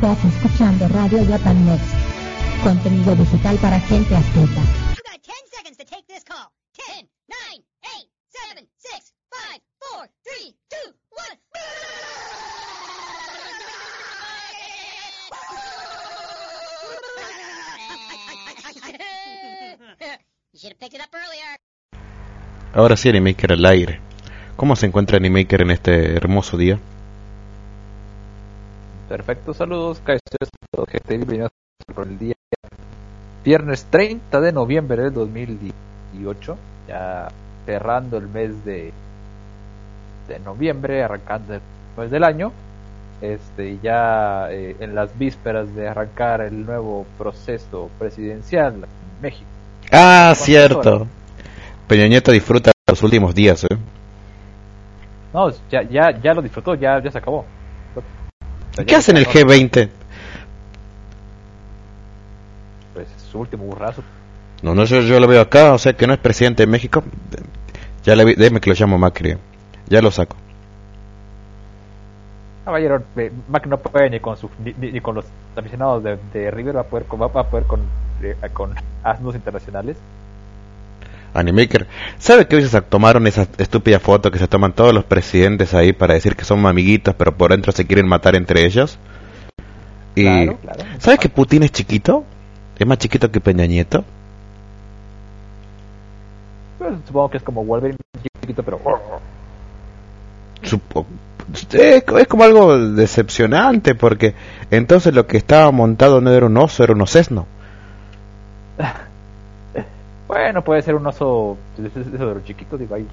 Estás escuchando Radio Japan Next. Contenido digital para gente astuta. You got 10 seconds to take this call. 10, 9, 8, 7, 6, 5, 4, 3, 2, 1. You should have picked it up earlier. Ahora sí, Animaker al aire. ¿Cómo se encuentra Animaker en este hermoso día? Perfecto, saludos, por el día viernes 30 de noviembre del 2018, ya cerrando el mes de, de noviembre, arrancando el mes del año, este ya eh, en las vísperas de arrancar el nuevo proceso presidencial en México. Ah, ¿Cuántas cierto. horas? Peña Nieto disfruta los últimos días, ¿eh? No, ya, ya, ya lo disfrutó, ya, ya se acabó. ¿Qué hace en el G20? Pues su último burrazo. No, no, yo, yo lo veo acá, o sea que no es presidente de México. Ya le vi, déjeme que lo llamo Macri. Ya lo saco. Caballero, eh, Mac no puede ni con su, ni, con los aficionados de, de River va a poder con, va, va a poder con, eh, con asnos internacionales. Animaker. ¿Sabe que hoy se tomaron esa estúpida foto que se toman todos los presidentes ahí para decir que son amiguitos, pero por dentro se quieren matar entre ellos? Y Claro, claro. ¿Sabe que Putin es chiquito? Es más chiquito que Peña Nieto. Pues, supongo que es como Wolverine chiquito, pero Supo- Es, es como algo decepcionante porque entonces lo que estaba montado no era un oso, era un osesno. bueno, puede ser un oso eso de los chiquitos, digo, ahí,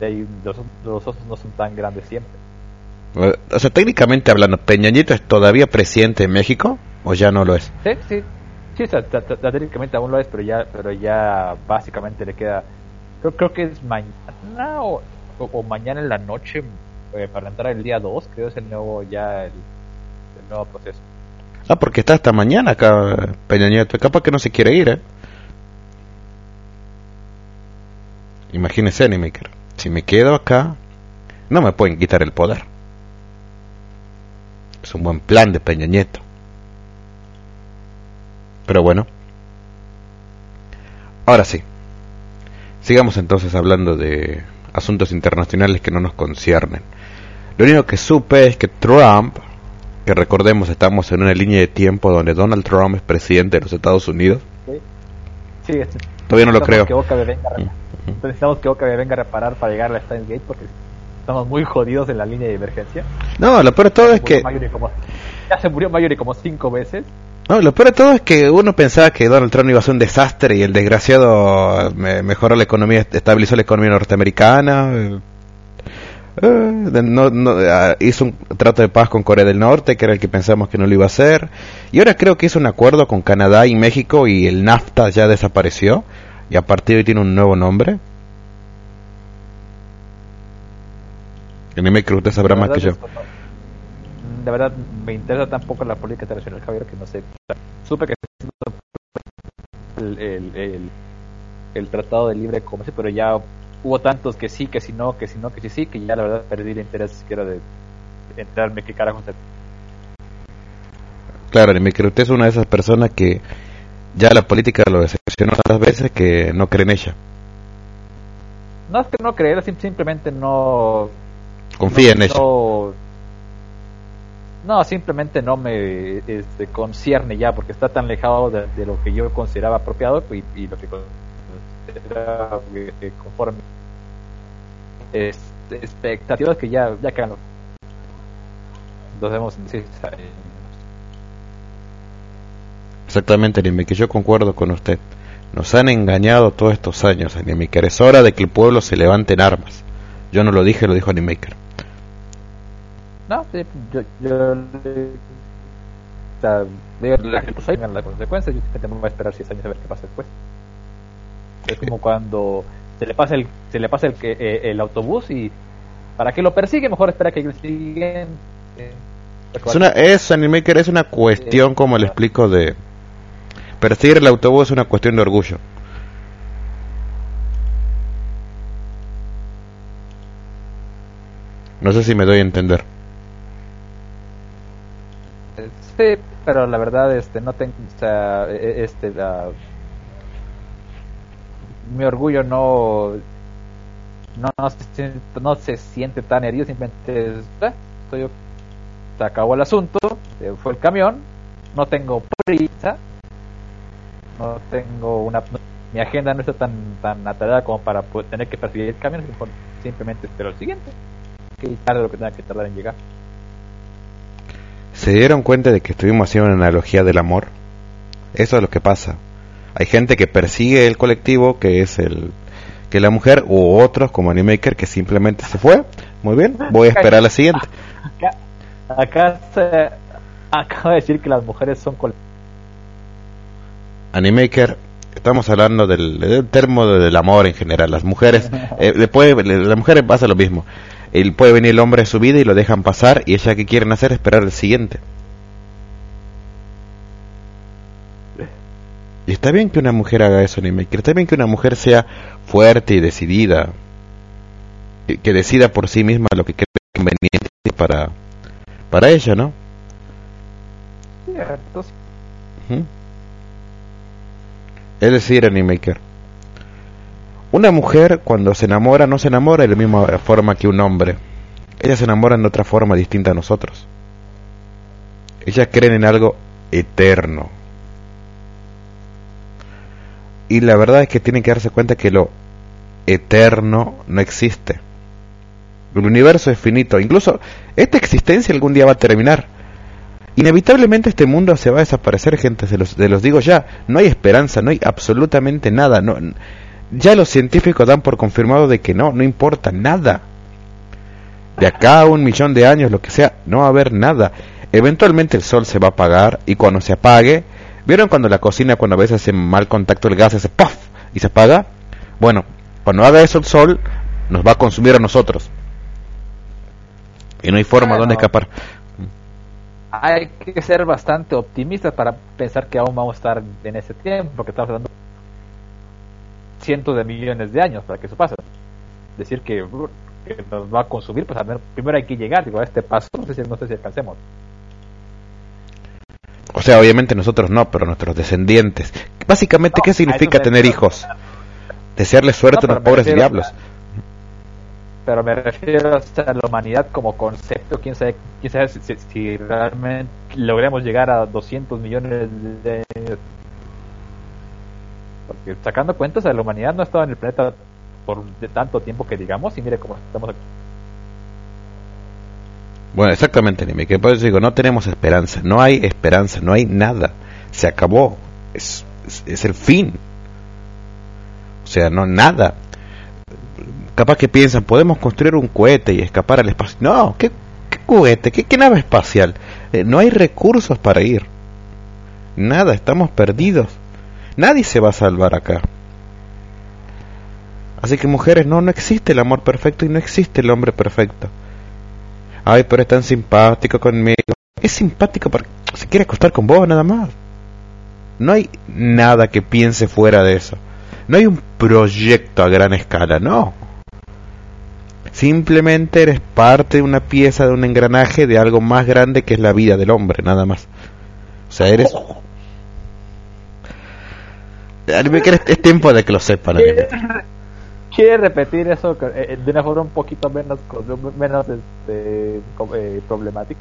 ahí los, los osos no son tan grandes siempre. O sea, técnicamente hablando, ¿Peña Nieto es todavía presidente de México o ya no lo es? Sí, sí, sí, o sea, técnicamente aún lo es, pero ya, pero ya básicamente le queda, creo, creo que es mañana o, o- o mañana en la noche eh, para entrar el día 2, creo es el nuevo, ya el, el nuevo proceso. Ah, porque está hasta mañana acá Peña Nieto. Capaz que no se quiere ir, ¿eh? Imagínese, Animaker. Si me quedo acá, no me pueden quitar el poder. Es un buen plan de Peña Nieto. Pero bueno. Ahora sí. Sigamos entonces hablando de asuntos internacionales que no nos conciernen. Lo único que supe es que Trump, que recordemos estamos en una línea de tiempo donde Donald Trump es presidente de los Estados Unidos, Sí, este, todavía no lo creo. Que venga, a Mm, rep- mm. necesitamos que Oca venga a reparar para llegar a la Steins Gate porque estamos muy jodidos en la línea de emergencia. No, lo peor de todo es Murió que como- ya se murió Mayuri como cinco veces. no, lo peor de todo es que uno pensaba que Donald Trump iba a ser un desastre y el desgraciado me- mejoró la economía, estabilizó la economía norteamericana. Eh, eh, no- no, ah, hizo un trato de paz con Corea del Norte, que era el que pensamos que no lo iba a hacer. Y ahora creo que hizo un acuerdo con Canadá y México y el NAFTA ya desapareció. Y a partir de hoy tiene un nuevo nombre. En Animaker usted sabrá La más que yo. De verdad me interesa tampoco la política internacional, Javier, que no sé. Supe que el, el, el, el tratado de libre comercio, pero ya hubo tantos que sí, que si no, que si no, que sí, sí, que ya la verdad perdí el interés siquiera de enterarme qué carajo se Claro, Animaker, usted es una de esas personas que ya la política lo decepcionó tantas veces que no cree en ella. No es que no creer, sim- simplemente no. Confía no, en ella. No, no, simplemente no me este, concierne ya, porque está tan alejado de, de lo que yo consideraba apropiado y, y lo que eh, conforme este, expectativas que ya, ya quedan. Nos vemos en seis años. Exactamente, Animaker, yo concuerdo con usted. Nos han engañado todos estos años, Animaker. Es hora de que el pueblo se levante en armas. Yo no lo dije, lo dijo Animaker. No, sí, yo, yo o sea, digo, la vean las consecuencias, yo voy a esperar 6 años a ver qué pasa después. Es como cuando se le pasa el, se le pasa el, que- eh, el autobús y para que lo persigue mejor espera que el siguiente. Es una, es, Animaker, es una cuestión, como le explico, de... Perseguir el autobús es una cuestión de orgullo. No sé si me doy a entender. Sí, pero la verdad, este, no tengo, e- e- este, ah, mi orgullo no, no, no, se, siente- no se siente tan herido, simplemente ah, estoy, se acabó el asunto, fue el camión, no tengo prisa, no tengo una, mi agenda no está tan, tan atareada como para poder tener que perseguir el camión, simplemente espero el siguiente, que tarde lo que tenga que tardar en llegar. ¿Se dieron cuenta de que estuvimos haciendo una analogía del amor? Eso es lo que pasa. Hay gente que persigue el colectivo, que es el que la mujer, u otros como Animaker, que simplemente se fue. Muy bien, voy a esperar la siguiente. Acá, acá se acaba de decir que las mujeres son Animaker, estamos hablando del, del termo de- del amor en general. Las mujeres, eh, le puede, le- las mujeres pasa lo mismo. Él puede venir el hombre a su vida y lo dejan pasar y ella que quieren hacer es esperar el siguiente. Y está bien que una mujer haga eso, Animaker. Está bien que una mujer sea fuerte y decidida. Que, que decida por sí misma lo que cree conveniente para, para ella, ¿no? cierto, sí. Ujú. Es decir, Animaker. Una mujer cuando se enamora no se enamora de la misma forma que un hombre. Ellas se enamoran de otra forma distinta a nosotros. Ellas creen en algo eterno. Y la verdad es que tienen que darse cuenta que lo eterno no existe. El universo es finito. Incluso esta existencia algún día va a terminar. Inevitablemente este mundo se va a desaparecer, gente, se los, digo ya. No hay esperanza, no hay absolutamente nada. No, ya los científicos dan por confirmado de que no, no importa nada. De acá a un millón de años, lo que sea, no va a haber nada. Eventualmente el sol se va a apagar y cuando se apague, ¿vieron cuando la cocina, cuando a veces hace mal contacto el gas, hace ¡puff! y se apaga? Bueno, cuando haga eso el sol, nos va a consumir a nosotros. Y no hay forma Bueno. donde escapar. Hay que ser bastante optimistas para pensar que aún vamos a estar en ese tiempo, porque estamos hablando cientos de millones de años para que eso pase. Decir que, que nos va a consumir, pues al menos primero hay que llegar digo, a este paso, no sé si, no sé si alcancemos. O sea, obviamente nosotros no, pero nuestros descendientes. Básicamente, No, ¿qué significa tener refiero. hijos? Desearle suerte No, a los pobres refiero diablos. Pero me refiero a la humanidad como concepto, quién sabe, quién sabe si, si- si realmente logremos llegar a 200 millones de años. Porque sacando cuentas, la humanidad no ha estado en el planeta por de tanto tiempo que digamos, y mire cómo estamos aquí. Bueno, exactamente, Nimi, que por eso digo, no tenemos esperanza, no hay esperanza, no hay nada. Se acabó, es, es, el fin. O sea, no nada. Capaz que piensan, podemos construir un cohete y escapar al espacio. No, ¿qué, qué cohete? ¿Qué, qué nave espacial? Eh, no hay recursos para ir. Nada, estamos perdidos. Nadie se va a salvar acá. Así que mujeres, no, no existe el amor perfecto y no existe el hombre perfecto. Ay, pero es tan simpático conmigo. Es simpático porque se quiere acostar con vos nada más. No hay nada que piense fuera de eso. No hay un proyecto a gran escala, no. Simplemente eres parte de una pieza, de un engranaje, de algo más grande que es la vida del hombre, nada más. O sea, eres... Es tiempo de que lo sepan. ¿Quiere repetir eso eh, de una forma un poquito menos, menos este, eh, problemática?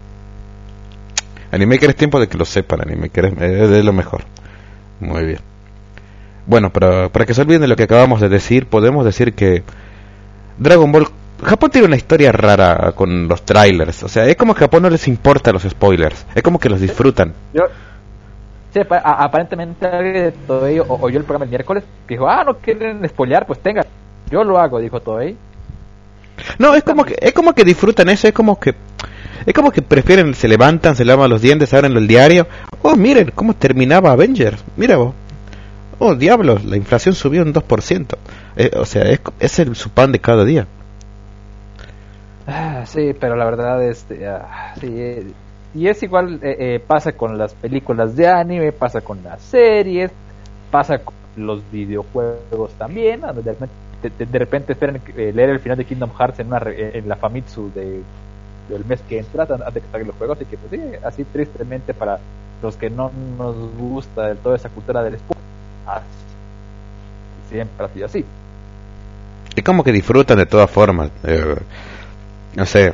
Anime que es tiempo de que lo sepan, anime que es de lo mejor. Muy bien. Bueno, para, para que se olviden de lo que acabamos de decir, podemos decir que Dragon Ball... Japón tiene una historia rara con los trailers. O sea, es como que a Japón no les importa los spoilers. Es como que los disfrutan. Yo, sí, aparentemente alguien de Toei o- oyó el programa el miércoles que dijo, ah, no quieren spoilear, pues tenga. Yo lo hago, dijo Toei. No, es como que es como que disfrutan eso, es como que es como que prefieren, se levantan, se lavan los dientes, abren el diario. Oh, miren cómo terminaba Avengers. Mira vos. Oh, diablos, la inflación subió un 2%. Eh, o sea, es, es el, su pan de cada día. Ah, sí, pero la verdad es, ah, sí, eh, y es igual, eh, eh, pasa con las películas de anime, pasa con las series, pasa con los videojuegos también, donde repente, de, repente esperan eh, leer el final de Kingdom Hearts en, una, en la Famitsu de, el mes que entra antes de que salgan los juegos, así que pues sí, así tristemente para los que no nos gusta del toda esa cultura del spook, así, siempre ha así. Es como que disfrutan de todas formas. eh, no sé.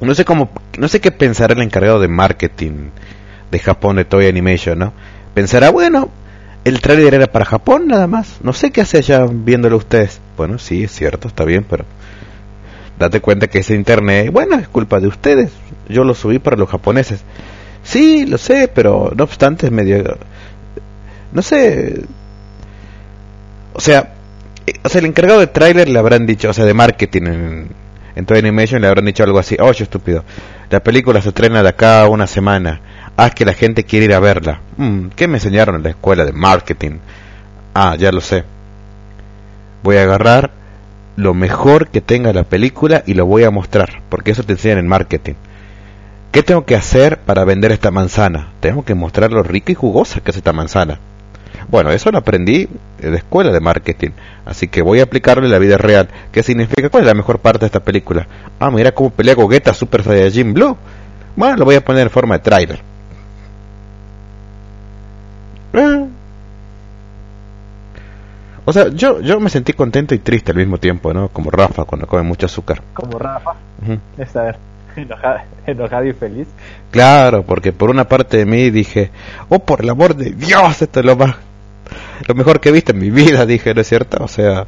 No sé cómo. No sé qué pensará el encargado de marketing de Japón de Toy Animation, ¿no? Pensará, bueno, el trailer era para Japón nada más. No sé qué hace allá viéndolo ustedes. Bueno, sí, es cierto, está bien, pero. Date cuenta que ese internet, bueno, es culpa de ustedes. Yo lo subí para los japoneses. Sí, lo sé, pero no obstante es medio. No sé. O sea, eh, o sea, el encargado de tráiler le habrán dicho, o sea, de marketing en, en Toy Animation le habrán dicho algo así, oye estúpido, la película se estrena de acá a una semana, haz que la gente quiera ir a verla. Mm, ¿Qué me enseñaron en la escuela de marketing? Ah, ya lo sé. Voy a agarrar lo mejor que tenga la película y lo voy a mostrar, porque eso te enseñan en marketing. ¿Qué tengo que hacer para vender esta manzana? Tengo que mostrar lo rica y jugosa que es esta manzana. Bueno, eso lo aprendí de la escuela de marketing, así que voy a aplicarlo en la vida real. ¿Qué significa? ¿Cuál es la mejor parte de esta película? Ah, mira cómo pelea Gogeta Super Saiyajin Blue. Bueno, lo voy a poner en forma de trailer. Eh. O sea, yo, yo me sentí contento y triste al mismo tiempo, ¿no? Como Rafa cuando come mucho azúcar. Como Rafa, Ujú. está enojado, enojado y feliz. Claro, porque por una parte de mí dije, oh, por el amor de Dios, esto es lo más, lo mejor que he visto en mi vida, dije, ¿no es cierto? O sea,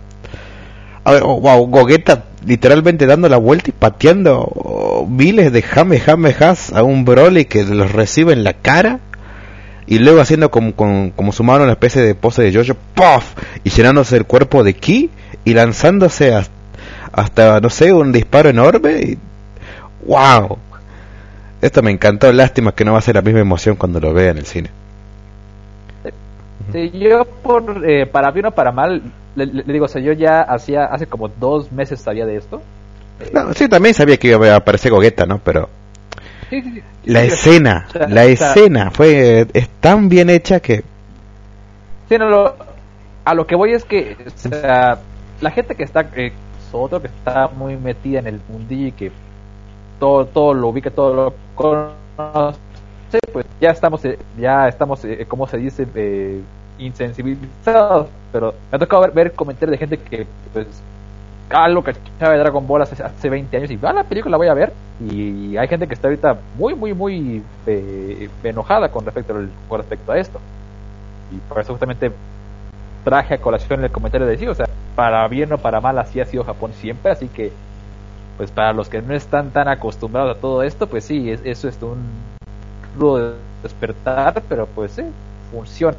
a ver, oh, wow, Gogeta literalmente dando la vuelta y pateando miles de jame, jame, has a un Broly que los recibe en la cara y luego haciendo como, como, como su mano una especie de pose de Jojo, ¡puff! y llenándose el cuerpo de ki y lanzándose hasta, hasta no sé, un disparo enorme y ¡wow! Esto me encantó, lástima que no va a ser la misma emoción cuando lo vea en el cine. Sí, yo por eh, para bien o para mal le, le- le digo, o sea, yo ya hacía hace como dos meses sabía de esto. Eh, No, sí, también sabía que iba a aparecer Gogeta, ¿no? Pero sí, sí, sí. la escena, o sea, la escena fue es tan bien hecha que Sí, no, lo- a lo que voy es que o sea, la gente que está, eh, otro que está muy metida en el mundillo y que todo, todo lo ubica, todo lo conoce, pues ya estamos, eh, ya estamos, eh, como se dice, eh, insensibilizados. Pero me ha tocado ver, ver comentarios de gente que, pues, algo que de Dragon Ball hace, hace 20 años y va la película la voy a ver y hay gente que está ahorita muy muy muy eh, enojada con respecto al- con respecto a esto y por eso justamente traje a colación el comentario de decir, o sea, para bien o para mal así ha sido Japón siempre, así que pues para los que no están tan acostumbrados a todo esto, pues sí, es, eso es un rudo despertar, pero pues sí, funciona.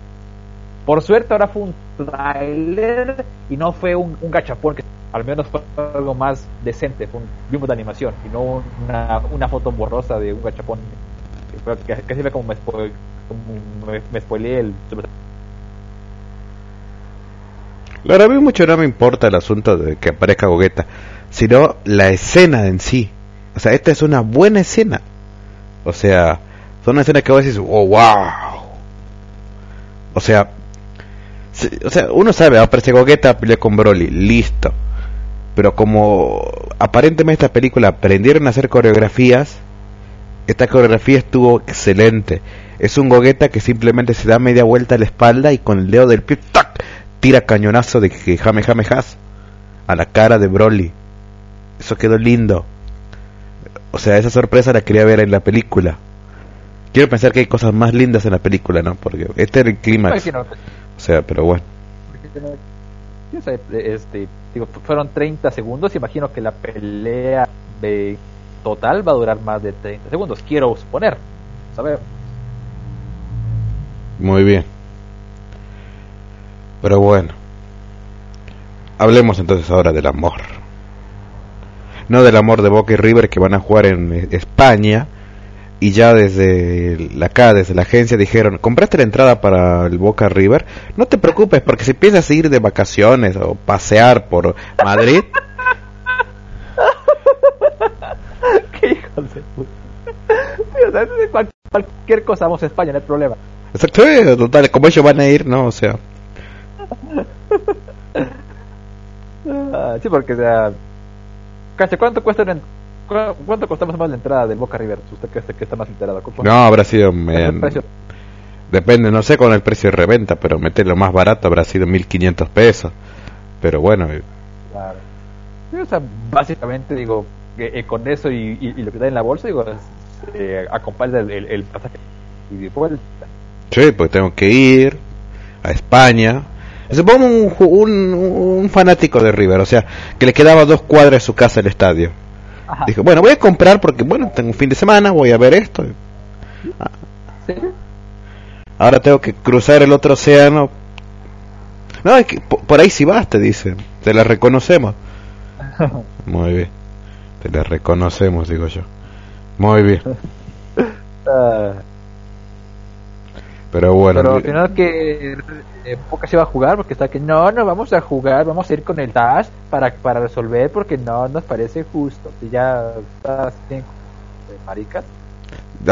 Por suerte ahora fue un trailer y no fue un, un gachapón, que al menos fue algo más decente, fue un vimos de animación y no una, una foto borrosa de un gachapón que, casi ve como me, spoil- como me, spoileé el verdad a mí mucho no me importa el asunto de que aparezca Gogeta, sino la escena en sí. O sea, esta es una buena escena. O sea, son una escena que vos decís, oh, wow. O sea, se- o sea, uno sabe, aparece Gogeta, pelea con Broly, listo. Pero como aparentemente esta película aprendieron a hacer coreografías, esta coreografía estuvo excelente. Es un Gogeta que simplemente se da media vuelta a la espalda y con el dedo del pie tira cañonazo de que Jame Jame Has a la cara de Broly. Eso quedó lindo. O sea, esa sorpresa la quería ver en la película. Quiero pensar que hay cosas más lindas en la película, ¿no? Porque este era el clímax. O sea, pero bueno. este, digo, fueron 30 segundos, imagino que la pelea de total va a durar más de 30 segundos, quiero suponer. ¿Sabes? Muy bien. Pero bueno. Hablemos entonces ahora del amor. No del amor de Boca y River que van a jugar en eh, España. Y ya desde la- acá, desde la agencia, dijeron, ¿compraste la entrada para el Boca River? No te preocupes, porque si piensas ir de vacaciones o pasear por Madrid, ¿Qué hijos de puta? De cual- cualquier cosa vamos a España, no hay problema. exacto, eh, total, como ellos van a ir, ¿no? O sea, Ah, sí, porque, o sea, casi cuánto cuesta una ¿cu- ¿Cuánto costó más la entrada del Boca River? Usted que, que está más enterado. ¿Cu- No, habrá sido... en-? Depende, no sé con el precio de reventa, pero meterlo más barato habrá sido 1500 pesos. Pero bueno, eh, Claro. O sea, básicamente digo, que, eh, con eso y, y- y lo que da en la bolsa, digo, eh, acompaña el, el, el pasaje y de vuelta. sí, pues tengo que ir a España. Supongo un, un, un fanático de River, o sea, que le quedaba dos cuadras de su casa el estadio. Ajá. Dijo, bueno, voy a comprar porque, bueno, tengo un fin de semana, voy a ver esto. ¿Sí? Ahora tengo que cruzar el otro océano. No, es que po- por ahí sí vas, te dicen. Te la reconocemos. Muy bien. Te la reconocemos, digo yo. Muy bien. Ah, Pero bueno, pero al final que eh, Boca se va a jugar porque está que no, no vamos a jugar, vamos a ir con el Dash para, para resolver porque no nos parece justo. Si ya está bien eh, maricas.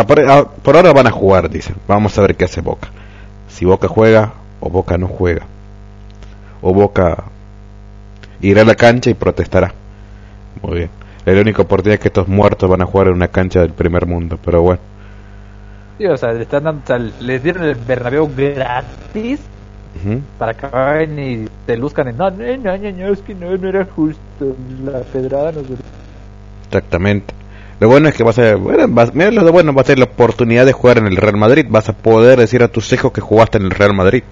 por, a- por ahora van a jugar, dicen. Vamos a ver qué hace Boca. Si Boca juega o Boca no juega. O Boca irá a la cancha y protestará. Muy bien. La única oportunidad es que estos muertos van a jugar en una cancha del primer mundo. Pero bueno. Sí, o sea, le están dando, o sea, les dieron el Bernabéu gratis para que vayan y te luzcan en no, no, no, no, no, es que no, no era justo la pedrada nos duró". Exactamente. Lo bueno es que vas a bueno, vas- mira, lo bueno va a ser la oportunidad de jugar en el Real Madrid. Vas a poder decir a tus hijos que jugaste en el Real Madrid.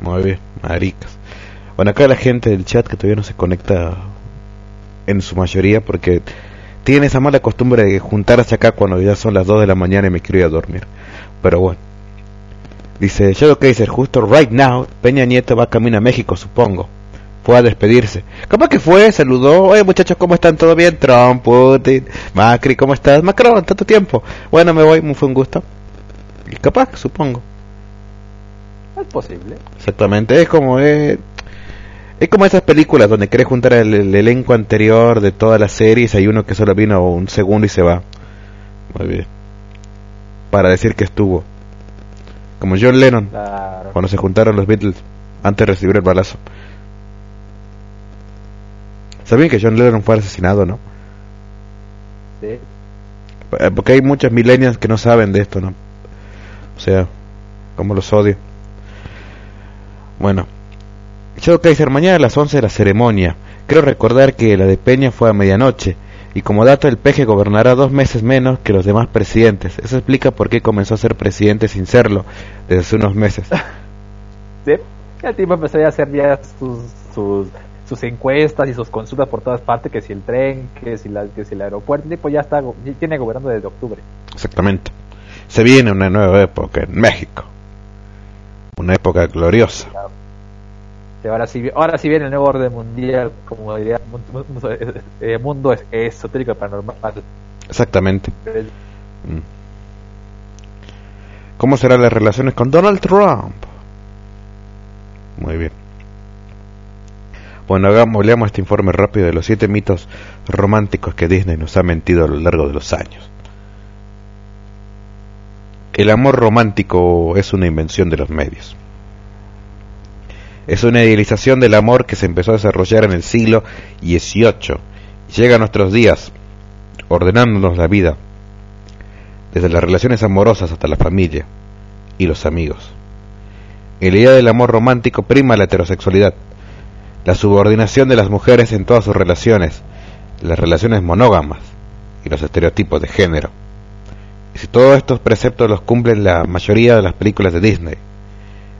Muy bien, maricas. Bueno, acá la gente del chat que todavía no se conecta en su mayoría porque tienen esa mala costumbre de juntarse acá cuando ya son las 2 de la mañana y me quiero ir a dormir. Pero bueno. Dice Shadow Kaiser, justo right now, Peña Nieto va camino a México, supongo. Fue a despedirse. Capaz que fue, saludó. Oye muchachos, ¿cómo están? ¿Todo bien? Trump, Putin, Macri, ¿cómo estás? Macron, tanto tiempo. Bueno, me voy, me fue un gusto. Y capaz, supongo. Es posible. Exactamente, es como eh, es como esas películas donde querés juntar el, el elenco anterior de todas las series, hay uno que solo vino un segundo y se va. Muy bien. Para decir que estuvo. Como John Lennon, Claro. cuando se juntaron los Beatles antes de recibir el balazo. ¿Sabían que John Lennon fue asesinado, no? Sí. Eh, Porque hay muchos millennials que no saben de esto, ¿no? O sea, como los odio. Bueno. Shadow Kaiser, mañana a las 11 la ceremonia. Creo recordar que la de Peña fue a medianoche. Y como dato, el peje gobernará dos meses menos que los demás presidentes. Eso explica por qué comenzó a ser presidente sin serlo desde hace unos meses. Sí. Ya el tipo empezó a hacer ya sus, sus, sus encuestas y sus consultas por todas partes, que si el tren, que si, la, que si el aeropuerto, el tipo ya está, tiene gobernando desde octubre. Exactamente. Se viene una nueva época en México. Una época gloriosa. Y ahora sí, ahora sí viene el nuevo orden mundial, como diría, mu- mu- mu- eh, eh, mundo es- esotérico y paranormal. Exactamente. Mm. ¿Cómo serán las relaciones con Donald Trump? Muy bien. Bueno, hagamos, leamos este informe rápido de los siete mitos románticos que Disney nos ha mentido a lo largo de los años. El amor romántico es una invención de los medios. Es una idealización del amor que se empezó a desarrollar en el siglo XVIII y llega a nuestros días, ordenándonos la vida, desde las relaciones amorosas hasta la familia y los amigos. En la idea del amor romántico prima la heterosexualidad, la subordinación de las mujeres en todas sus relaciones, las relaciones monógamas y los estereotipos de género. Y si todos estos preceptos los cumplen la mayoría de las películas de Disney,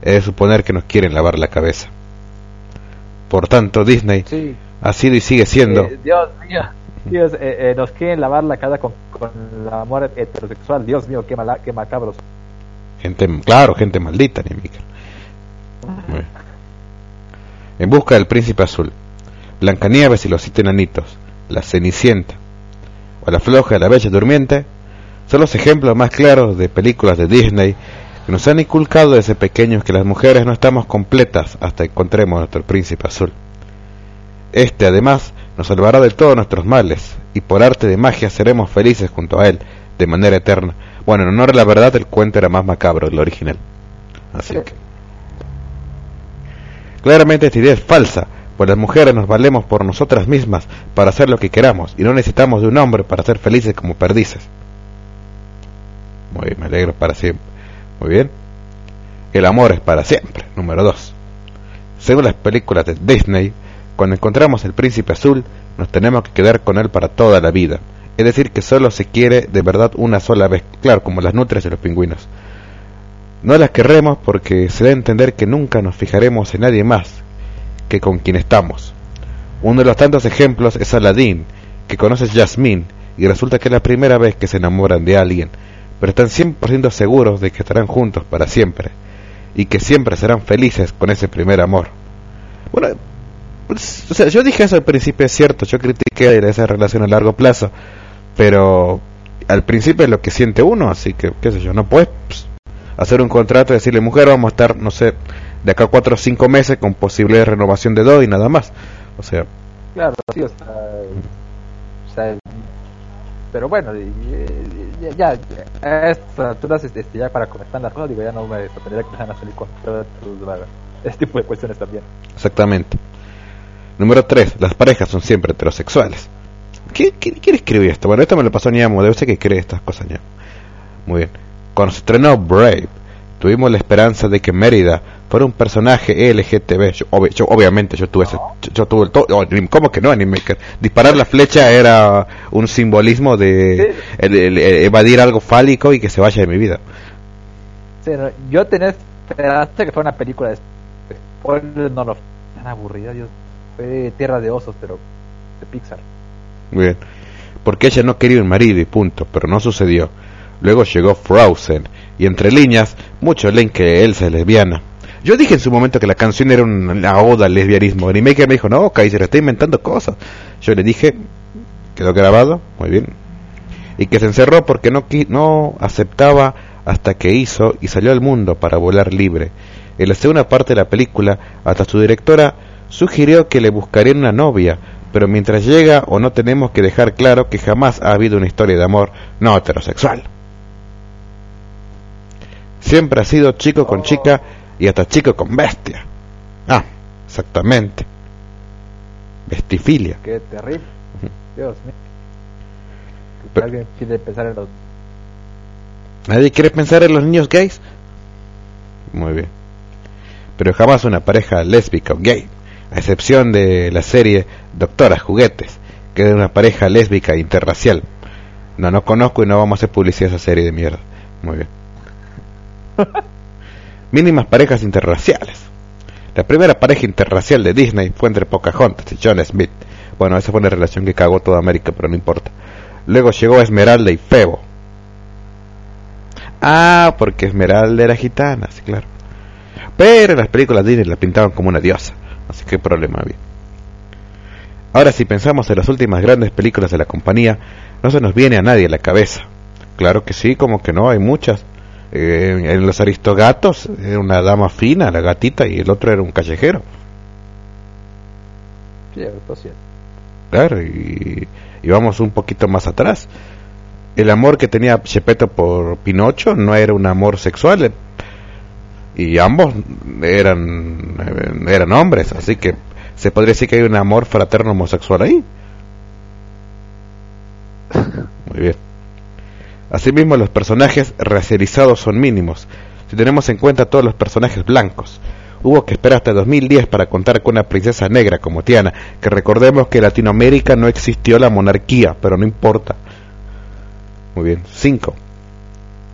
es de suponer que nos quieren lavar la cabeza. Por tanto, Disney Sí. ha sido y sigue siendo Eh, Dios mío. Dios, eh, eh, nos quieren lavar la cara con, con el amor heterosexual. Dios mío, qué, mala, qué macabros. Gente, claro, gente maldita, ni bien. En busca del príncipe azul, Blancanieves y los siete enanitos, la Cenicienta o la floja de la bella durmiente son los ejemplos más claros de películas de Disney que nos han inculcado desde pequeños que las mujeres no estamos completas hasta que encontremos a nuestro príncipe azul. Este además nos salvará de todos nuestros males y por arte de magia seremos felices junto a él de manera eterna. Bueno, en honor a la verdad el cuento era más macabro del original. Así que Claramente esta idea es falsa, Pues las mujeres nos valemos por nosotras mismas para hacer lo que queramos y no necesitamos de un hombre para ser felices como perdices. Muy bien, me alegro para siempre. Muy bien. El amor es para siempre. Número 2. Según las películas de Disney, cuando encontramos el príncipe azul, nos tenemos que quedar con él para toda la vida. Es decir, que solo se quiere de verdad una sola vez, claro, como las nutrias y los pingüinos. No las querremos porque se da a entender que nunca nos fijaremos en nadie más que con quien estamos. Uno de los tantos ejemplos es Aladdin, que conoce Jasmine y resulta que es la primera vez que se enamoran de alguien, pero están 100% seguros de que estarán juntos para siempre y que siempre serán felices con ese primer amor. Bueno, pues, o sea, yo dije eso al principio, es cierto, yo critiqué esa relación a largo plazo, pero al principio es lo que siente uno, así que, qué sé yo, no puedes pues, hacer un contrato y decirle, mujer, vamos a estar, no sé, de acá cuatro o cinco meses con posible renovación de dos y nada más. O sea... Claro, sí, o sea, o sea pero bueno, ya, ya, a estas alturas, este, ya para comentar las cosas, digo, ya no me sorprendería que empiezan a salir con este tipo de cuestiones también. Exactamente. Número 3. Las parejas son siempre heterosexuales. ¿Quién, quién, escribió esto? Bueno, esto me lo pasó Niamo, debe ser que cree estas cosas ya. Muy bien. Cuando se estrenó Brave, tuvimos la esperanza de que Mérida fuera un personaje LGTB. Yo, obviamente yo tuve ese, yo, tuve el todo, oh, ¿cómo que no, Animaker? Disparar la flecha era un simbolismo de evadir algo fálico y que se vaya de mi vida. yo tenía esperanza que fuera una película de no lo tan aburrida, Dios, fue Tierra de Osos, pero de Pixar. Muy bien. Porque ella no quería un marido y punto, pero no sucedió. Luego llegó Frozen, y entre líneas, muchos leen que Elsa es lesbiana. Yo dije en su momento que la canción era una oda al lesbianismo. Y Maker me dijo, no, Kaiser, está inventando cosas. Yo le dije, quedó grabado, muy bien. Y que se encerró porque no, no aceptaba hasta que hizo y salió al mundo para volar libre. En la segunda parte de la película, hasta su directora sugirió que le buscarían una novia, pero mientras llega o no tenemos que dejar claro que jamás ha habido una historia de amor no heterosexual. Siempre ha sido chico con chica y hasta chico con bestia. Ah, exactamente. Vestifilia. Qué terrible. Dios mío. ¿Alguien quiere pensar en los... ¿Nadie quiere pensar en los niños gays? Muy bien. Pero jamás una pareja lésbica o gay, a excepción de la serie Doctoras Juguetes, que es una pareja lésbica interracial. No, no conozco y no vamos a hacer publicidad esa serie de mierda. Muy bien. Mínimas parejas interraciales. La primera pareja interracial de Disney fue entre Pocahontas y John Smith. Bueno, esa fue una relación que cagó toda América, pero no importa. Luego llegó Esmeralda y Febo. Ah, porque Esmeralda era gitana, sí, claro. Pero en las películas Disney la pintaban como una diosa, así que problema había. Ahora si pensamos en las últimas grandes películas de la compañía, no se nos viene a nadie a la cabeza. Claro que sí, como que no, hay muchas. Eh, en los aristogatos era una dama fina, la gatita, y el otro era un callejero. Claro, y, y, vamos un poquito más atrás. El amor que tenía Chepeto por Pinocho no era un amor sexual, eh, y ambos eran, eh, eran hombres, así que se podría decir que hay un amor fraterno homosexual ahí. Muy bien. Asimismo, los personajes racializados son mínimos, si tenemos en cuenta todos los personajes blancos. Hubo que esperar hasta 2010 para contar con una princesa negra como Tiana, que recordemos que en Latinoamérica no existió la monarquía, pero no importa. Muy bien, 5.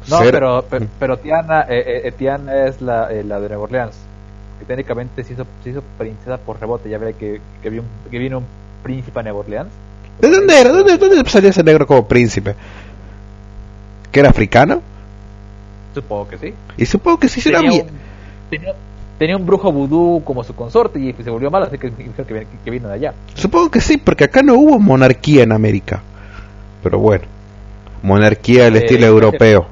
No, pero, pero, Tiana, eh, eh, eh, Tiana es la, la de Nueva Orleans, que técnicamente se hizo, se hizo princesa por rebote. Ya ve que, que, vino, que vino un príncipe a Nueva Orleans. ¿De dónde era? ¿Dónde, dónde salió ese negro como príncipe? Que era africano? Supongo que sí. Y supongo que sí será bien. Tenía, un brujo vudú como su consorte y se volvió malo, así que, que, vino de allá. Supongo que sí, porque acá no hubo monarquía en América. Pero bueno, monarquía del eh, estilo europeo.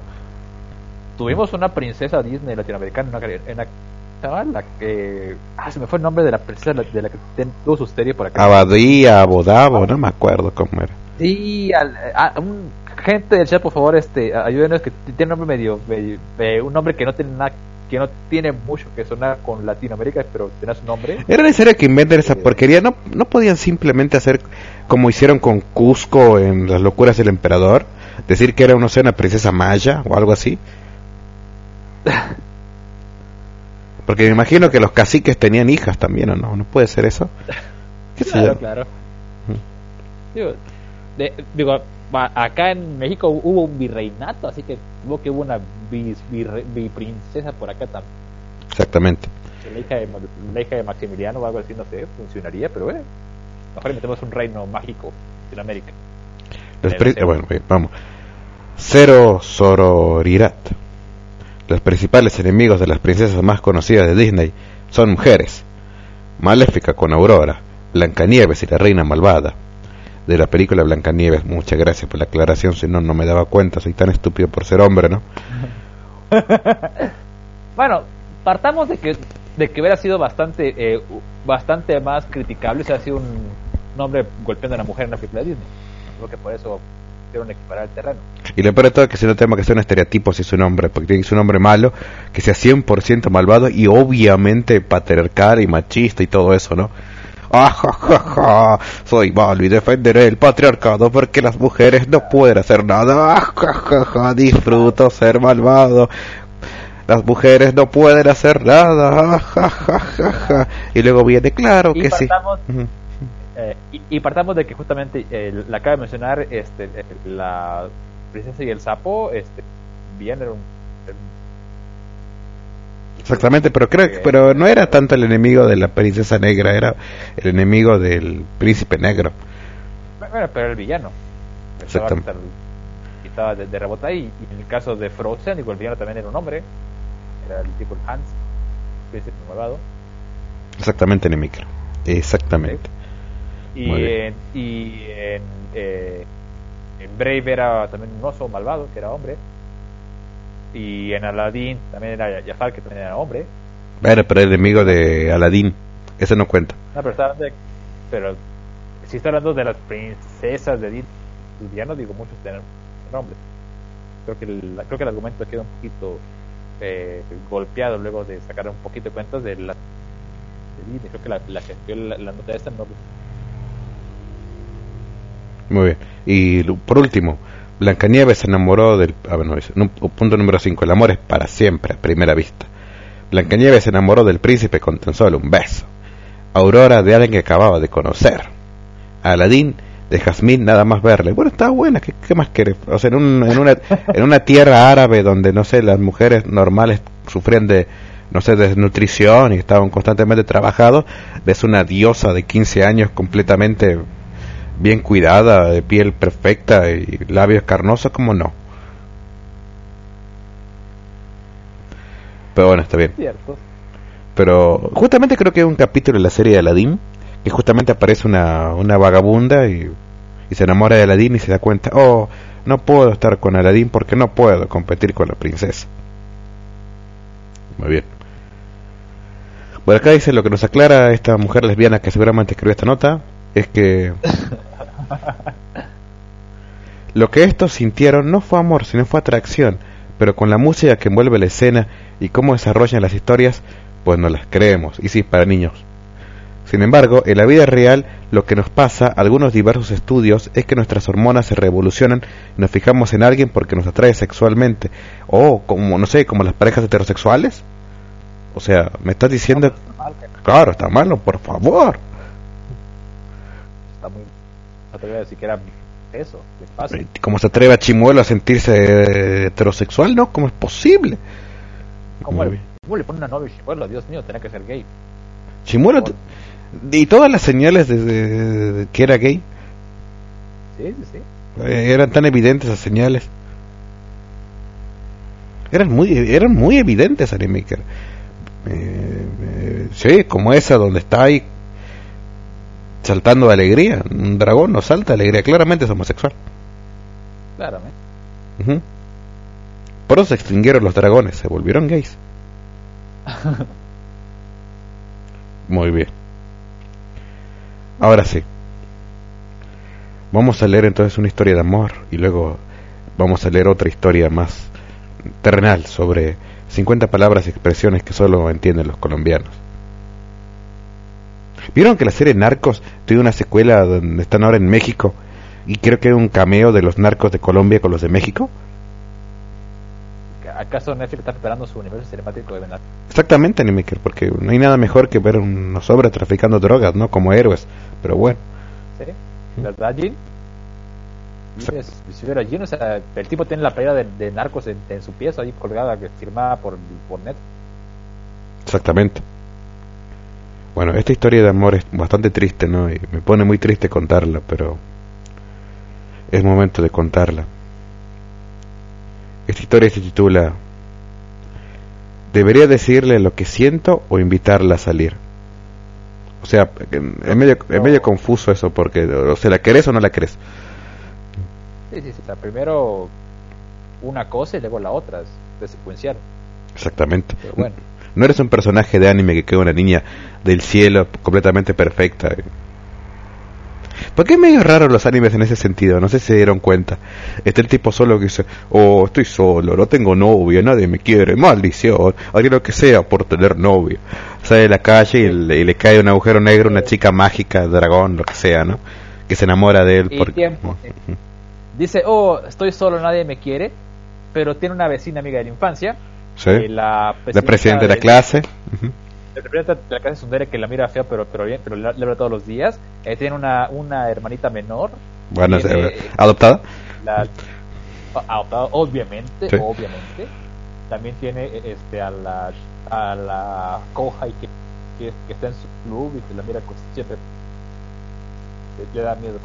Tuvimos una princesa Disney latinoamericana, en la, la que... Ah, se me fue el nombre de la princesa de la, que tuvo su serie por acá. Abadía, Abodabo, no me acuerdo cómo era. Sí, al, a, un gente del chat, por favor, este, ayúdenos, que tiene un nombre medio, un nombre que no tiene nada que no tiene mucho que sonar con Latinoamérica, pero tiene su nombre. ¿Era necesario que inventen esa porquería? ¿No, ¿No podían simplemente hacer como hicieron con Cusco en Las locuras del emperador? Decir que era no sé, una princesa maya o algo así. Porque me imagino que los caciques tenían hijas también, ¿o no? ¿No puede ser eso? ¿Qué sé Claro, claro. Digo, de- digo, acá en México hubo un virreinato, así que hubo que hubo una bis- virre- biprincesa por acá también. Exactamente. La hija, de, la hija de Maximiliano o algo así, no sé, funcionaría, pero bueno. Mejor inventemos un reino mágico en América. Los Debe pri- ser. bueno, vamos. Cero sororidad. Los principales enemigos de las princesas más conocidas de Disney son mujeres. Maléfica con Aurora, Blancanieves y la Reina Malvada. De la película Blancanieves, muchas gracias por la aclaración, si no, no me daba cuenta, soy tan estúpido por ser hombre, ¿no? Bueno, partamos de que de que hubiera sido bastante eh, bastante más criticable si hubiera sido un, un hombre golpeando a una mujer en una película de Disney. Creo que por eso quisieron equiparar el terreno. Y lo peor de todo es que si no tenemos que ser un estereotipo si es un hombre, porque tiene que ser un hombre malo, que sea 100% malvado y obviamente patriarcal y machista y todo eso, ¿no? Ah, ja, ja, ja, soy malo y defenderé el patriarcado porque las mujeres no pueden hacer nada. Ah, ja, ja, ja, disfruto ser malvado. Las mujeres no pueden hacer nada. Ah, ja, ja, ja, ja. Y luego viene, claro Y que sí. partamos, eh, y, y partamos de que justamente eh, la acaba de mencionar este eh, la princesa y el sapo este bien era un- Exactamente, pero creo que, pero no era tanto el enemigo de la princesa negra, era el enemigo del príncipe negro. bueno, pero era el villano. Exactamente. y estaba de, de rebote ahí. Y en el caso de Frozen, el villano también era un hombre. Era el tipo Hans, príncipe malvado. Exactamente, Nemicro. Exactamente. Y, Muy bien. en, y en, eh, en Brave era también un oso malvado, que era hombre. Y en Aladdin también era Jafar, que también era hombre. Bueno, pero el enemigo de Aladín, ese no cuenta. No, pero, está hablando de- pero si está hablando de las princesas de Disney, sus villanos, digo, muchos tienen nombres. Creo que el, creo que el argumento queda un poquito eh, golpeado luego de sacar un poquito de cuentas de la de Disney. Creo que la, la que escribió la, la nota esta no Muy bien. Y lo- por último, Blancanieves se enamoró del... Ah, punto número 5. El amor es para siempre, a primera vista. Blancanieves se enamoró del príncipe con tan un beso. Aurora de alguien que acababa de conocer. Aladín de Jazmín nada más verle. Bueno, está buena, ¿qué, qué más querés? O sea, en, un- en, una, en una tierra árabe donde, no sé, las mujeres normales sufrían de, no sé, desnutrición y estaban constantemente trabajados, ves una diosa de 15 años completamente bien cuidada, de piel perfecta y labios carnosos, como no. Pero bueno, está bien. es cierto. Pero justamente creo que hay un capítulo de la serie de Aladdin que justamente aparece una, una vagabunda y, y se enamora de Aladdin y se da cuenta, oh, no puedo estar con Aladdin porque no puedo competir con la princesa. Muy bien. Bueno, acá dice lo que nos aclara esta mujer lesbiana que seguramente escribió esta nota, es que lo que estos sintieron no fue amor, sino fue atracción, pero con la música que envuelve la escena y cómo desarrollan las historias, pues no las creemos, y sí, para niños. Sin embargo, en la vida real, lo que nos pasa, algunos diversos estudios, es que nuestras hormonas se revolucionan y nos fijamos en alguien porque nos atrae sexualmente, o como, no sé, como las parejas heterosexuales. O sea, me estás diciendo, Está mal, que claro, está malo, por favor. Voy a decir que era eso. ¿Cómo se atreve a Chimuelo a sentirse heterosexual? ¿No? ¿Cómo es posible? ¿Cómo, le. ¿Cómo le pone una novia? Bueno, Dios mío, tenía que ser gay. Chimuelo, y todas las señales de, de- de que era gay, Sí, sí, sí. eh, eran tan evidentes esas señales. Eran muy, eran muy evidentes, Animaker. Eh, eh, sí, como esa donde está ahí saltando de alegría. Un dragón no salta de alegría, claramente es homosexual. Claramente. Por eso se extinguieron los dragones, se volvieron gays. Muy bien. Ahora sí. Vamos a leer entonces una historia de amor y luego vamos a leer otra historia más terrenal sobre 50 palabras y expresiones que solo entienden los colombianos. ¿Vieron que la serie Narcos tiene una secuela donde están ahora en México? Y creo que hay un cameo de los narcos de Colombia con los de México. ¿Acaso Netflix está preparando su universo cinemático de Venar? Exactamente, Animaker, porque no hay nada mejor que ver unos hombres traficando drogas, ¿no? Como héroes. Pero bueno. ¿Sí? ¿Verdad, Jin? Si hubiera o sea, el tipo tiene la playera de, de narcos en, en, su pieza ahí colgada, que firmada por, por Netflix. Exactamente. Bueno, esta historia de amor es bastante triste, ¿no? Y me pone muy triste contarla, pero es momento de contarla. Esta historia se titula ¿Debería decirle lo que siento o invitarla a salir? O sea, es medio, es medio confuso eso, porque o sea, ¿la querés o no la querés? Sí, sí, sí. Primero una cosa y luego la otra, es de secuenciar. Exactamente. Pero bueno. No eres un personaje de anime que queda una niña del cielo completamente perfecta. ¿Por qué es medio raro los animes en ese sentido? No sé si se dieron cuenta. Está el tipo solo que dice, oh, estoy solo, no tengo novio, nadie me quiere, maldición, haría lo que sea por tener novio. Sale de la calle y le, y le cae un agujero negro, una chica mágica, dragón, lo que sea, ¿no? Que se enamora de él. Y porque... tiempo. Dice, oh, estoy solo, nadie me quiere, pero tiene una vecina amiga de la infancia. Sí. eh, la, La presidenta de la clase. La presidenta de la clase que la mira fea, pero pero bien, pero le, habla todos los días. Eh, tiene una, una hermanita menor. Bueno, Tiene, eh, adoptada. la, adoptada, obviamente, Sí. obviamente. También tiene eh, este a la a la Kohai que, que, que está en su club y que la mira con siempre le da miedo.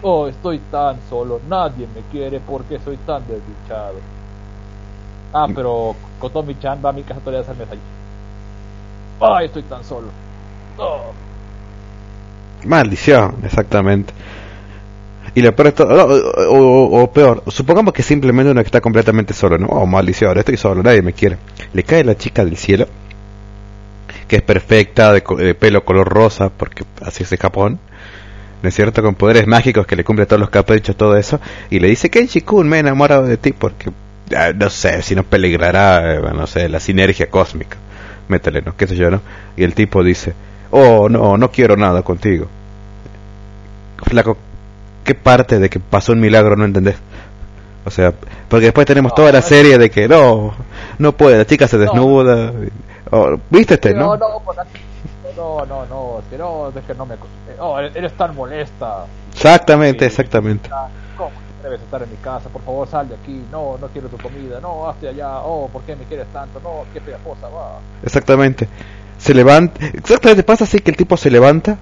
Oh, estoy tan solo, nadie me quiere porque soy tan desdichado. Ah, pero Kotomi-chan va a mi casa días al mes allí. Ay, estoy tan solo. Oh. Maldición, exactamente. Y lo peor es todo- o, o- o peor, supongamos que simplemente uno que está completamente solo, ¿no? Oh, maldición, estoy solo, nadie me quiere. Le cae la chica del cielo, que es perfecta, de, de pelo color rosa, porque así es en Japón, ¿no es cierto? Con poderes mágicos que le cumple todos los caprichos, todo eso, y le dice, Kenshi-kun, me he enamorado de ti, porque, no sé, si no peligrará, eh, no sé, la sinergia cósmica. Métele, ¿no? ¿Qué sé yo, no? Y el tipo dice, oh, no, no quiero nada contigo. Flaco, ¿qué parte de que pasó un milagro no entendés? O sea, porque después tenemos toda la serie de que no, no puede, la chica se No. desnuda. Oh, ¿Viste este, no, no? no, no, no, no, es que no, me. Oh, eres tan molesta. Exactamente, exactamente. Ah, ¿Cómo debes estar en mi casa? Por favor, sal de aquí. No, no quiero tu comida. No, hazte allá. Oh, ¿por qué me quieres tanto? No, qué pegajosa, va. Exactamente. Se levanta. Exactamente, pasa así que el tipo se levanta.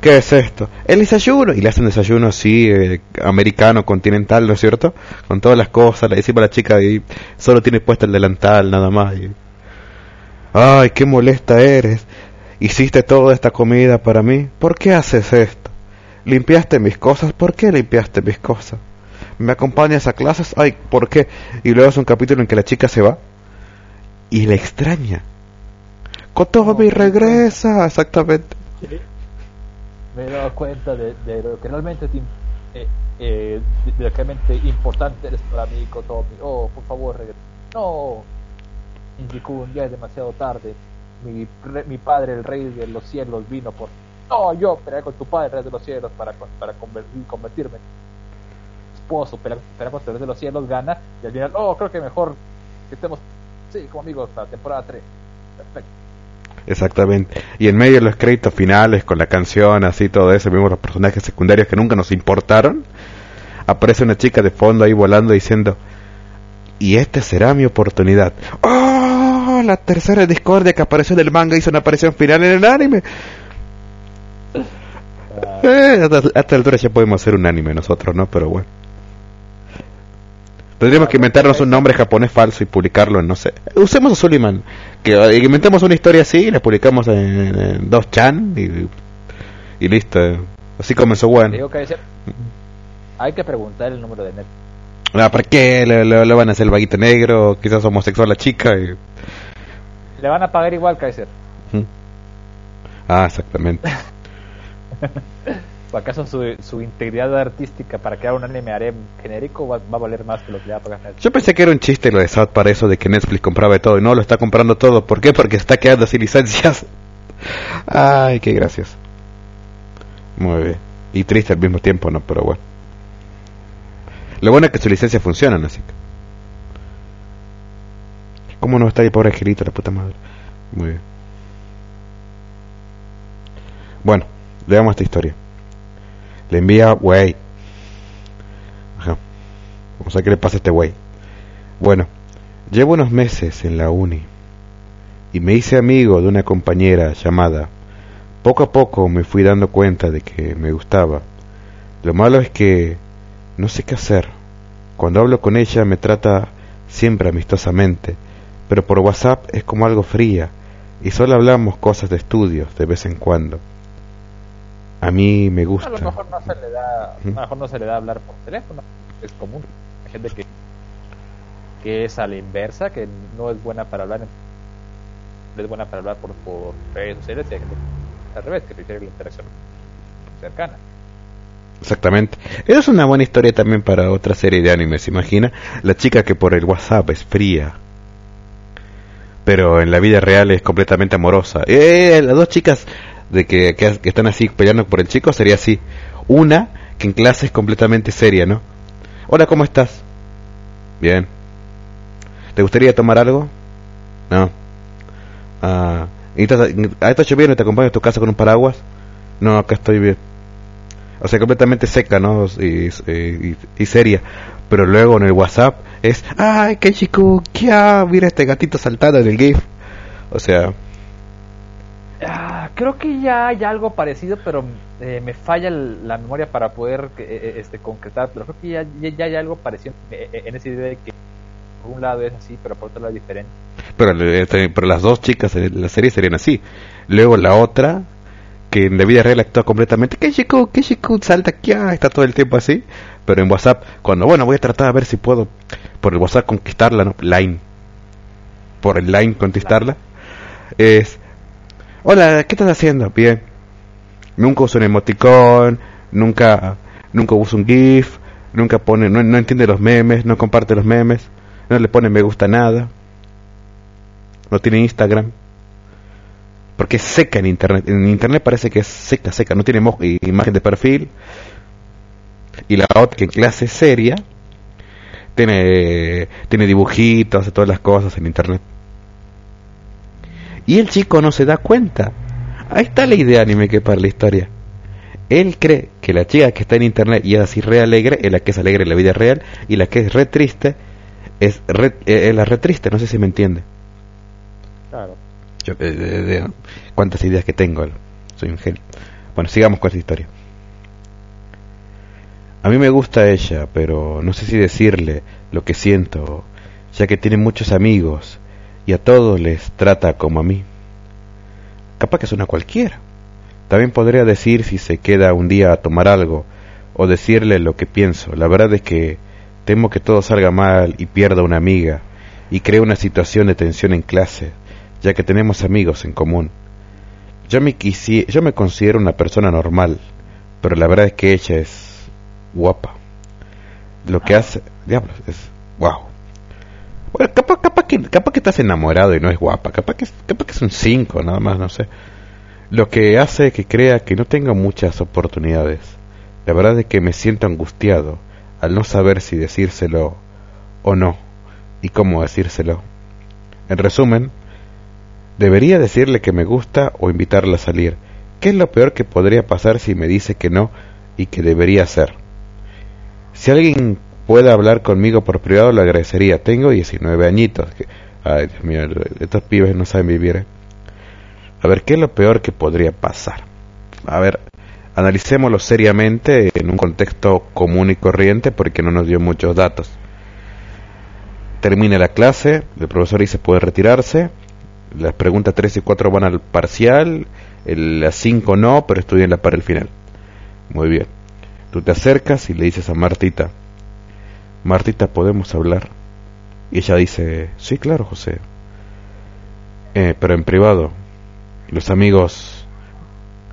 ¿Qué es esto? El desayuno. Y le hace un desayuno así, eh, americano, continental, ¿no es cierto? Con todas las cosas. Le decimos a la chica y solo tiene puesta el delantal, nada más. Y... Ay, qué molesta eres. Hiciste toda esta comida para mí. ¿Por qué haces esto? ¿Limpiaste mis cosas? ¿Por qué limpiaste mis cosas? ¿Me acompañas a clases? Ay, ¿por qué? Y luego es un capítulo en que la chica se va y le extraña. Kotomi No, regresa, exactamente. Me he dado cuenta de, de lo que realmente te eh, eh, de, de lo que realmente importante eres para mí, Kotomi. Oh, por favor, regresa. No, Inji-kun, ya es demasiado tarde. Mi, re- mi padre, el rey de los cielos, vino por. No, yo peleé con tu padre, el rey de los cielos, para, para convertir, convertirme Pelear, pelear contra el rey de los cielos, gana. Y al final, oh, creo que mejor que estemos, sí, como amigos, para temporada 3. Perfecto. Exactamente. Y en medio de los créditos finales, con la canción, así todo eso, vimos los personajes secundarios que nunca nos importaron. Aparece una chica de fondo ahí volando diciendo, y esta será mi oportunidad. ¡Oh! La tercera discordia que apareció en el manga hizo una aparición final en el anime. Ah, Eh, hasta, hasta altura ya podemos hacer un anime nosotros, ¿no? Pero bueno. Tendríamos que inventarnos un nombre japonés falso y publicarlo en, no sé. Usemos a Suliman. Que eh, inventemos una historia así y la publicamos en, en 2chan y, y listo. Así comenzó bueno. digo que ese- hay que preguntar el número de net. Ah, ¿Para qué le, le- le van a hacer el vaguito negro? Quizás homosexual la chica. y- Le van a pagar igual, Kaiser. Ah, exactamente. ¿O acaso su, su integridad artística para crear un anime harem genérico va, a valer más que lo que le va a pagar Netflix? Yo pensé que era un chiste lo de South para eso de que Netflix compraba todo y no lo está comprando todo. ¿Por qué? Porque está quedando sin licencias. Ay, qué gracioso. Muy bien. Y triste al mismo tiempo, ¿no? Pero bueno. Lo bueno es que sus licencias funcionan, así que. ¿Cómo no está ahí, pobre angelito, la puta madre? Muy bien. Bueno, leamos esta historia. Le envía güey. Ajá. Vamos a ver qué le pasa a este güey. Bueno, llevo unos meses en la uni y me hice amigo de una compañera llamada. Poco a poco me fui dando cuenta de que me gustaba. Lo malo es que no sé qué hacer. Cuando hablo con ella me trata siempre amistosamente, pero por WhatsApp es como algo fría y solo hablamos cosas de estudios de vez en cuando. A mí me gusta. A lo mejor no se le da, a lo mejor no se le da hablar por teléfono, es común. Hay gente que, que es a la inversa, que no es buena para hablar, en- es buena para hablar por, por redes sociales y hay gente que al revés, que prefiere la interacción cercana. Exactamente. Esa es una buena historia también para otra serie de animes. ¿Se imagina? La chica que por el WhatsApp es fría. Pero en la vida real es completamente amorosa. Eh, las dos chicas de que, que, están así peleando por el chico sería así. Una que en clase es completamente seria, ¿no? Hola, ¿cómo estás? Bien. ¿Te gustaría tomar algo? No. Ah, ¿y estás, ah, ¿Está lloviendo y te acompaño a tu casa con un paraguas? No, acá estoy bien o sea, completamente seca, ¿no? Y, y, seria. Pero luego en el WhatsApp es, ay, qué chico, ¿qué? Mira este gatito saltando en el GIF. O sea, Ah, creo que ya hay algo parecido, pero eh, me falla el- la memoria para poder eh, eh, este, concretar. Pero creo que ya, ya, ya hay algo parecido eh, en esa idea de que por un lado es así, pero por otro lado es diferente. pero, pero las dos chicas en la serie serían así. Luego la otra, que en la vida real actúa completamente, qué chico, qué chico, salta aquí, ah, está todo el tiempo así. Pero en WhatsApp, cuando, bueno, voy a tratar a ver si puedo por el WhatsApp conquistarla, ¿no? Line. Por el line conquistarla. Es, hola, ¿qué estás haciendo? Bien. Nunca uso un emoticón, nunca, nunca uso un GIF, nunca pone, no, no entiende los memes, no comparte los memes, no le pone me gusta nada, no tiene Instagram, porque es seca en internet, en internet parece que es seca, seca, no tiene imagen de perfil, y la otra que en clase seria, tiene, tiene dibujitos, todas las cosas en internet. Y el chico no se da cuenta. Ahí está la idea anime que para la historia. Él cree que la chica que está en internet y es así re alegre es la que es alegre en la vida real y la que es re triste es, re, eh, es la re triste, no sé si me entiende. Claro. Yo, eh, de- de- cuántas ideas que tengo, soy un genio. Bueno, sigamos con esta historia. A mí me gusta ella, pero no sé si decirle lo que siento, ya que tiene muchos amigos y a todos les trata como a mí. Capaz que es una cualquiera. También podría decir si se queda un día a tomar algo o decirle lo que pienso. La verdad es que temo que todo salga mal y pierda una amiga y cree una situación de tensión en clase, ya que tenemos amigos en común. Yo me, quisi- yo me considero una persona normal, pero la verdad es que ella es guapa. Lo que hace, diablos, es wow. Capaz, que, capaz que estás enamorado y no es guapa, capaz que, capaz que es un 5, nada más, no sé. Lo que hace que crea que no tenga muchas oportunidades. La verdad es que me siento angustiado al no saber si decírselo o no y cómo decírselo. En resumen, debería decirle que me gusta o invitarla a salir. ¿Qué es lo peor que podría pasar si me dice que no y que debería hacer? Si alguien puede hablar conmigo por privado, lo agradecería. Tengo 19 añitos. Ay, Dios mío, estos pibes no saben vivir. ¿eh? A ver, ¿qué es lo peor que podría pasar? A ver, analicémoslo seriamente en un contexto común y corriente porque no nos dio muchos datos. Termina la clase, el profesor dice puede retirarse, las preguntas 3 y 4 van al parcial, las 5 no, pero estudienlas para el final. Muy bien. Tú te acercas y le dices a Martita, Martita, ¿podemos hablar? Y ella dice, sí, claro, José. "Eh, pero en privado. Los amigos,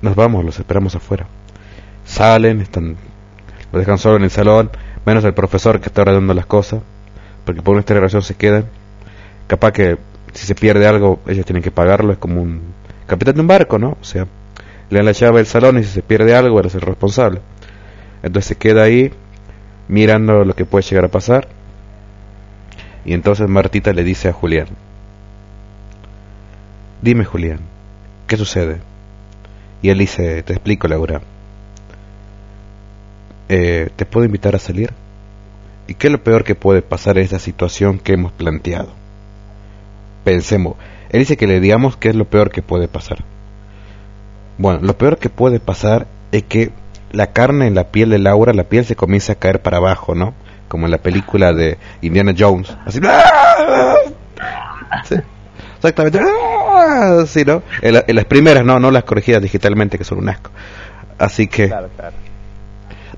nos vamos, los esperamos afuera. Salen, están, lo dejan solo en el salón, menos el profesor que está ordenando las cosas, porque por nuestra relación se quedan. Capaz que si se pierde algo, ellos tienen que pagarlo, es como un capitán de un barco, ¿no? O sea, le dan la llave del salón y si se pierde algo, él es el responsable. Entonces se queda ahí mirando lo que puede llegar a pasar. Y entonces Martita le dice a Julián, dime Julián, ¿qué sucede? Y él dice, te explico Laura, eh, ¿te puedo invitar a salir? ¿Y qué es lo peor que puede pasar en esta situación que hemos planteado? Pensemos, él dice que le digamos qué es lo peor que puede pasar. Bueno, lo peor que puede pasar es que la carne en la piel de Laura, la piel se comienza a caer para abajo, ¿no? Como en la película de Indiana Jones. Así. ¡ah! Sí, exactamente. ¡ah! Sí, ¿no? En, la- en las primeras, no, no las corregidas digitalmente, que son un asco. Así que. Claro, claro.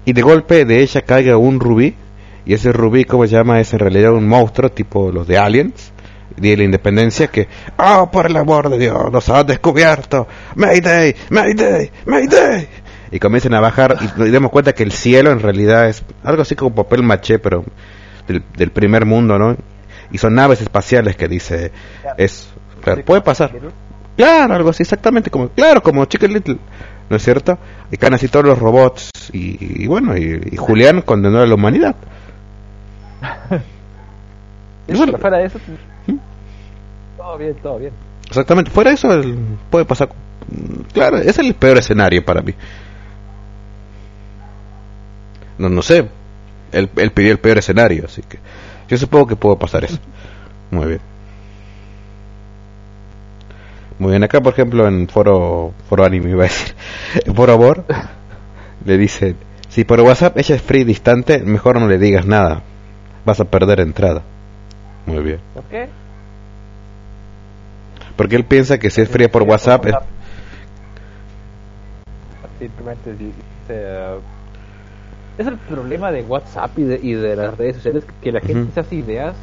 Y de golpe de ella caiga un rubí. Y ese rubí, como se llama, es en realidad un monstruo tipo los de Aliens. Día de la Independencia que, oh, por el amor de Dios, nos han descubierto. Mayday, Mayday, Mayday. Y comienzan a bajar y nos damos cuenta que el cielo en realidad es algo así como papel maché, pero del, del primer mundo, ¿no? Y son naves espaciales que dice, es, claro, puede pasar. Claro, algo así, exactamente, como, claro, como Chicken Little, ¿no es cierto? Y caen así todos los robots, y, y bueno, y, y Julián condenó a la humanidad. Sí, pero fuera de eso, todo bien, todo bien. Exactamente, fuera de eso el- puede pasar. mm, Claro, ese es el peor escenario para mí. No, no sé, él, él pidió el peor escenario, así que yo supongo que puede pasar eso. Muy bien. Muy bien, acá por ejemplo en foro, foro anime iba a decir, en foro amor, le dicen, si por WhatsApp ella es free distante, mejor no le digas nada, vas a perder entrada. Muy bien. ¿Por qué? Porque él piensa que si es fría por WhatsApp es... Simplemente di- dice, es el problema de WhatsApp y de, y de las redes sociales que la gente se hace ideas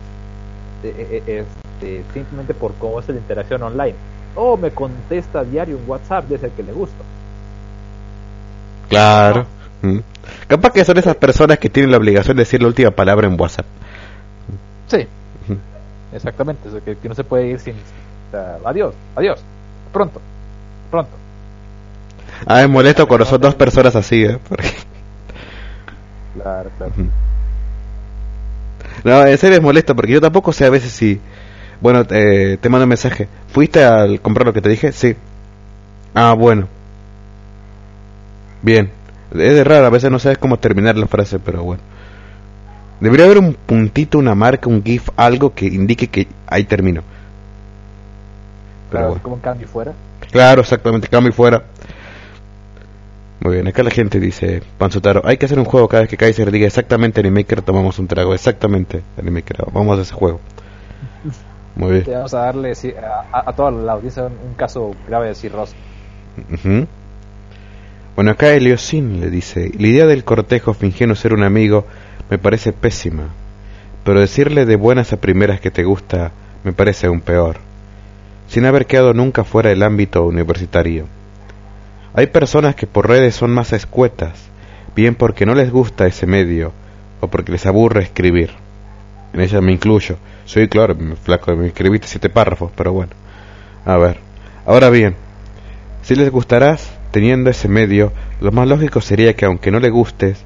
eh, eh, eh, este, simplemente por cómo es la interacción online. Oh, me contesta a diario un WhatsApp, debe ser que le gusto. Claro. Mm. Capaz que son esas personas que tienen la obligación de decir la última palabra en WhatsApp. Sí, exactamente, eso, que, que no se puede ir sin... o sea, adiós, adiós, pronto, pronto. Ah, es molesto cuando son dos personas así, ¿eh? Porque- Claro, claro. No, en serio es molesto porque yo tampoco sé a veces si... Bueno, eh, te mando un mensaje. ¿Fuiste al comprar lo que te dije? Sí. Ah, bueno. Bien. Es de raro, a veces no sabes cómo terminar la frase, pero bueno. Debería haber un puntito, una marca, un GIF, algo que indique que ahí termino. Pero Claro, bueno. como un cambio fuera. Claro, exactamente, cambio fuera. Muy bien, acá la gente dice, Panzotaro, hay que hacer un juego cada vez que Kaiser diga exactamente Animaker, tomamos un trago, exactamente Animaker, vamos a ese juego. Muy bien. vamos a darle sí, a, a, toda la audiencia un, caso grave de cirrosis. Ujú. Bueno, acá Eliosin le dice, la idea del cortejo fingiendo ser un amigo me parece pésima, pero decirle de buenas a primeras que te gusta me parece aún peor, sin haber quedado nunca fuera del ámbito universitario. Hay personas que por redes son más escuetas, bien porque no les gusta ese medio o porque les aburre escribir. En ella me incluyo. Soy claro, flaco, me escribiste siete párrafos, pero bueno. A ver. Ahora bien, si les gustarás teniendo ese medio, lo más lógico sería que aunque no le gustes,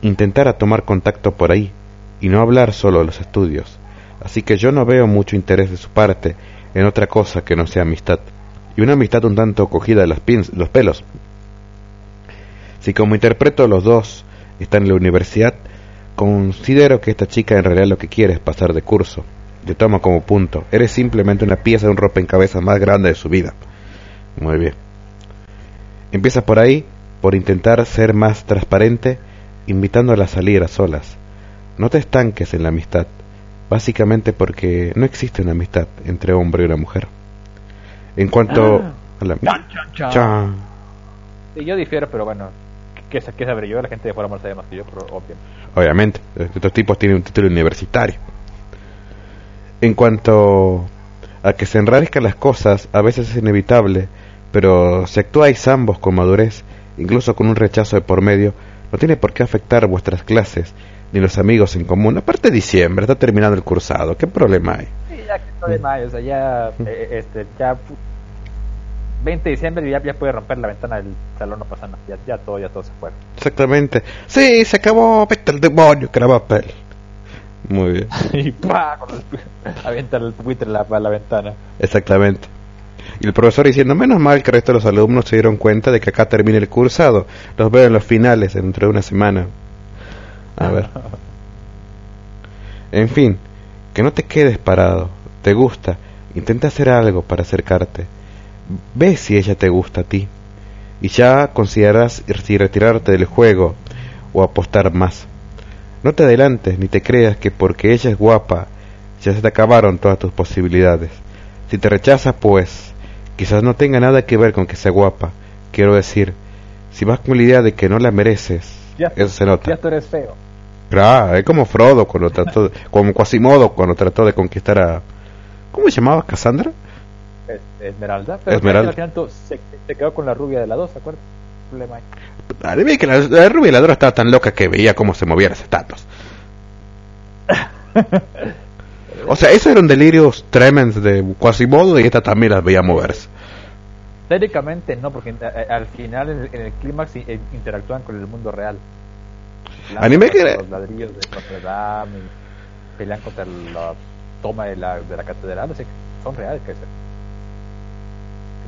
intentara tomar contacto por ahí y no hablar solo de los estudios. Así que yo no veo mucho interés de su parte en otra cosa que no sea amistad. Y una amistad un tanto cogida de las pin- los pelos. Si como interpreto los dos están en la universidad, considero que esta chica en realidad lo que quiere es pasar de curso. Te toma como punto. Eres simplemente una pieza de un rompecabezas más grande de su vida. Muy bien. Empieza por ahí, por intentar ser más transparente, invitándola a salir a solas. No te estanques en la amistad, básicamente porque no existe una amistad entre hombre y una mujer. En cuanto a la... Chan. Y yo difiero, pero bueno, ¿qué, qué, sabré yo? La gente de fuera sabe más que yo, pero obvio. Obviamente, estos tipos tienen un título universitario. En cuanto a que se enrarezcan las cosas, a veces es inevitable, pero si actuáis ambos con madurez, incluso con un rechazo de por medio, no tiene por qué afectar vuestras clases ni los amigos en común. Aparte de diciembre, está terminando el cursado, ¿qué problema hay? Ya que de mayo, o sea, ya, eh, este, ya, pu- 20 de diciembre ya, ya puede romper la ventana del salón, no pasa nada, ya, ya todo, ya todo se fue. Exactamente. Sí, se acabó, vete al demonio, que la papel. Muy bien, y el- avienta el a la, la ventana. exactamente. Y el profesor diciendo, menos mal que el resto de los alumnos se dieron cuenta de que acá termina el cursado. Los veo en los finales dentro de una semana. A ver. En fin, que no te quedes parado. Te gusta. Intenta hacer algo para acercarte. Ve si ella te gusta a ti. Y ya considerarás si retirarte del juego o apostar más. No te adelantes ni te creas que porque ella es guapa ya se te acabaron todas tus posibilidades. Si te rechazas, pues, quizás no tenga nada que ver con que sea guapa. Quiero decir, si vas con la idea de que no la mereces, Ya, eso se nota. ya tú eres feo. Claro, es como Frodo cuando trató, como Quasimodo cuando trató de conquistar a... ¿Cómo se llamaba? ¿Cassandra? Es- Esmeralda. Pero Esmeralda. al final se, se quedó con la rubia de la dos, ¿te acuerdas? Problema ahí. Que la, la rubia heladora estaba tan loca que veía cómo se movían las estatuas. O sea, esos eran delirios tremens de Quasimodo y esta también las veía moverse. Técnicamente no, porque eh, al final en el, el clímax eh, interactúan con el mundo real. Anime que- Los ladrillos de Notre Dame y pelean contra la toma de la, de la catedral, así que son reales, que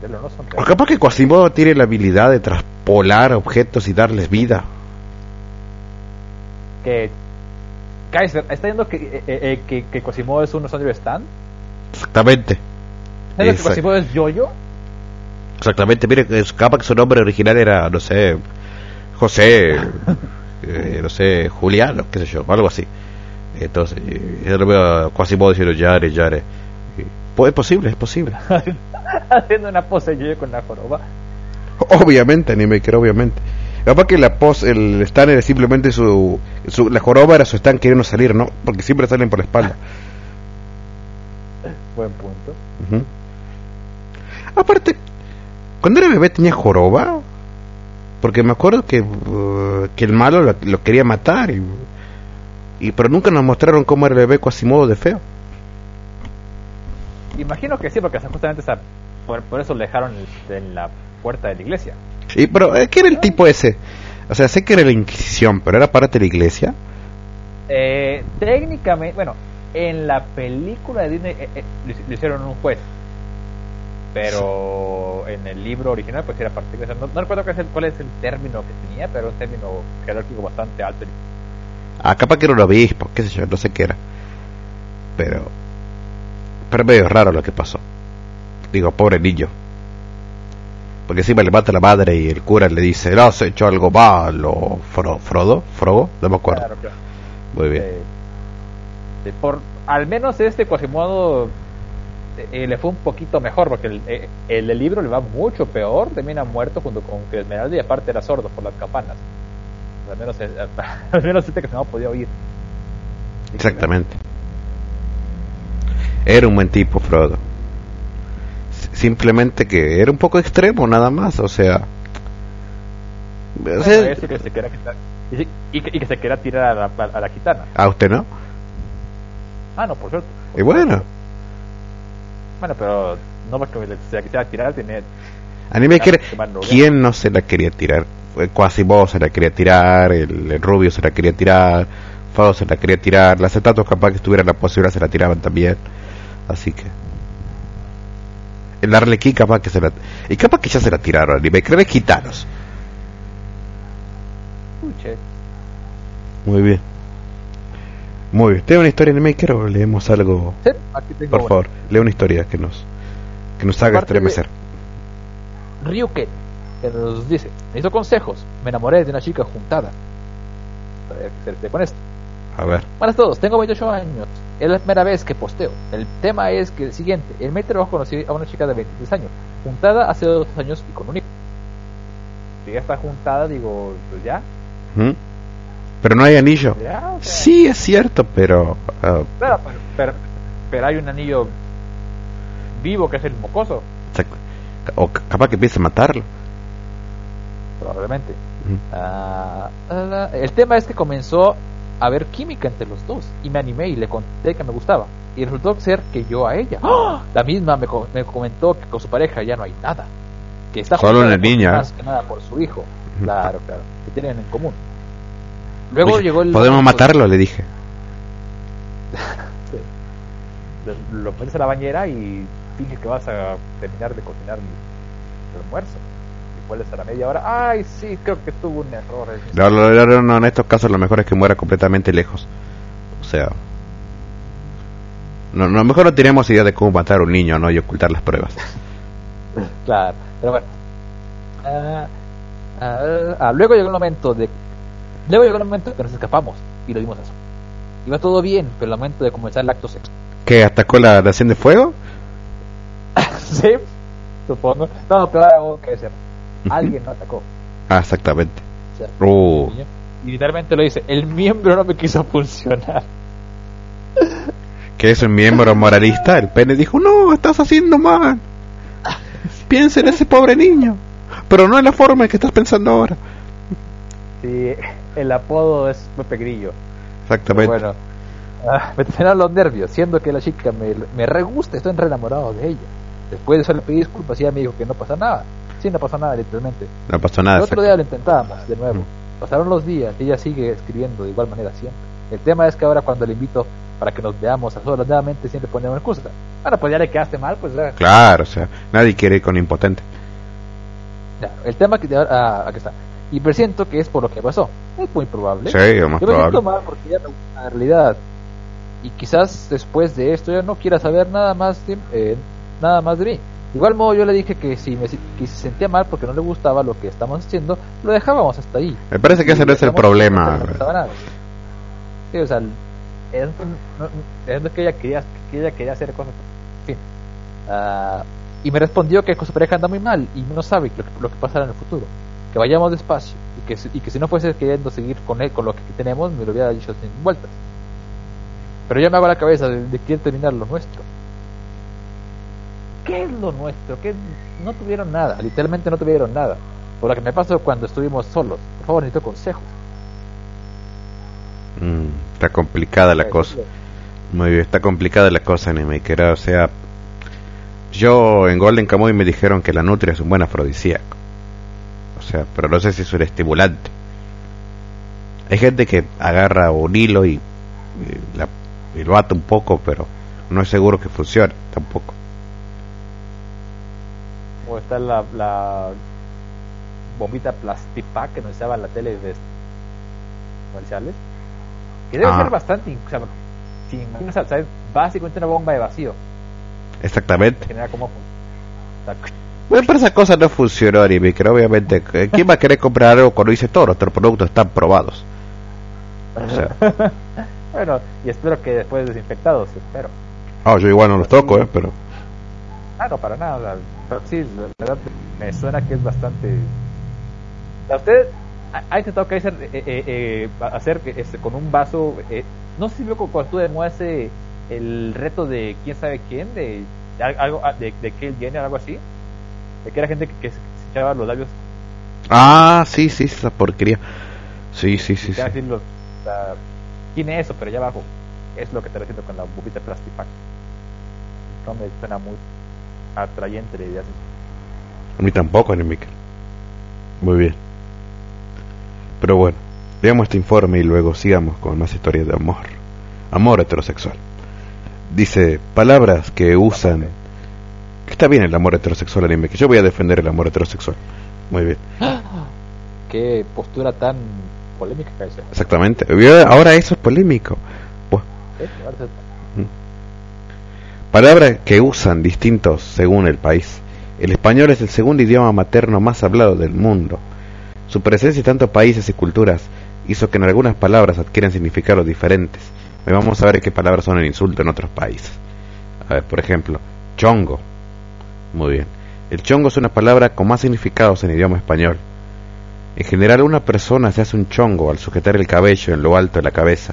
no son reales. capaz que Quasimodo tiene la habilidad de traspolar objetos y darles vida. Que Kaiser, ¿está diciendo que, eh, eh, que, que Quasimodo es un Sonrio Stan? Exactamente. ¿Está diciendo que. Quasimodo es Yoyo? Exactamente, mire, capaz que su nombre original era, no sé, José, eh, no sé, Juliano, qué sé yo, algo así. Entonces, eh, yo lo veo a Quasimodo diciendo, Yare, Yare. Pues, es posible, es posible. Haciendo una pose Yoyo con la joroba. Obviamente, anime que obviamente. Capaz que la pos, el stand era simplemente su, su. La joroba era su stand queriendo salir, ¿no? Porque siempre salen por la espalda. Buen punto. Ujú. Aparte, cuando era bebé tenía joroba. Porque me acuerdo que, uh, que el malo lo, lo quería matar. Y, y pero nunca nos mostraron cómo era el bebé Quasimodo de feo. Imagino que sí, porque justamente esa, por, por eso le dejaron el- en la puerta de la iglesia. Y pero, eh, ¿qué era el tipo ese? O sea, sé que era la Inquisición, pero era parte de la iglesia. Eh, técnicamente, bueno, en la película de Disney eh, eh, lo hicieron un juez, pero en el libro original pues era parte de la iglesia. No, no recuerdo qué es el- cuál es el término que tenía, pero un término jerárquico bastante alto. Ah, capaz que era un obispo, qué sé yo, no sé qué era. Pero. Pero medio raro lo que pasó. Digo, pobre niño. Porque encima le mata a la madre y el cura le dice, no, has hecho algo malo, Fro- Frodo, Frogo, no me acuerdo. Claro, claro. Muy bien. Eh, eh, por al menos este Quasimodo eh, le fue un poquito mejor porque el, eh, el libro le va mucho peor termina muerto junto con que Esmeralda y aparte era sordo por las campanas al menos eh, al menos este que no podía oír Exactamente. Era un buen tipo, Frodo. Simplemente que era un poco extremo, nada más, o sea. o Bueno, sea, eso que se quiera quitar y, que, y que se quiera tirar a la, a la gitana a usted no. ah no por cierto Y bueno, bueno pero no porque se la quisiera tirar tiene que que más no vea. ¿Quién no se la quería tirar? Eh, Quasimodo se la quería tirar, el, el rubio se la quería tirar, Frodo se la quería tirar, las estatuas capaz que tuvieran la posibilidad se la tiraban también. Así que. El Arlequín capaz que se la. Y capaz que ya se la tiraron, anime. Que gitanos. Muy bien. Muy bien. ¿Tiene una historia en Maker o leemos algo? Sí, aquí tengo Por una. favor, lee una historia que nos que nos haga estremecer. Ryuke, nos dice, necesito consejos, me enamoré de una chica juntada. A ver, ¿qué se- con esto. A ver. Buenas a todos, tengo 28 años, es la primera vez que posteo. El tema es que el siguiente, en mi trabajo conocí a una chica de 23 años, juntada hace dos años y con un hijo. Si ya está juntada, digo, pues ya, ¿Mm? Pero no hay anillo. ya, o sea, Sí, es cierto, pero. ah, pero, pero, pero- hay un anillo vivo que es el mocoso. o capaz que empiece a matarlo. Probablemente. Ah, el tema es que comenzó a haber química entre los dos y me animé y le conté que me gustaba. Y resultó ser que yo a ella. ¡Ah! La misma me, co- me comentó que con su pareja ya no hay nada. Que está Solo por- niña. Más que nada por su hijo. Claro, claro. Que tienen en común. Luego Oye, llegó el. ¿Podemos matarlo? Le dije. Lo- metes a la bañera y finge que vas a terminar de cocinar el, el almuerzo. Y vuelves a la media hora. Ay, sí, creo que tuvo un error. No, no, no, no, en estos casos lo mejor es que muera completamente lejos. O sea... No, no, mejor no tenemos idea de cómo matar a un niño, ¿no? Y ocultar las pruebas. Claro, pero bueno. Ah, ah, ah, luego llegó el momento de. Luego llegó el momento que nos escapamos y lo dimos eso. Iba todo bien, pero el momento de comenzar el acto sexo. ¿Que atacó la nación de fuego? sí, supongo. No, hubo que decir. Alguien no atacó. Ah, exactamente. O sea, Uh, y literalmente lo dice: el miembro no me quiso funcionar. que es un miembro moralista, el pene dijo, no, estás haciendo mal. Piensa en ese pobre niño. Pero no en la forma en que estás pensando ahora. Sí, el apodo es Pepe Grillo. Exactamente. Bueno, ah, me tenían los nervios, siendo que la chica me, me re gusta, estoy re enamorado de ella. Después de eso le pedí disculpas y ella me dijo que no pasa nada. Sí, no pasó nada, literalmente. No pasó nada. El otro día lo intentábamos de nuevo. Mm. Pasaron los días y ella sigue escribiendo de igual manera siempre. El tema es que ahora cuando le invito para que nos veamos a solas nuevamente siempre pone una excusa. Bueno, pues ya le quedaste mal, pues ya. Claro, o sea, nadie quiere ir con impotente. Ya, El tema que ah, aquí está. Y presiento que es por lo que pasó. Es muy probable. Sí, lo más Yo me siento probable. mal porque ya la realidad. Y quizás después de esto ya no quiera saber nada más de, eh, nada más de mí. Igual modo yo le dije que si me si- que se sentía mal porque no le gustaba lo que estamos haciendo, lo dejábamos hasta ahí. Me parece que ese no es el problema. No. Sí, o sea, es, no, es lo que ella quería, que ella quería hacer cosas. En fin. Ah, y me respondió que con su pareja anda muy mal y no sabe lo que, lo que pasará en el futuro. Que vayamos despacio y que, si- y que si no fuese queriendo seguir con él, con lo que tenemos, me lo hubiera dicho sin vueltas. Pero yo me hago la cabeza de, de terminar lo nuestro. ¿Qué es lo nuestro? ¿Qué? No tuvieron nada, literalmente no tuvieron nada. Por lo que me pasó cuando estuvimos solos. Por favor, necesito consejos. Mm, está complicada la cosa. Muy bien, está complicada la cosa, Animaker. O sea, yo en Golden Kamuy me dijeron que la nutria es un buen afrodisíaco. O sea, pero no sé si es un estimulante. Hay gente que agarra un hilo y, y la- y lo ata un poco, pero no es seguro que funcione tampoco. O está la, la bombita Plastipack que nos en la tele de comerciales. Que debe Ah. ser bastante. O sea, sin, o sea, es básicamente una bomba de vacío. Exactamente. Que genera como. Bueno, pero esa cosa no funcionó, Animaker. Obviamente, ¿quién va a querer comprar algo cuando dice todos nuestros productos están probados? O sea, bueno, y espero que después desinfectados, espero. ah, yo igual no los toco, ¿eh? Pero Ah, no, para nada. pero sí, la verdad me suena que es bastante. ¿A usted ha- intentado que hacer, eh, eh, eh, hacer este, con un vaso? eh, no sé si vio cu- cuando estuve de ese el reto de quién sabe quién, de de al- algo ah, de, de Kyle Jenner, algo así. De que era gente que, que se echaba los labios Ah, sí, sí, esa porquería. Sí, sí, sí, sí. los, tiene eso, pero ya abajo es lo que te haciendo con la bombita Plastipack. No me suena muy atrayente la idea. A mí tampoco, Animaker. Muy bien. Pero bueno, veamos este informe y luego sigamos con más historias de amor. Amor heterosexual. Dice, palabras que usan... Está bien el amor heterosexual, Animaker. Yo voy a defender el amor heterosexual. Muy bien. Qué postura tan polémica que. Exactamente. Ahora eso es polémico. Buah. ¿Eh? Palabras que usan distintos según el país. El español es el segundo idioma materno más hablado del mundo. Su presencia en tantos países y culturas hizo que en algunas palabras adquieran significados diferentes. Vamos a ver qué palabras son el insulto en otros países. A ver, por ejemplo, chongo. Muy bien. El chongo es una palabra con más significados en idioma español. En general, una persona se hace un chongo al sujetar el cabello en lo alto de la cabeza.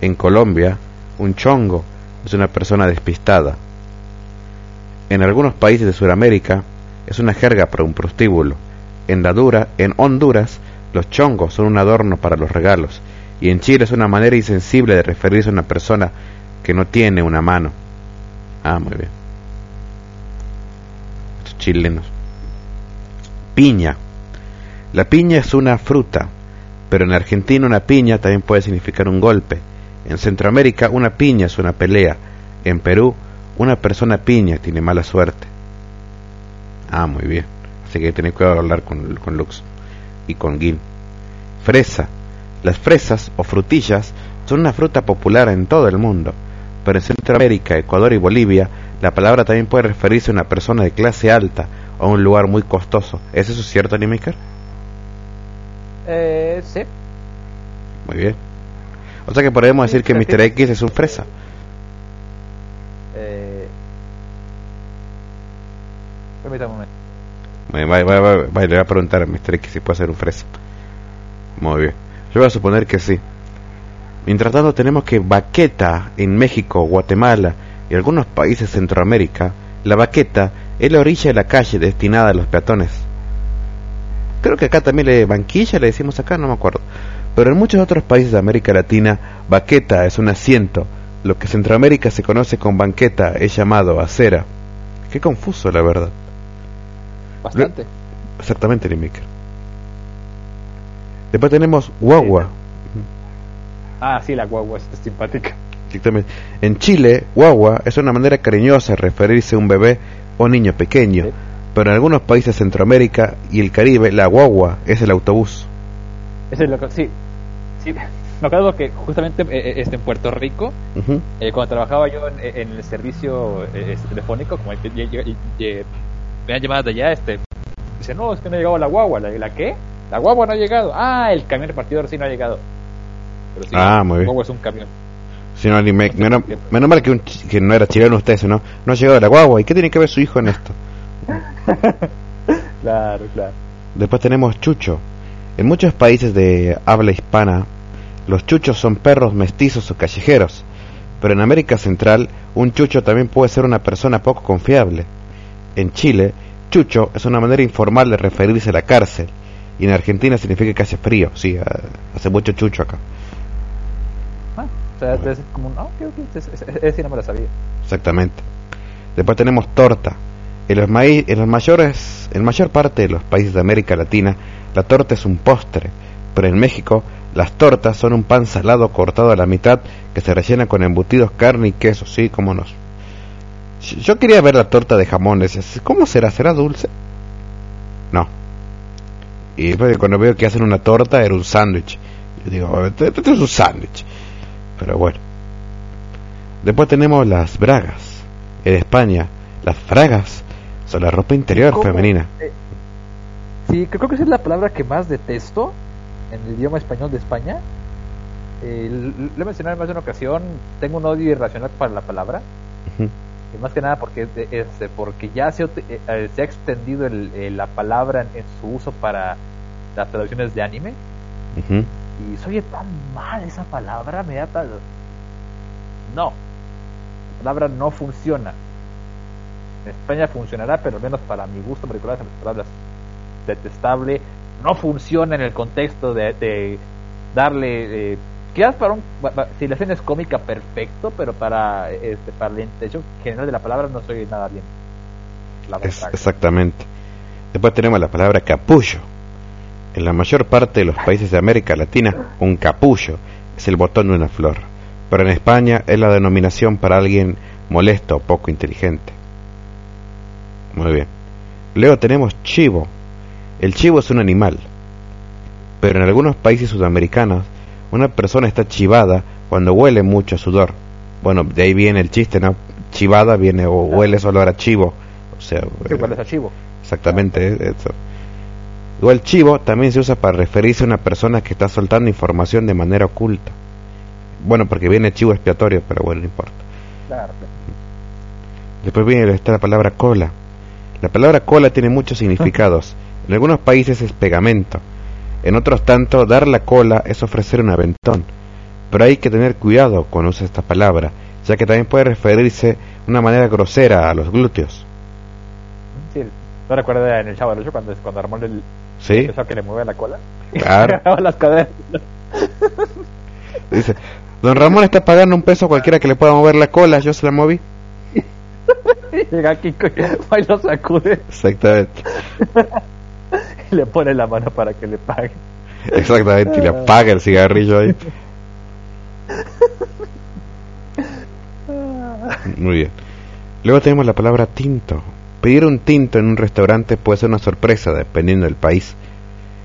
En Colombia, un chongo es una persona despistada. En algunos países de Sudamérica es una jerga para un prostíbulo. En, la dura, en Honduras, los chongos son un adorno para los regalos. Y en Chile es una manera insensible de referirse a una persona que no tiene una mano. Ah, muy bien. Estos chilenos. Piña. La piña es una fruta, pero en Argentina una piña también puede significar un golpe. En Centroamérica una piña es una pelea. En Perú una persona piña tiene mala suerte. Ah, muy bien. Así que tenés cuidado al hablar con, con Lux y con Gin. Fresa. Las fresas o frutillas son una fruta popular en todo el mundo, pero en Centroamérica, Ecuador y Bolivia, la palabra también puede referirse a una persona de clase alta o a un lugar muy costoso. ¿Es eso cierto, Animaker? Eh, sí. Muy bien. O sea que podemos decir que Mr. X es un fresa. Eh... Permítame un momento. Le voy a preguntar a Mr. X si puede ser un fresa. Muy bien. Yo voy a suponer que sí. Mientras tanto tenemos que baqueta en México, Guatemala y algunos países de Centroamérica, la baqueta es la orilla de la calle destinada a los peatones. Creo que acá también le banquilla, le decimos acá, no me acuerdo. Pero en muchos otros países de América Latina, baqueta es un asiento. Lo que en Centroamérica se conoce con banqueta es llamado acera. Qué confuso, la verdad. Bastante. Exactamente, Limiker. Después tenemos guagua. Ah, sí, la guagua es simpática. Exactamente. En Chile, guagua es una manera cariñosa de referirse a un bebé o niño pequeño. Sí. Pero en algunos países de Centroamérica y el Caribe, la guagua es el autobús. Ese es lo que, sí, sí. Me acuerdo que justamente eh, eh, este, en Puerto Rico, eh, cuando trabajaba yo en, en el servicio eh, este, telefónico, como me han llamado de allá, este, dice, no, es que no ha llegado la guagua. ¿La, ¿la qué? La guagua no ha llegado. Ah, el camión repartidor sí no ha llegado. Pero sí, Ah, muy la bien. guagua es un camión. Si no, ni me- menos, menos mal que, un que no era chileno usted, ¿no? No ha llegado la guagua. ¿Y qué tiene que ver su hijo en esto? Claro, claro. Después tenemos chucho. En muchos países de habla hispana, los chuchos son perros mestizos o callejeros. Pero en América Central, un chucho también puede ser una persona poco confiable. En Chile, chucho es una manera informal de referirse a la cárcel. Y en Argentina significa que hace frío. Sí, hace mucho chucho acá. Ah, o sea, es como un, ah, ok, ok, es- es- es- ese no me lo sabía. Exactamente. Después tenemos torta. En los, maíz, en los mayores, en mayor parte de los países de América Latina, la torta es un postre, pero en México las tortas son un pan salado cortado a la mitad que se rellena con embutidos, carne y queso, sí, cómo no. Yo quería ver la torta de jamón, decía, ¿cómo será? ¿Será dulce? No. Y después cuando veo que hacen una torta era un sándwich. Yo digo, esto es un sándwich. Pero bueno. Después tenemos las bragas. En España, las fragas son la ropa interior femenina. Sí, creo que esa es la palabra que más detesto en el idioma español de España. Eh, lo he mencionado en más de una ocasión. Tengo un odio irracional para la palabra. Y más que nada porque, porque ya se, ha ut- eh, se ha extendido el- eh, la palabra en, en su uso para las traducciones de anime. Y se oye tan mal esa palabra, me da tal... No. La palabra no funciona. En España funcionará, pero al menos para mi gusto particular, esa palabra es detestable. No funciona en el contexto de, de darle... Eh, quizás para un... Si la escena es cómica, perfecto, pero para, este, para la intención general de la palabra no soy nada bien. La Es- verdad. exactamente. Después tenemos la palabra capullo. En la mayor parte de los países de América Latina, un capullo es el botón de una flor. Pero en España es la denominación para alguien molesto o poco inteligente. Muy bien. Luego tenemos chivo. El chivo es un animal. Pero en algunos países sudamericanos, una persona está chivada cuando huele mucho a sudor. Bueno, de ahí viene el chiste, ¿no? Chivada viene o huele solo a chivo. O sea, Sí, eh, ¿Cuál es archivo? Exactamente, eso. Igual chivo también se usa para referirse a una persona que está soltando información de manera oculta. Bueno, porque viene chivo expiatorio, pero bueno, no importa. Claro. Después viene está la palabra cola. La palabra cola tiene muchos significados. En algunos países es pegamento. En otros tanto, dar la cola es ofrecer un aventón. Pero hay que tener cuidado cuando usa esta palabra, ya que también puede referirse de una manera grosera a los glúteos. Sí, no recuerda en el Chavo cuando, cuando armó el, Sí, Empezó a que le mueve la cola. Claro. Las caderas. dice, don Ramón está pagando un peso a cualquiera que le pueda mover la cola, yo se la moví. Llega va y lo sacude Exactamente, y le pone la mano para que le pague. exactamente, y le apaga el cigarrillo ahí. Muy bien. Luego tenemos la palabra tinto. Pedir un tinto en un restaurante puede ser una sorpresa dependiendo del país.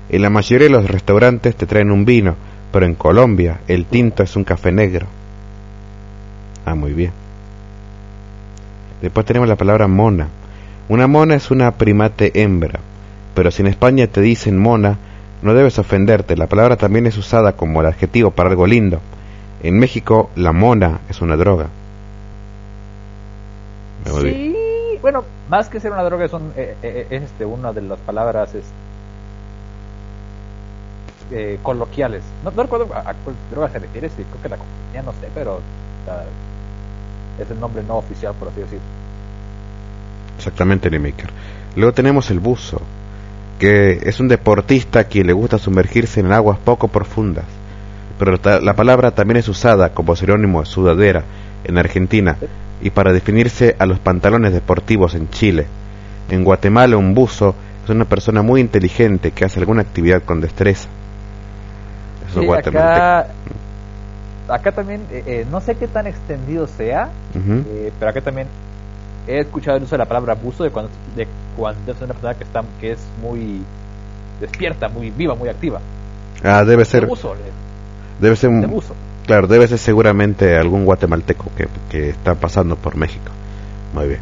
En la mayoría de los restaurantes te traen un vino, pero en Colombia el tinto es un café negro. Ah, muy bien. Después tenemos la palabra mona. Una mona es una primate hembra, pero si en España te dicen mona, no debes ofenderte. La palabra también es usada como el adjetivo para algo lindo. En México, la mona es una droga. Bien. Sí, bueno, más que ser una droga, son, eh, eh, es este, una de las palabras es, eh, coloquiales. No, no recuerdo a, a cuál droga se refiere, sí, creo que la compañía, no sé, pero ah, es el nombre no oficial, por así decirlo. Exactamente, Maker. Luego tenemos el buzo, que es un deportista a quien le gusta sumergirse en aguas poco profundas. Pero la palabra también es usada como sinónimo de sudadera en Argentina y para definirse a los pantalones deportivos en Chile. En Guatemala un buzo es una persona muy inteligente que hace alguna actividad con destreza. Eso es Sí, guatemalteco. acá, acá también, eh, eh, no sé qué tan extendido sea, eh, pero acá también he escuchado el uso de la palabra buzo de cuando, de cuando es una persona que, está, que es muy despierta, muy viva, muy activa. Ah, debe De ser, le- debe ser un, buzo. Claro, debe ser seguramente algún guatemalteco que, que está pasando por México. Muy bien.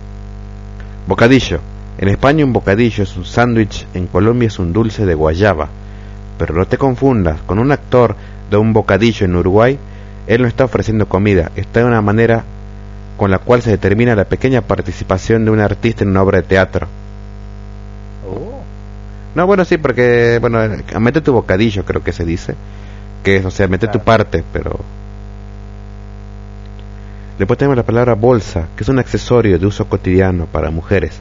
Bocadillo. En España un bocadillo es un sándwich, en Colombia es un dulce de guayaba. Pero no te confundas, con un actor de un bocadillo en Uruguay, él no está ofreciendo comida, está de una manera con la cual se determina la pequeña participación de un artista en una obra de teatro. Oh. No, bueno, sí, porque, bueno, mete tu bocadillo, creo que se dice. Que es, o sea, mete tu parte, pero. Después tenemos la palabra bolsa, que es un accesorio de uso cotidiano para mujeres.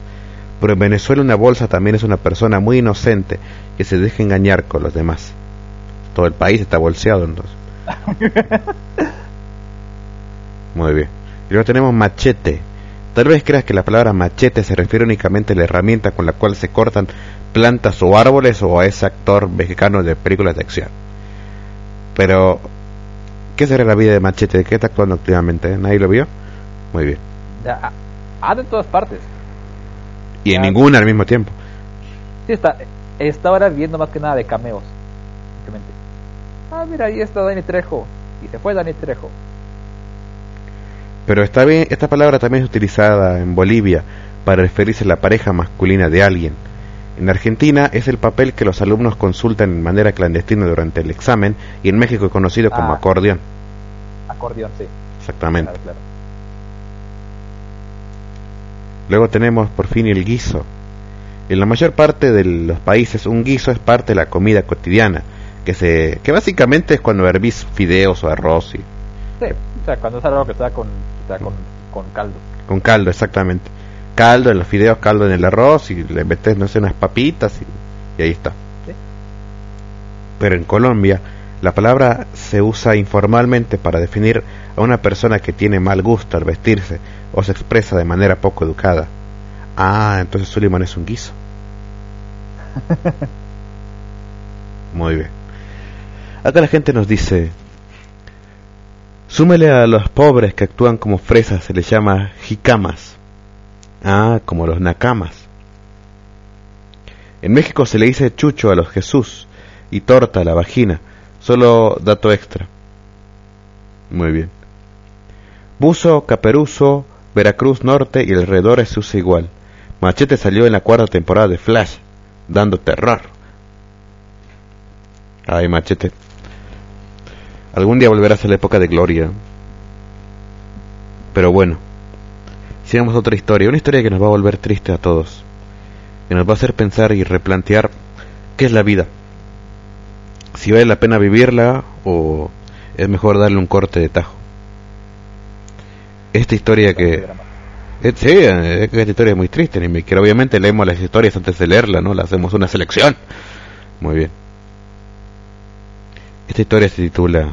Pero en Venezuela una bolsa también es una persona muy inocente que se deja engañar con los demás. Todo el país está bolseado entonces. Muy bien. Y luego tenemos machete. Tal vez creas que la palabra machete se refiere únicamente a la herramienta con la cual se cortan plantas o árboles o a ese actor mexicano de películas de acción. Pero, ¿qué será la vida de machete? ¿De qué está actuando activamente? ¿Nadie lo vio? Muy bien. Ah, anda en todas partes. Y en ninguna al mismo tiempo. Sí, está, está ahora viendo más que nada de cameos. Simplemente. Ah, mira, ahí está Dani Trejo. Y se fue Dani Trejo. Pero está bien, esta palabra también es utilizada en Bolivia para referirse a la pareja masculina de alguien. En Argentina es el papel que los alumnos consultan en manera clandestina durante el examen y en México es conocido como Ah. acordeón. Acordeón, sí. Exactamente. Claro, claro. Luego tenemos por fin el guiso. En la mayor parte de los países un guiso es parte de la comida cotidiana, que se que básicamente es cuando hervís fideos o arroz y Sí, o sea, cuando es algo que está con, está con, con caldo. con caldo exactamente. Caldo en los fideos, caldo en el arroz y le metes no sé unas papitas y, y ahí está. Sí. Pero en Colombia la palabra se usa informalmente para definir a una persona que tiene mal gusto al vestirse o se expresa de manera poco educada. Ah, entonces Suleiman es un guiso. Muy bien. Acá la gente nos dice, súmele a los pobres que actúan como fresas, se les llama jicamas. Ah, como los nakamas. En México se le dice chucho a los Jesús y torta a la vagina. Solo dato extra. Muy bien. Buzo, Caperuso, Veracruz Norte y alrededores se usa igual. Machete salió en la cuarta temporada de Flash, dando terror. Ay, Machete. Algún día volverás a la época de gloria. Pero bueno, sigamos otra historia, una historia que nos va a volver triste a todos, que nos va a hacer pensar y replantear qué es la vida, si vale la pena vivirla o es mejor darle un corte de tajo. Esta historia que... eh, Sí, eh, esta historia es muy triste, ni quiero. Obviamente leemos las historias antes de leerla, ¿no? Le hacemos una selección. Muy bien. Esta historia se titula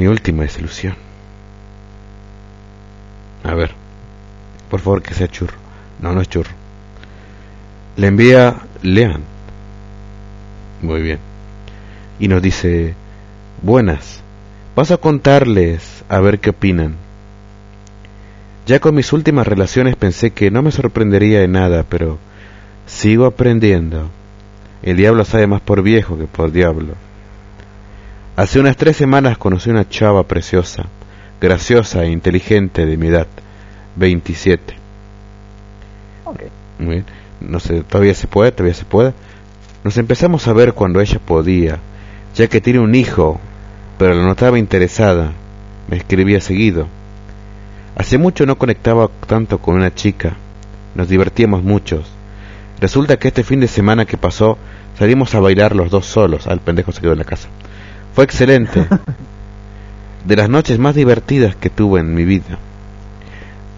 Mi última desilusión. A ver, por favor que sea churro. No, no es churro. Le envía Lean. Muy bien. Y nos dice, buenas, paso a contarles a ver qué opinan. Ya con mis últimas relaciones pensé que no me sorprendería de nada, pero sigo aprendiendo. El diablo sabe más por viejo que por diablo. Hace unas tres semanas conocí una chava preciosa, graciosa e inteligente de mi edad, 27. Ok. Muy bien. No sé, todavía se puede, todavía se puede. Nos empezamos a ver cuando ella podía, ya que tiene un hijo, pero la notaba interesada. Me escribía seguido. Hace mucho no conectaba tanto con una chica. Nos divertíamos muchos. Resulta que este fin de semana que pasó salimos a bailar los dos solos. Al pendejo se quedó en la casa. Fue excelente. De las noches más divertidas que tuve en mi vida.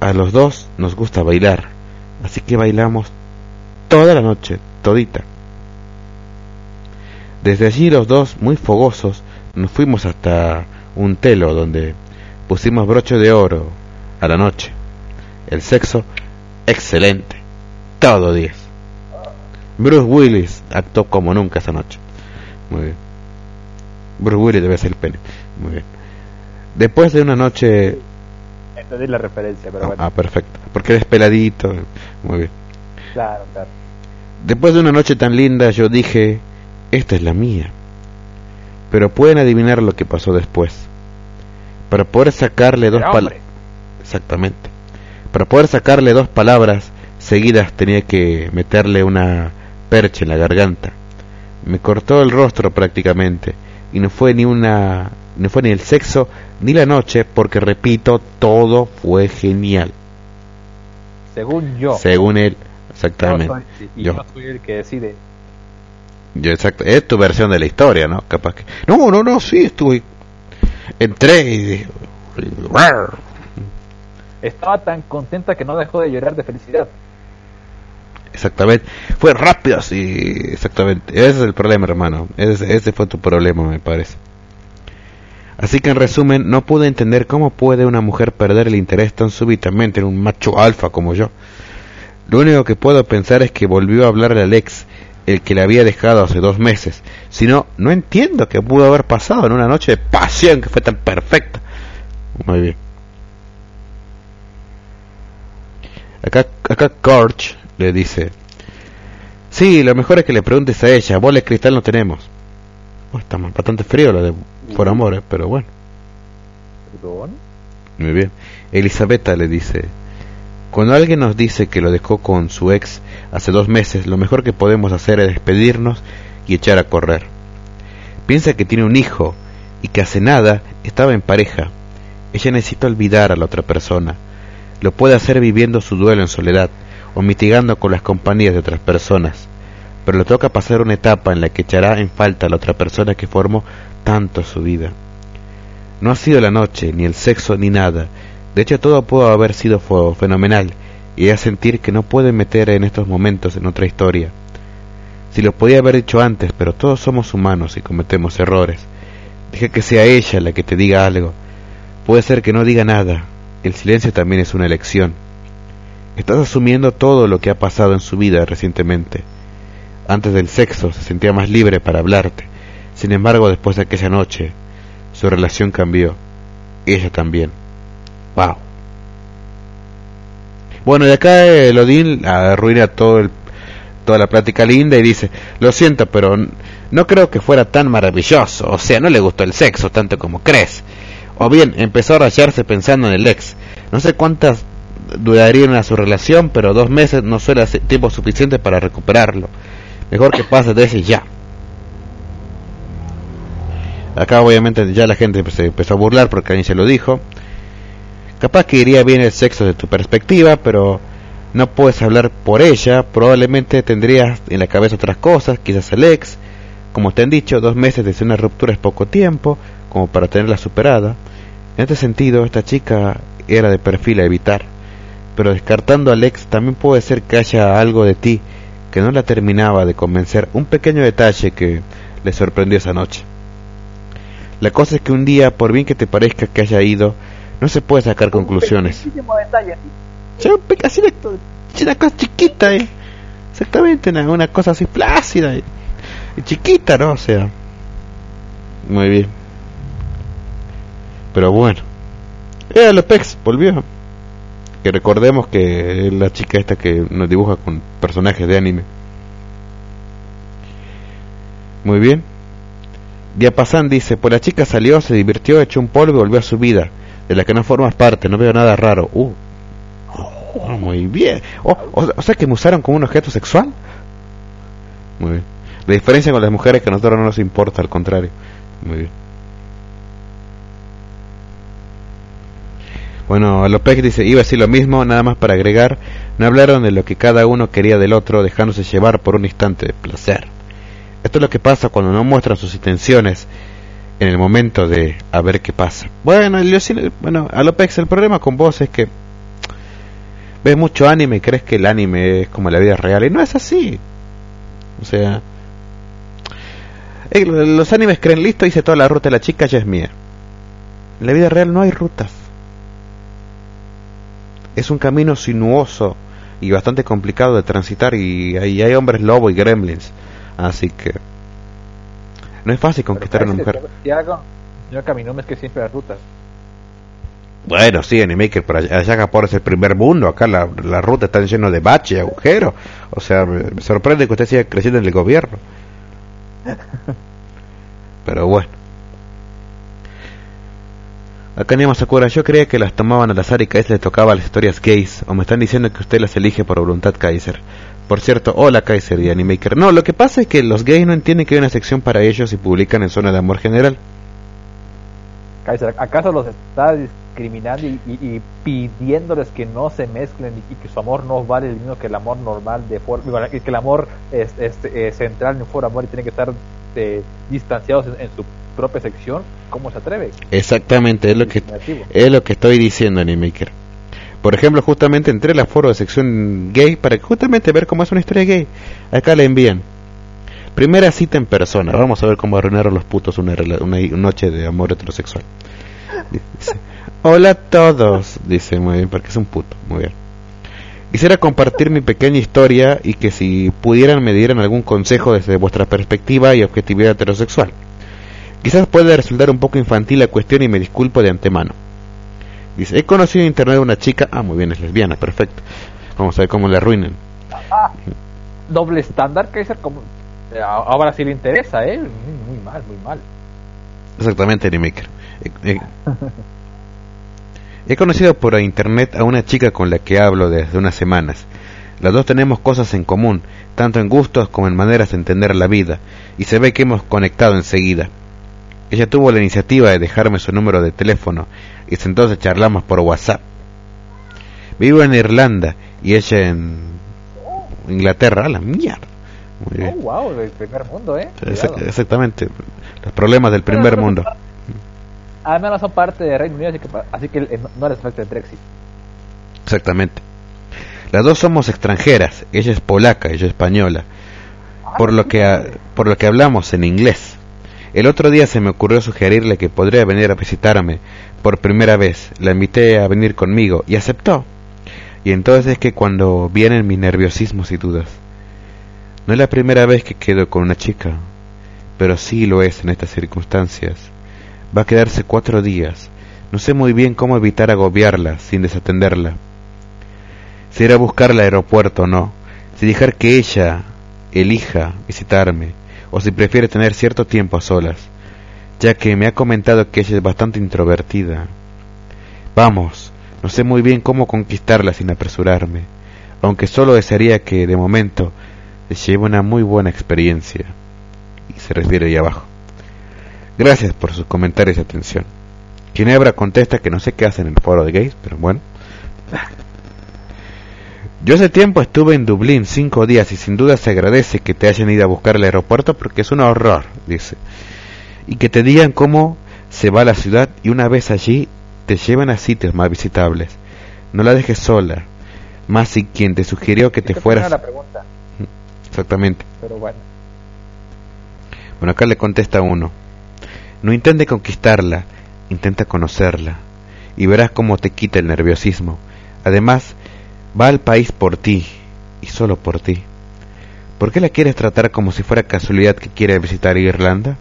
A los dos nos gusta bailar, así que bailamos toda la noche, todita. Desde allí los dos, muy fogosos, nos fuimos hasta un telo donde pusimos broche de oro a la noche. El sexo, excelente. Todo 10. Bruce Willis actuó como nunca esa noche. Muy bien. Bruce Willis debe ser el pene. Muy bien. Después de una noche... Entendí la referencia, pero Ah, bueno. ah, perfecto. Porque eres peladito. Muy bien. Claro, claro. Después de una noche tan linda yo dije, esta es la mía. Pero pueden adivinar lo que pasó después. Para poder sacarle dos palabras... Exactamente. Para poder sacarle dos palabras seguidas tenía que meterle una percha en la garganta. Me cortó el rostro prácticamente y no fue ni una no fue ni el sexo ni la noche porque repito todo fue genial Según yo. según él Yo exactamente soy- y Yo. yo soy el que decide. Yo exacto, es tu versión de la historia, ¿no? Capaz que no, no, no, sí estuve entré y dije, Estaba tan contenta que no dejó de llorar de felicidad. Exactamente. Fue rápido así, exactamente. Ese es el problema, hermano. Ese, ese fue tu problema, me parece. Así que en resumen, no pude entender cómo puede una mujer perder el interés tan súbitamente en un macho alfa como yo. Lo único que puedo pensar es que volvió a hablarle al ex, el que le había dejado hace dos meses. Si no, no entiendo qué pudo haber pasado en una noche de pasión que fue tan perfecta. Muy bien. Acá, acá Corch le dice, sí, lo mejor es que le preguntes a ella, bola de cristal no tenemos. Está bastante frío lo de por amor, eh, pero bueno, Perdón. muy bien. Elisabetta le dice, cuando alguien nos dice que lo dejó con su ex hace dos meses, lo mejor que podemos hacer es despedirnos y echar a correr. Piensa que tiene un hijo y que hace nada estaba en pareja. Ella necesita olvidar a la otra persona. Lo puede hacer viviendo su duelo en soledad o mitigando con las compañías de otras personas. Pero le toca pasar una etapa en la que echará en falta a la otra persona que formó tanto su vida. No ha sido la noche, ni el sexo, ni nada. De hecho, todo pudo haber sido fo- fenomenal y ella sentir que no puede meter en estos momentos en otra historia. Si lo podía haber dicho antes, pero todos somos humanos y cometemos errores. Deja que sea ella la que te diga algo. Puede ser que no diga nada. El silencio también es una elección. Estás asumiendo todo lo que ha pasado en su vida recientemente. Antes del sexo se sentía más libre para hablarte. Sin embargo, después de aquella noche, su relación cambió. Ella también. Wow. Bueno, y acá el Odín arruina todo el, toda la plática linda y dice, lo siento, pero no creo que fuera tan maravilloso. O sea, no le gustó el sexo tanto como crees. O bien, empezó a rayarse pensando en el ex. No sé cuántas durarían a su relación, pero dos meses no suele ser tiempo suficiente para recuperarlo. Mejor que pase de ese ya. Acá obviamente ya la gente se empezó a burlar porque alguien se lo dijo. Capaz que iría bien el sexo de tu perspectiva, pero no puedes hablar por ella. Probablemente tendrías en la cabeza otras cosas, quizás el ex. Como te han dicho, dos meses desde una ruptura es poco tiempo, como para tenerla superada. En este sentido, esta chica era de perfil a evitar. Pero descartando al ex, también puede ser que haya algo de ti que no la terminaba de convencer un pequeño detalle que le sorprendió esa noche. La cosa es que un día, por bien que te parezca que haya ido, no se puede sacar conclusiones. Pequeñísimo detalle, un pe- así de, una cosa chiquita, eh. Exactamente, una, una cosa así plácida y, y chiquita, ¿no? O sea, muy bien. Pero bueno, eh, Lopex volvió. Que recordemos que es la chica esta que nos dibuja con personajes de anime. Muy bien. Diapasan dice, pues la chica salió, se divirtió, echó un polvo y volvió a su vida, de la que no formas parte, no veo nada raro. Uh, Oh, muy bien. Oh, o, o sea que me usaron como un objeto sexual. Muy bien. La diferencia con las mujeres que a nosotros no nos importa, al contrario. Muy bien. Bueno, López dice, iba a decir lo mismo, nada más para agregar, no hablaron de lo que cada uno quería del otro, dejándose llevar por un instante de placer. Esto es lo que pasa cuando no muestran sus intenciones en el momento de a ver qué pasa. Bueno, yo sí- bueno, a el problema con vos es que ves mucho anime y crees que el anime es como la vida real y no es así. O sea, eh, los animes creen listo, hice toda la ruta de la chica, ya es mía. En la vida real no hay rutas. Es un camino sinuoso y bastante complicado de transitar y hay, hay hombres lobo y gremlins. Así que no es fácil conquistar a una mujer. Tiago, señor Caminome es que siempre las rutas. Bueno, sí, Animaker, pero allá, allá Japón es el primer mundo. Acá la, la ruta está llena de baches y agujeros. O sea, me, me sorprende que usted siga creciendo en el gobierno. Pero bueno. Acá Nima Sakura, yo creía que las tomaban al azar y Kaiser le tocaba las historias gays. O me están diciendo que usted las elige por voluntad, Kaiser. Por cierto, hola Kaiser y Animaker. No, lo que pasa es que los gays no entienden que hay una sección para ellos y publican en zona de amor general. Kaiser, ¿acaso los está discriminando y, y- pidiéndoles que no se mezclen y, que su amor no vale el mismo que el amor normal de for- digo, que el amor es, es, eh, central en un foro amor y tienen que estar eh, distanciados en, en su propia sección? ¿Cómo se atreve? Exactamente, es lo que. Es lo que estoy diciendo, Animaker. Por ejemplo, justamente entré al aforo de sección gay para justamente ver cómo es una historia gay. Acá le envían. Primera cita en persona. Vamos a ver cómo arruinaron los putos una, una noche de amor heterosexual. Dice, Hola a todos. Dice, muy bien, porque es un puto. Muy bien. Quisiera compartir mi pequeña historia y que si pudieran me dieran algún consejo desde vuestra perspectiva y objetividad heterosexual. Quizás pueda resultar un poco infantil la cuestión y me disculpo de antemano. Dice, he conocido en internet a una chica, ah, muy bien, es lesbiana, perfecto. Vamos a ver cómo le arruinan. Ah, doble estándar, Kaiser, como eh, ahora sí le interesa, ¿eh? Muy, muy mal, muy mal. Exactamente, Animaker. He, he- he conocido por internet a una chica con la que hablo desde unas semanas. Las dos tenemos cosas en común, tanto en gustos como en maneras de entender la vida, y se ve que hemos conectado enseguida. Ella tuvo la iniciativa de dejarme su número de teléfono, y desde entonces charlamos por WhatsApp. Vivo en Irlanda y ella en Inglaterra. A la mierda. Muy bien. Oh, wow, del primer mundo, ¿eh? Cuidado. Exactamente. Los problemas del primer mundo. Además no son parte de Reino Unido, así que, pa- así que eh, no- les afecta el Brexit. Exactamente. Las dos somos extranjeras. Ella es polaca, ella es española. Por lo que por lo que hablamos en inglés. El otro día se me ocurrió sugerirle que podría venir a visitarme por primera vez. La invité a venir conmigo y aceptó. Y entonces es que cuando vienen mis nerviosismos y dudas. No es la primera vez que quedo con una chica, pero sí lo es en estas circunstancias. Va a quedarse cuatro días. No sé muy bien cómo evitar agobiarla sin desatenderla. Si ir a buscarla al aeropuerto o no. Si dejar que ella elija visitarme. O si prefiere tener cierto tiempo a solas. Ya que me ha comentado que ella es bastante introvertida. Vamos, no sé muy bien cómo conquistarla sin apresurarme. Aunque solo desearía que, de momento, se lleve una muy buena experiencia. Y se refiere ahí abajo. Gracias por sus comentarios y atención. Ginebra contesta que no sé qué hacen en el foro de gays, pero bueno. Yo hace tiempo estuve en Dublín cinco días y sin duda se agradece que te hayan ido a buscar al aeropuerto porque es un horror, dice. Y que te digan cómo se va a la ciudad y una vez allí te llevan a sitios más visitables. No la dejes sola. Más si quien te sugirió que te ¿Qué fueras... la pregunta? Exactamente. Pero bueno. Bueno, acá le contesta uno. No intente conquistarla, intenta conocerla. Y verás cómo te quita el nerviosismo. Además, va al país por ti, y solo por ti. ¿Por qué la quieres tratar como si fuera casualidad que quiere visitar Irlanda?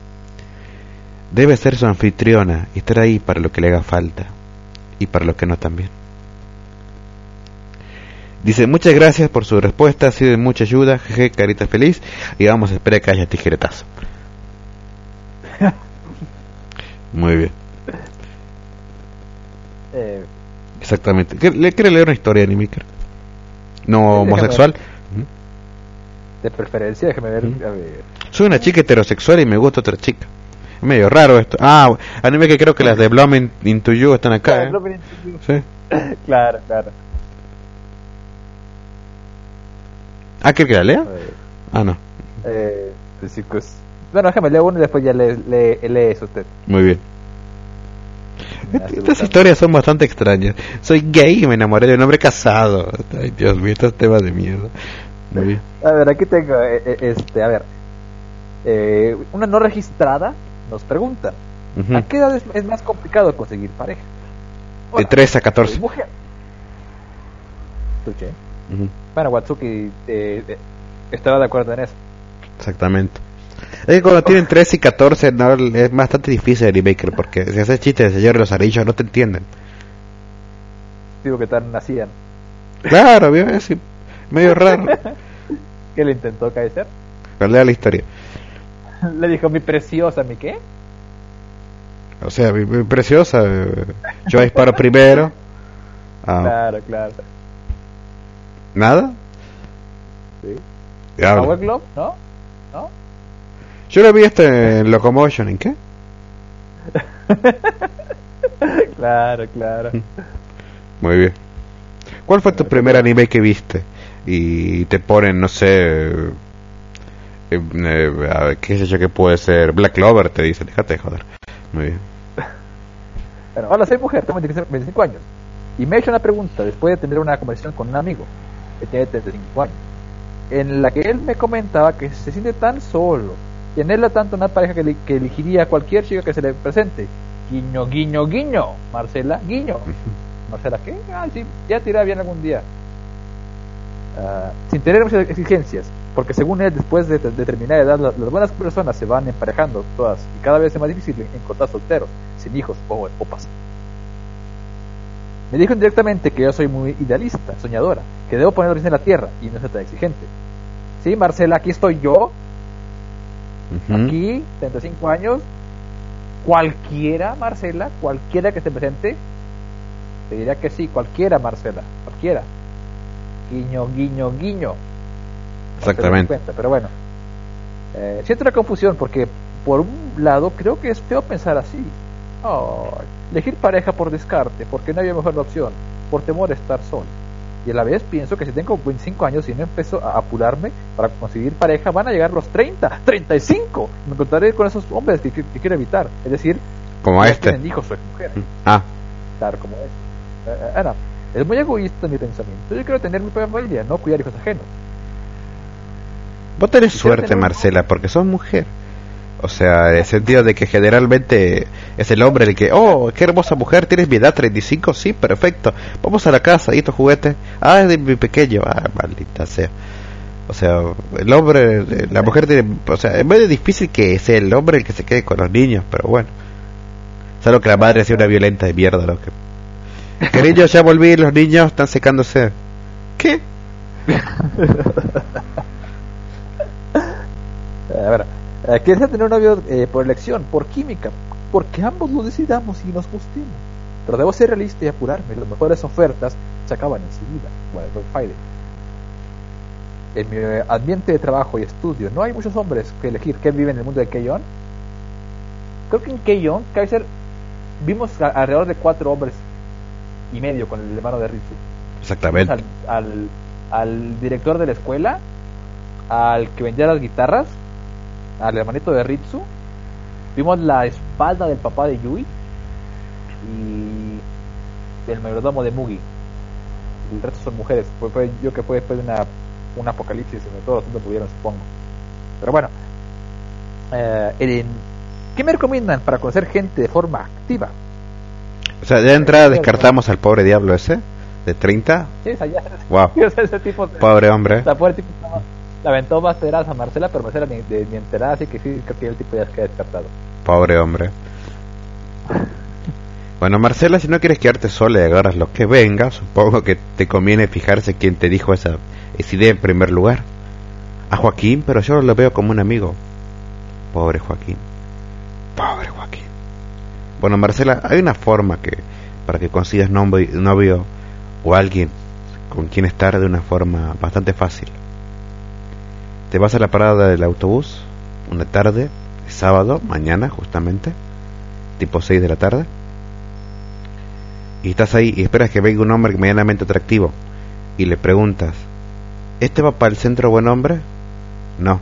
Debe ser su anfitriona y estar ahí para lo que le haga falta, y para lo que no también. Dice, muchas gracias por su respuesta, ha sido de mucha ayuda, jeje, carita feliz, y vamos a esperar que haya tijeretazo. Muy bien, Eh, exactamente. ¿Qué- ¿Le quiere leer una historia, Nimiker? ¿No Déjame homosexual? de preferencia, déjeme ver. A ver. Soy una chica heterosexual y me gusta otra chica. Es medio raro esto. Ah, anime que creo que las de Bloom Into You están acá, ¿eh? Sí. Claro, claro. Ah, ¿quiere que la lea? Ah, no. Eh, pues sí, pues- Bueno, déjame leer uno y después ya lee, lee, lee eso usted. Muy bien. Estas historias son bastante extrañas. Soy gay y me enamoré de un hombre casado. Ay, Dios mío, estos temas de mierda. Muy. A ver, aquí tengo, eh, eh, este, a ver. Eh, una no registrada nos pregunta. ¿a qué edad es, es más complicado conseguir pareja? De Ahora, 3 a soy 14. mujer. Bueno, Watsuki eh, eh, estaba de acuerdo en eso. Exactamente. Es que cuando tienen 13 y 14 no, es bastante difícil el Baker porque si haces chistes de señor los arillos no te entienden. Digo que tal nacían. Claro, ¿vio? es medio raro. ¿Qué le intentó Kaiser? Pero lea la historia. Le dijo, mi preciosa, ¿mi qué? O sea, mi- mi preciosa. Yo disparo primero. Ah, Claro, claro. ¿Nada? Sí. Power Glove, ¿no? ¿No? Yo lo vi este en Locomotion, ¿en qué? Claro, claro. Muy bien. ¿Cuál fue tu primer anime que viste? Y te ponen, no sé, eh, eh, a ver, qué sé yo que puede ser, Black Clover, te dicen, déjate de joder. Muy bien. Bueno, hola, soy mujer, tengo 25 25 años. Y me he hecho una pregunta después de tener una conversación con un amigo que tiene 35 años, en la que él me comentaba que se siente tan solo y anhela tanto una pareja que, que elegiría a cualquier chica que se le presente. Guiño, guiño, guiño. Marcela, guiño. Marcela, ¿qué? Ah, sí, ya te irá bien algún día. Ah, sin tener muchas exigencias, porque según él, después de de determinada edad, la- las buenas personas se van emparejando todas y cada vez es más difícil encontrar solteros, sin hijos o, o Me dijo indirectamente que yo soy muy idealista, soñadora, que debo poner en la tierra y no ser tan exigente. Sí, Marcela, aquí estoy yo, Ujú. aquí, 35 años, cualquiera, Marcela, cualquiera que esté presente, te diría que sí, cualquiera, Marcela, cualquiera. Guiño, guiño, guiño. Exactamente. Cuenta, pero bueno, eh, siento una confusión porque, por un lado, creo que es feo pensar así. Oh, elegir pareja por descarte, porque no había mejor opción, por temor a estar solo. Y a la vez pienso que si tengo 25 años y no empiezo a apurarme para conseguir pareja, van a llegar los 30, 35. Me encontraré con esos hombres que, que- que quiero evitar. Es decir, Como este. tienen hijos o mujer. Ah, Claro, como este. Eh, Ana, es muy egoísta mi pensamiento. Yo quiero tener mi propia familia, no cuidar hijos ajenos. vos tenés suerte, tener Marcela, porque sos mujer. O sea, en el sentido de que generalmente es el hombre el que, oh, qué hermosa mujer, tienes mi edad 35, sí, perfecto. Vamos a la casa, y tu juguete. Ah, es de mi pequeño. Ah, maldita sea. O sea, el hombre, la mujer tiene, o sea, es medio difícil que sea el hombre el que se quede con los niños, pero bueno. Solo que la madre sea una violenta de mierda, ¿no? Que, Cariño, ya volví, los niños están secándose. ¿Qué? A ver, ¿quieres tener un novio eh, por elección, por química? Porque ambos lo decidamos y nos gustemos. Pero debo ser realista y apurarme. Las mejores ofertas se acaban enseguida. Bueno, Black Friday. En mi eh, ambiente de trabajo y estudio no hay muchos hombres que elegir que viven en el mundo de Keyon. Creo que en Keyon, Kaiser, vimos a- alrededor de cuatro hombres y medio con el hermano de Ritsu. Exactamente. Al, al, al director de la escuela, al que vendía las guitarras, al hermanito de Ritsu, vimos la espalda del papá de Yui y del mayordomo de Mugi. El resto son mujeres. Fue, fue yo que fue después de una un apocalipsis todos los mundos pudieron, supongo. Pero bueno, eh, ¿qué me recomiendan para conocer gente de forma activa? O sea, de entrada descartamos al pobre diablo ese, de 30. Sí, o sea, ya- Wow, o sea, ese tipo de- pobre hombre. o sea, pobre tipo estaba- la aventó a Marcela, pero Marcela ni, ni enterada, así que sí, que el tipo ya queda descartado. Pobre hombre. Bueno, Marcela, si no quieres quedarte sola y agarras lo que venga, supongo que te conviene fijarse quién te dijo esa, esa idea en primer lugar. A Joaquín, pero yo lo veo como un amigo. Pobre Joaquín. Pobre Joaquín. Bueno, Marcela, hay una forma que para que consigas novio, novio o alguien con quien estar de una forma bastante fácil. Te vas a la parada del autobús una tarde, sábado, mañana justamente, tipo 6 de la tarde, y estás ahí y esperas que venga un hombre medianamente atractivo y le preguntas, ¿este va para el centro buen hombre? No,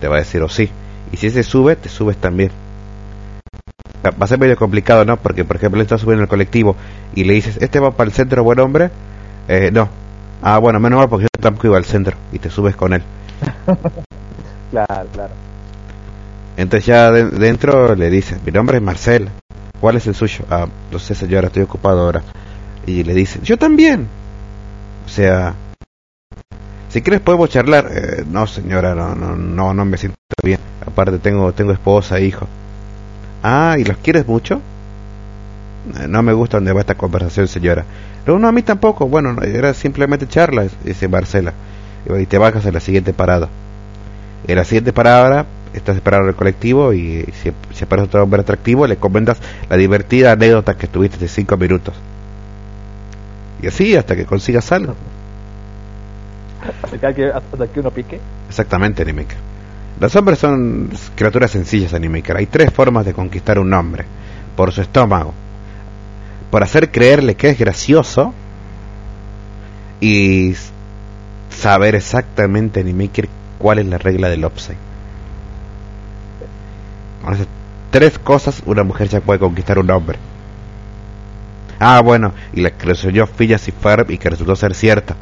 te va a decir o sí, y si ese sube, te subes también. Va a ser medio complicado, ¿no? Porque, por ejemplo, él está subiendo el colectivo y le dices, ¿este va para el centro buen hombre? Eh, no. Ah, bueno, menos mal porque yo tampoco iba al centro y te subes con él. Claro, claro. Entonces ya de- dentro le dice, mi nombre es Marcel, ¿cuál es el suyo? Ah, no sé señora, estoy ocupado ahora. Y le dice, yo también. O sea, si quieres podemos charlar. "Eh, no señora, no, no, no, no me siento bien. Aparte tengo, tengo esposa, hijo. Ah, ¿y los quieres mucho? "Eh, No me gusta donde va esta conversación, señora. No, no, a mí tampoco. Bueno, no, era simplemente charla, dice Marcela. Y te bajas a la siguiente parada. En la siguiente parada estás esperando el colectivo y si, si aparece otro hombre atractivo le comentas la divertida anécdota que tuviste de cinco minutos. Y así hasta que consigas algo. Hasta que, hasta que uno pique. Exactamente, Animaker. Los hombres son criaturas sencillas, Animaker. Hay tres formas de conquistar un hombre. Por su estómago. Por hacer creerle que es gracioso. Y saber exactamente, Animaker, cuál es la regla del upside. Con esas tres cosas, una mujer ya puede conquistar un hombre. Ah, bueno, y la que soñó Phineas y Ferb y que resultó ser cierta.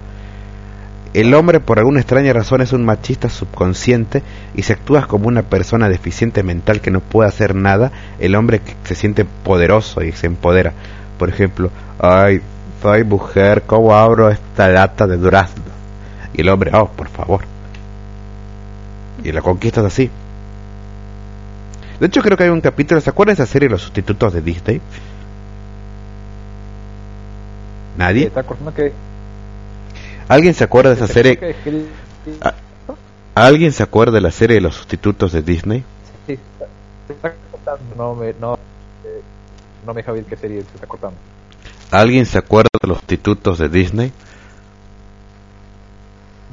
El hombre por alguna extraña razón es un machista subconsciente y si actúas como una persona deficiente mental que no puede hacer nada, el hombre se siente poderoso y se empodera. Por ejemplo, ay, soy mujer, ¿cómo abro esta lata de durazno? Y el hombre, oh, por favor. Y la conquistas así. De hecho, creo que hay un capítulo, ¿se acuerdan de esa serie Los sustitutos de Disney? ¿Nadie? Que. ¿Alguien se acuerda de esa serie? Ah. ¿Alguien se acuerda de la serie de los sustitutos de Disney? Sí, se está cortando. No me, no, eh, no me deja ver qué serie se está cortando. ¿Alguien se acuerda de los sustitutos de Disney?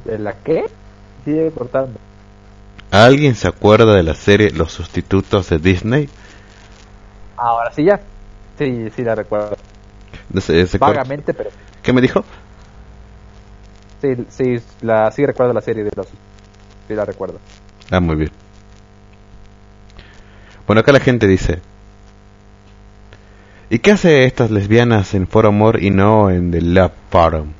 ¿De la qué? Sigue cortando. ¿Alguien se acuerda de la serie Los sustitutos de Disney? Ahora sí ya. Sí, sí la recuerdo. Vagamente, pero ¿Qué me dijo? sí, sí, la, sí recuerdo la serie de los. Sí la recuerdo. Ah, muy bien. Bueno, acá la gente dice... ¿Y qué hace estas lesbianas en Foro Amor y no en The Love Forum?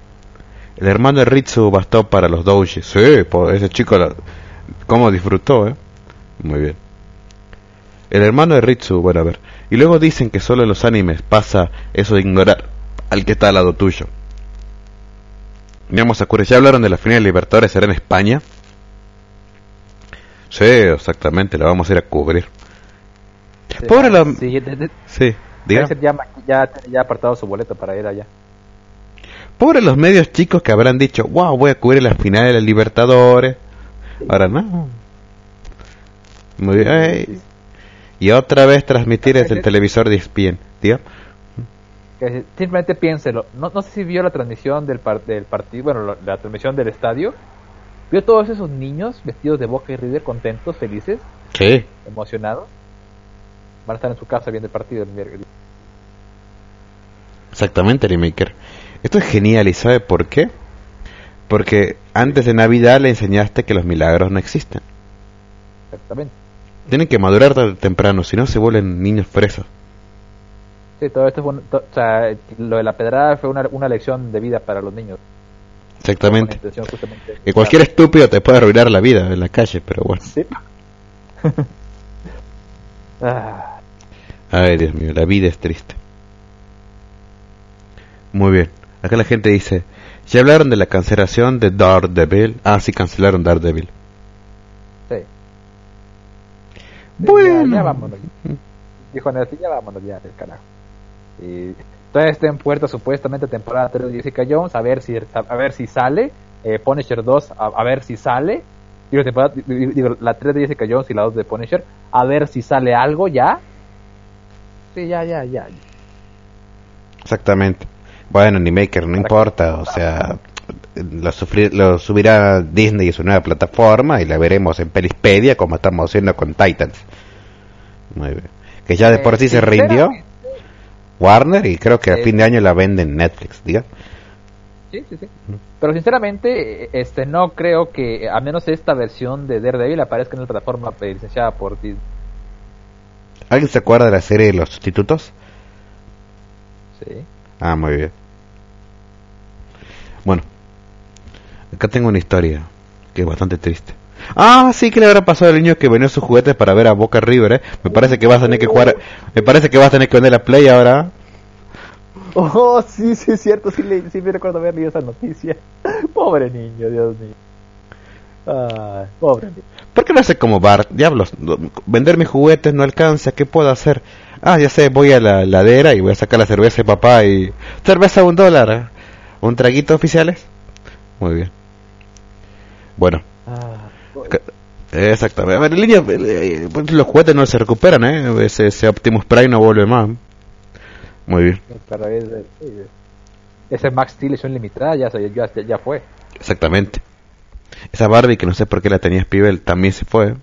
El hermano de Ritsu bastó para los doujis. Sí, ese chico, la... ¿cómo disfrutó, eh? Muy bien. El hermano de Ritsu, bueno, a ver. Y luego dicen que solo en los animes pasa eso de ignorar al que está al lado tuyo. Digamos, Sakura, ya hablaron de la final de Libertadores, ¿será en España? Sí, exactamente, la vamos a ir a cubrir. Sí, Pobre la... Sí, de- de- Sí, diga. Ya, ya ha apartado su boleto para ir allá. Pobre los medios chicos que habrán dicho, wow, voy a cubrir la final de la Libertadores. Ahora no. Muy bien. Y otra vez transmitir desde el televisor de ESPN. Que simplemente piénselo. No, no sé si vio la transmisión del, par- del partido, bueno, lo- la transmisión del estadio. Vio todos esos niños vestidos de Boca y River, contentos, felices, Sí. emocionados. Van a estar en su casa viendo el partido el miércoles. Exactamente, Remaker. Esto es genial y ¿sabe por qué? Porque antes de Navidad le enseñaste que los milagros no existen. Exactamente. Tienen que madurar temprano, si no se vuelven niños fresas. Sí, todo esto fue un- to- o sea, lo de la pedrada fue una, una lección de vida para los niños. Exactamente. Que cualquier estúpido te puede arruinar la vida en la calle, pero bueno. Sí. Ah, Ay, Dios mío, la vida es triste. Muy bien. Acá la gente dice, ¿ya hablaron de la cancelación de Daredevil? Ah, sí, cancelaron Daredevil. sí. Bueno. Ya, ya vámonos. Dijo Nancy, ya vámonos ya del carajo. Y todavía está en puerta supuestamente temporada 3 de Jessica Jones, a ver si a ver si sale. Eh, Punisher 2, a, a ver si sale. Digo, temporada- digo, la 3 de Jessica Jones y la 2 de Punisher, a ver si sale algo ya. Sí, ya, ya, ya. Exactamente. Bueno, ni Maker, no importa, o sea, lo, sufri- lo subirá Disney y su nueva plataforma y la veremos en Pelispedia como estamos haciendo con Titans. Muy bien. Que ya de por Eh, sí se rindió Warner y creo que a Eh, fin de año la venden en Netflix, diga. Sí, sí, sí. Pero sinceramente, eh, este, no creo que, a menos esta versión de Daredevil aparezca en la plataforma eh, licenciada por Disney. ¿Alguien se acuerda de la serie de los sustitutos? Sí. Ah, muy bien. Bueno, acá tengo una historia que es bastante triste. Ah, sí, que le habrá pasado al niño que vendió sus juguetes para ver a Boca River, eh? Me parece que vas a tener que jugar, me parece que vas a tener que vender la Play ahora. Oh, sí, sí, es cierto, sí, le, sí me recuerdo haber leído esa noticia. Pobre niño, Dios mío. Ay, pobre niño. ¿Por qué no hace como Bart? Diablos, vender mis juguetes no alcanza, ¿qué puedo hacer? Ah, ya sé, voy a la ladera y voy a sacar la cerveza de papá y... Cerveza a un dólar. ¿Eh? ¿Un traguito oficiales? Muy bien. Bueno, Ah, Exactamente. A ver, en línea, eh, pues, los juguetes no se recuperan, ¿eh? Ese, ese Optimus Prime no vuelve más. Muy bien, es, ese Max Steel edición limitada ya, ya, ya fue. exactamente. Esa Barbie que no sé por qué la tenía Spivel también se fue.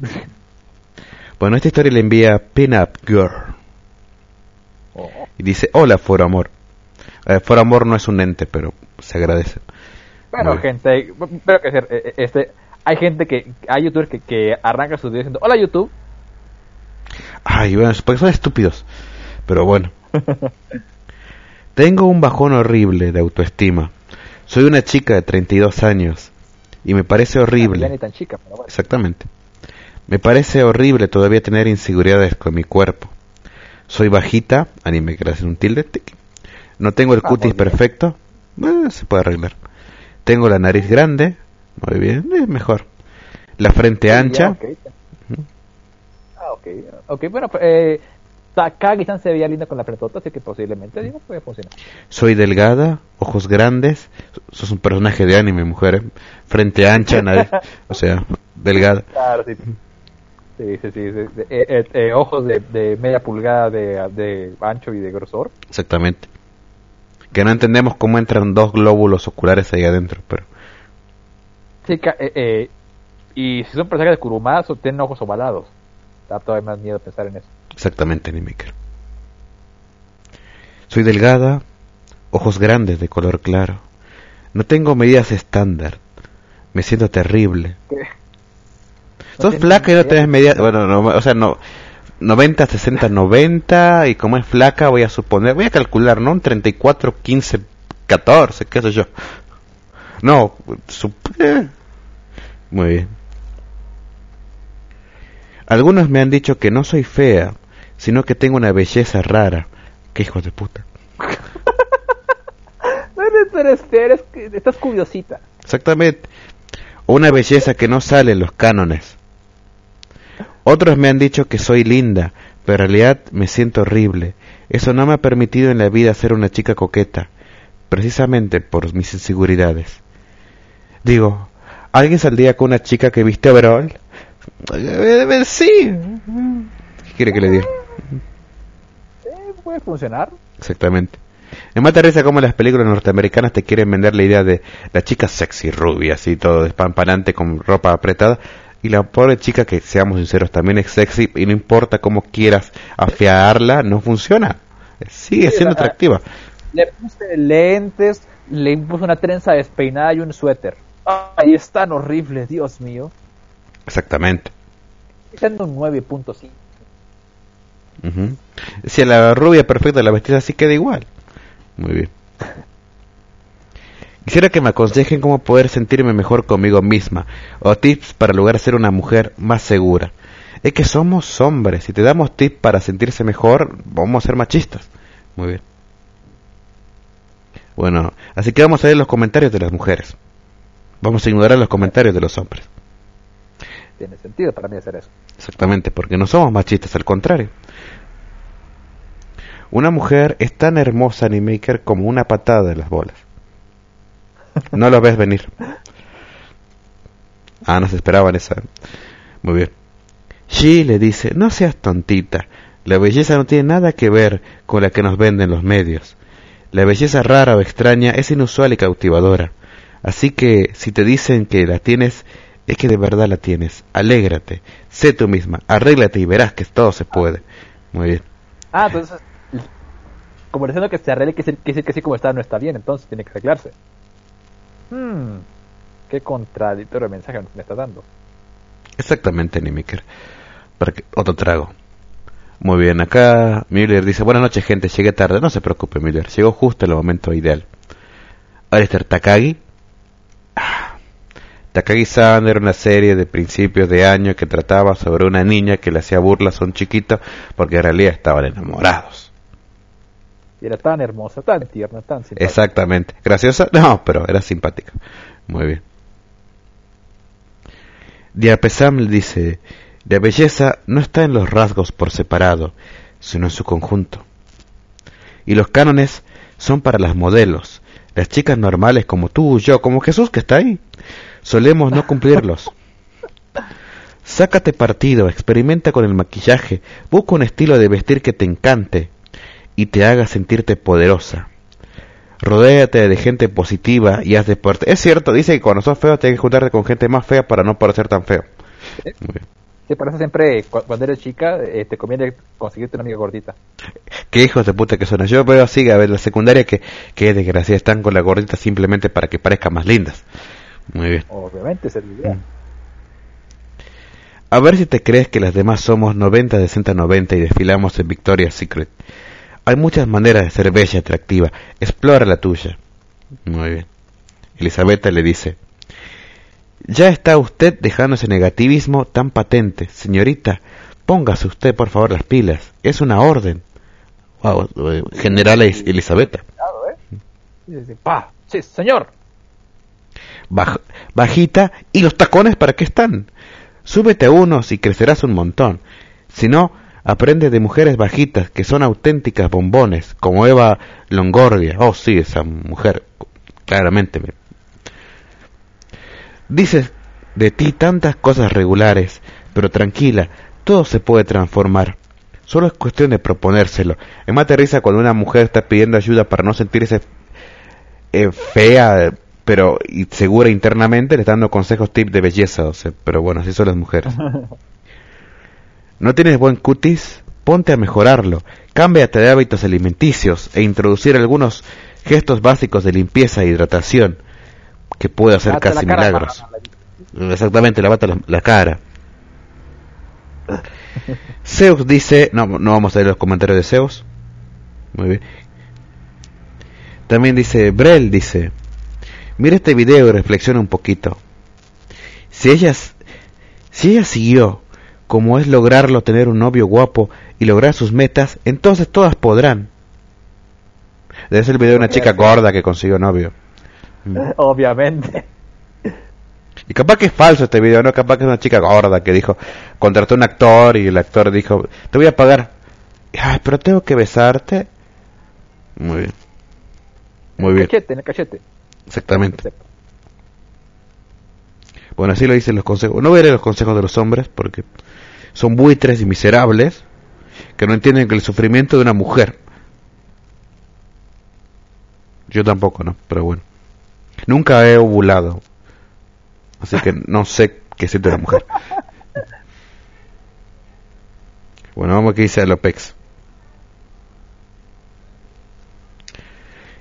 Bueno, esta historia le envía Pin Up Girl Oh, y dice: Hola, Foro Amor. Eh, Amor no es un ente, pero se agradece. Bueno, Muy gente, pero que ser, eh, eh, este, hay gente que, hay youtubers que, que arranca sus videos diciendo, hola YouTube, Ay, bueno, porque son estúpidos. Pero bueno. Tengo un bajón horrible de autoestima. Soy una chica de 32 años y me parece ya ni horrible. tan chica, pero bueno. Exactamente. Me parece horrible todavía tener inseguridades con mi cuerpo. Soy bajita, anime que le hacen un tilde. tic. No tengo el Ah, cutis perfecto. Eh, se puede arreglar. Tengo la nariz grande. Muy bien, es mejor. La frente ancha. Ya, ok. Ah, ok. Ok, bueno, pues, eh, Takagi-san se veía linda con la frentota, así que posiblemente, digo, puede funcionar. Soy delgada, ojos grandes. Sos un personaje de anime, mujer. ¿eh? Frente ancha, nariz. O sea, delgada. Claro, sí. Sí, sí, sí. sí, sí. Eh, eh, eh, ojos de, de media pulgada de, de ancho y de grosor. Exactamente. Que no entendemos cómo entran dos glóbulos oculares ahí adentro, pero. Sí, eh, eh, y si son personajes de Kurumazo, tienen ojos ovalados. Da todavía más miedo pensar en eso. Exactamente, Animaker. Soy delgada, ojos grandes de color claro. No tengo medidas estándar. Me siento terrible. ¿Qué? Sos flaca y no tenés medidas. Bueno, no, o sea, no. 90, 60, 90. Y como es flaca, voy a suponer. Voy a calcular, ¿no? Un 34, 15, 14, qué sé yo. No, sup- eh. Muy bien. Algunos me han dicho que no soy fea, sino que tengo una belleza rara. Qué hijo de puta. No eres, eres, eres, estás curiosita. Exactamente. Una belleza que no sale en los cánones. Otros me han dicho que soy linda, pero en realidad me siento horrible. Eso no me ha permitido en la vida ser una chica coqueta, precisamente por mis inseguridades. Digo, ¿alguien saldría con una chica que viste overall? Eh, eh, Sí. ¿Qué quiere que le diga? Eh, puede funcionar. Exactamente. Me mata risa como las películas norteamericanas te quieren vender la idea de la chica sexy, rubia, así todo despampanante con ropa apretada. Y la pobre chica, que seamos sinceros, también es sexy y no importa cómo quieras afiarla, no funciona. Sigue Sí, siendo la- atractiva. Le puse lentes, le puse una trenza despeinada y un suéter. Ay, es tan horrible, Dios mío. Exactamente. Echando un 9.5. Ujú. Si a la rubia perfecta la vestida así queda igual. Muy bien. Quisiera que me aconsejen cómo poder sentirme mejor conmigo misma o tips para lograr ser una mujer más segura. Es que somos hombres, si te damos tips para sentirse mejor, vamos a ser machistas. Muy bien. Bueno, así que vamos a ver los comentarios de las mujeres. Vamos a ignorar los comentarios de los hombres. Tiene sentido para mí hacer eso. Exactamente, porque no somos machistas, al contrario. Una mujer es tan hermosa, Animaker, como una patada de las bolas. No lo ves venir. Ah, no se esperaban esa. Muy bien. She le dice, no seas tontita. La belleza no tiene nada que ver con la que nos venden los medios. La belleza rara o extraña es inusual y cautivadora. Así que si te dicen que la tienes, es que de verdad la tienes. Alégrate, sé tú misma, arréglate y verás que todo se puede. Muy bien. Ah, entonces, como diciendo que se arregle, que que que así como está no está bien, entonces tiene que arreglarse. Hmm, qué contradictorio mensaje me está dando. Exactamente, Nimiker. Otro trago. Muy bien, acá Miller dice, buenas noches gente, llegué tarde. No se preocupe Miller, llegó justo el momento ideal. Alistair Takagi. Ah. Takagi-san era una serie de principios de año que trataba sobre una niña que le hacía burlas a un chiquito porque en realidad estaban enamorados. Era tan hermosa, tan tierna, tan simpática. Exactamente. ¿Graciosa? No, pero era simpática. Muy bien. Diapesam dice, la belleza no está en los rasgos por separado, sino en su conjunto. Y los cánones son para las modelos, las chicas normales como tú, yo, como Jesús que está ahí. Solemos no cumplirlos. Sácate partido, experimenta con el maquillaje, busca un estilo de vestir que te encante y te haga sentirte poderosa. Rodéate de gente positiva y haz deporte. Es cierto, dice que cuando sos feo tienes que juntarte con gente más fea para no parecer tan feo. Bien. Sí, por eso siempre, cu- cuando eres chica, eh, te conviene conseguirte una amiga gordita. Qué hijos de puta que son. Yo veo así, a ver, la secundaria que, que desgracia están con la gordita simplemente para que parezcan más lindas. Muy bien. Obviamente, es idea. Mm. A ver si te crees que las demás somos 90 de 90 y desfilamos en Victoria's Secret. Hay muchas maneras de ser bella y atractiva. Explora la tuya. Muy bien. Elizabeth le dice, ya está usted dejando ese negativismo tan patente. Señorita, póngase usted por favor las pilas. Es una orden. Wow, General Elizabeth. ¿eh? Sí, señor. Baj- bajita y los tacones para qué están. Súbete a unos y crecerás un montón. Si no, aprende de mujeres bajitas que son auténticas bombones, como Eva Longoria. Oh, sí, esa mujer, claramente. me- Dices de ti tantas cosas regulares, pero tranquila, todo se puede transformar. Solo es cuestión de proponérselo. Es más de risa cuando una mujer está pidiendo ayuda para no sentirse eh, fea, pero segura internamente, le está dando consejos tips de belleza, pero bueno, así son las mujeres. ¿No tienes buen cutis? Ponte a mejorarlo. Cámbiate de hábitos alimenticios e introducir algunos gestos básicos de limpieza e hidratación que puede hacer Lávate casi milagros. mamá. Exactamente, lavate la, la cara. Zeus dice, no, no vamos a leer los comentarios de Zeus. Muy bien. También dice, Brel dice, mira este video y reflexiona un poquito. Si ella, si ella siguió como es lograrlo tener un novio guapo y lograr sus metas, entonces todas podrán. Debe ser el video de una chica gorda que consiguió novio. Obviamente. Y capaz que es falso este video, ¿no? Capaz que es una chica gorda que dijo, contrató un actor y el actor dijo, te voy a pagar. Ay, pero tengo que besarte. Muy bien. Muy bien, Cachete, en el cachete. exactamente. Bueno, así lo dicen los consejos. No a leer los consejos de los hombres porque son buitres y miserables que no entienden que el sufrimiento de una mujer. Yo tampoco, ¿no? Pero bueno. Nunca he ovulado. Así que no sé qué siente la mujer. Bueno, vamos a que dice Alopex.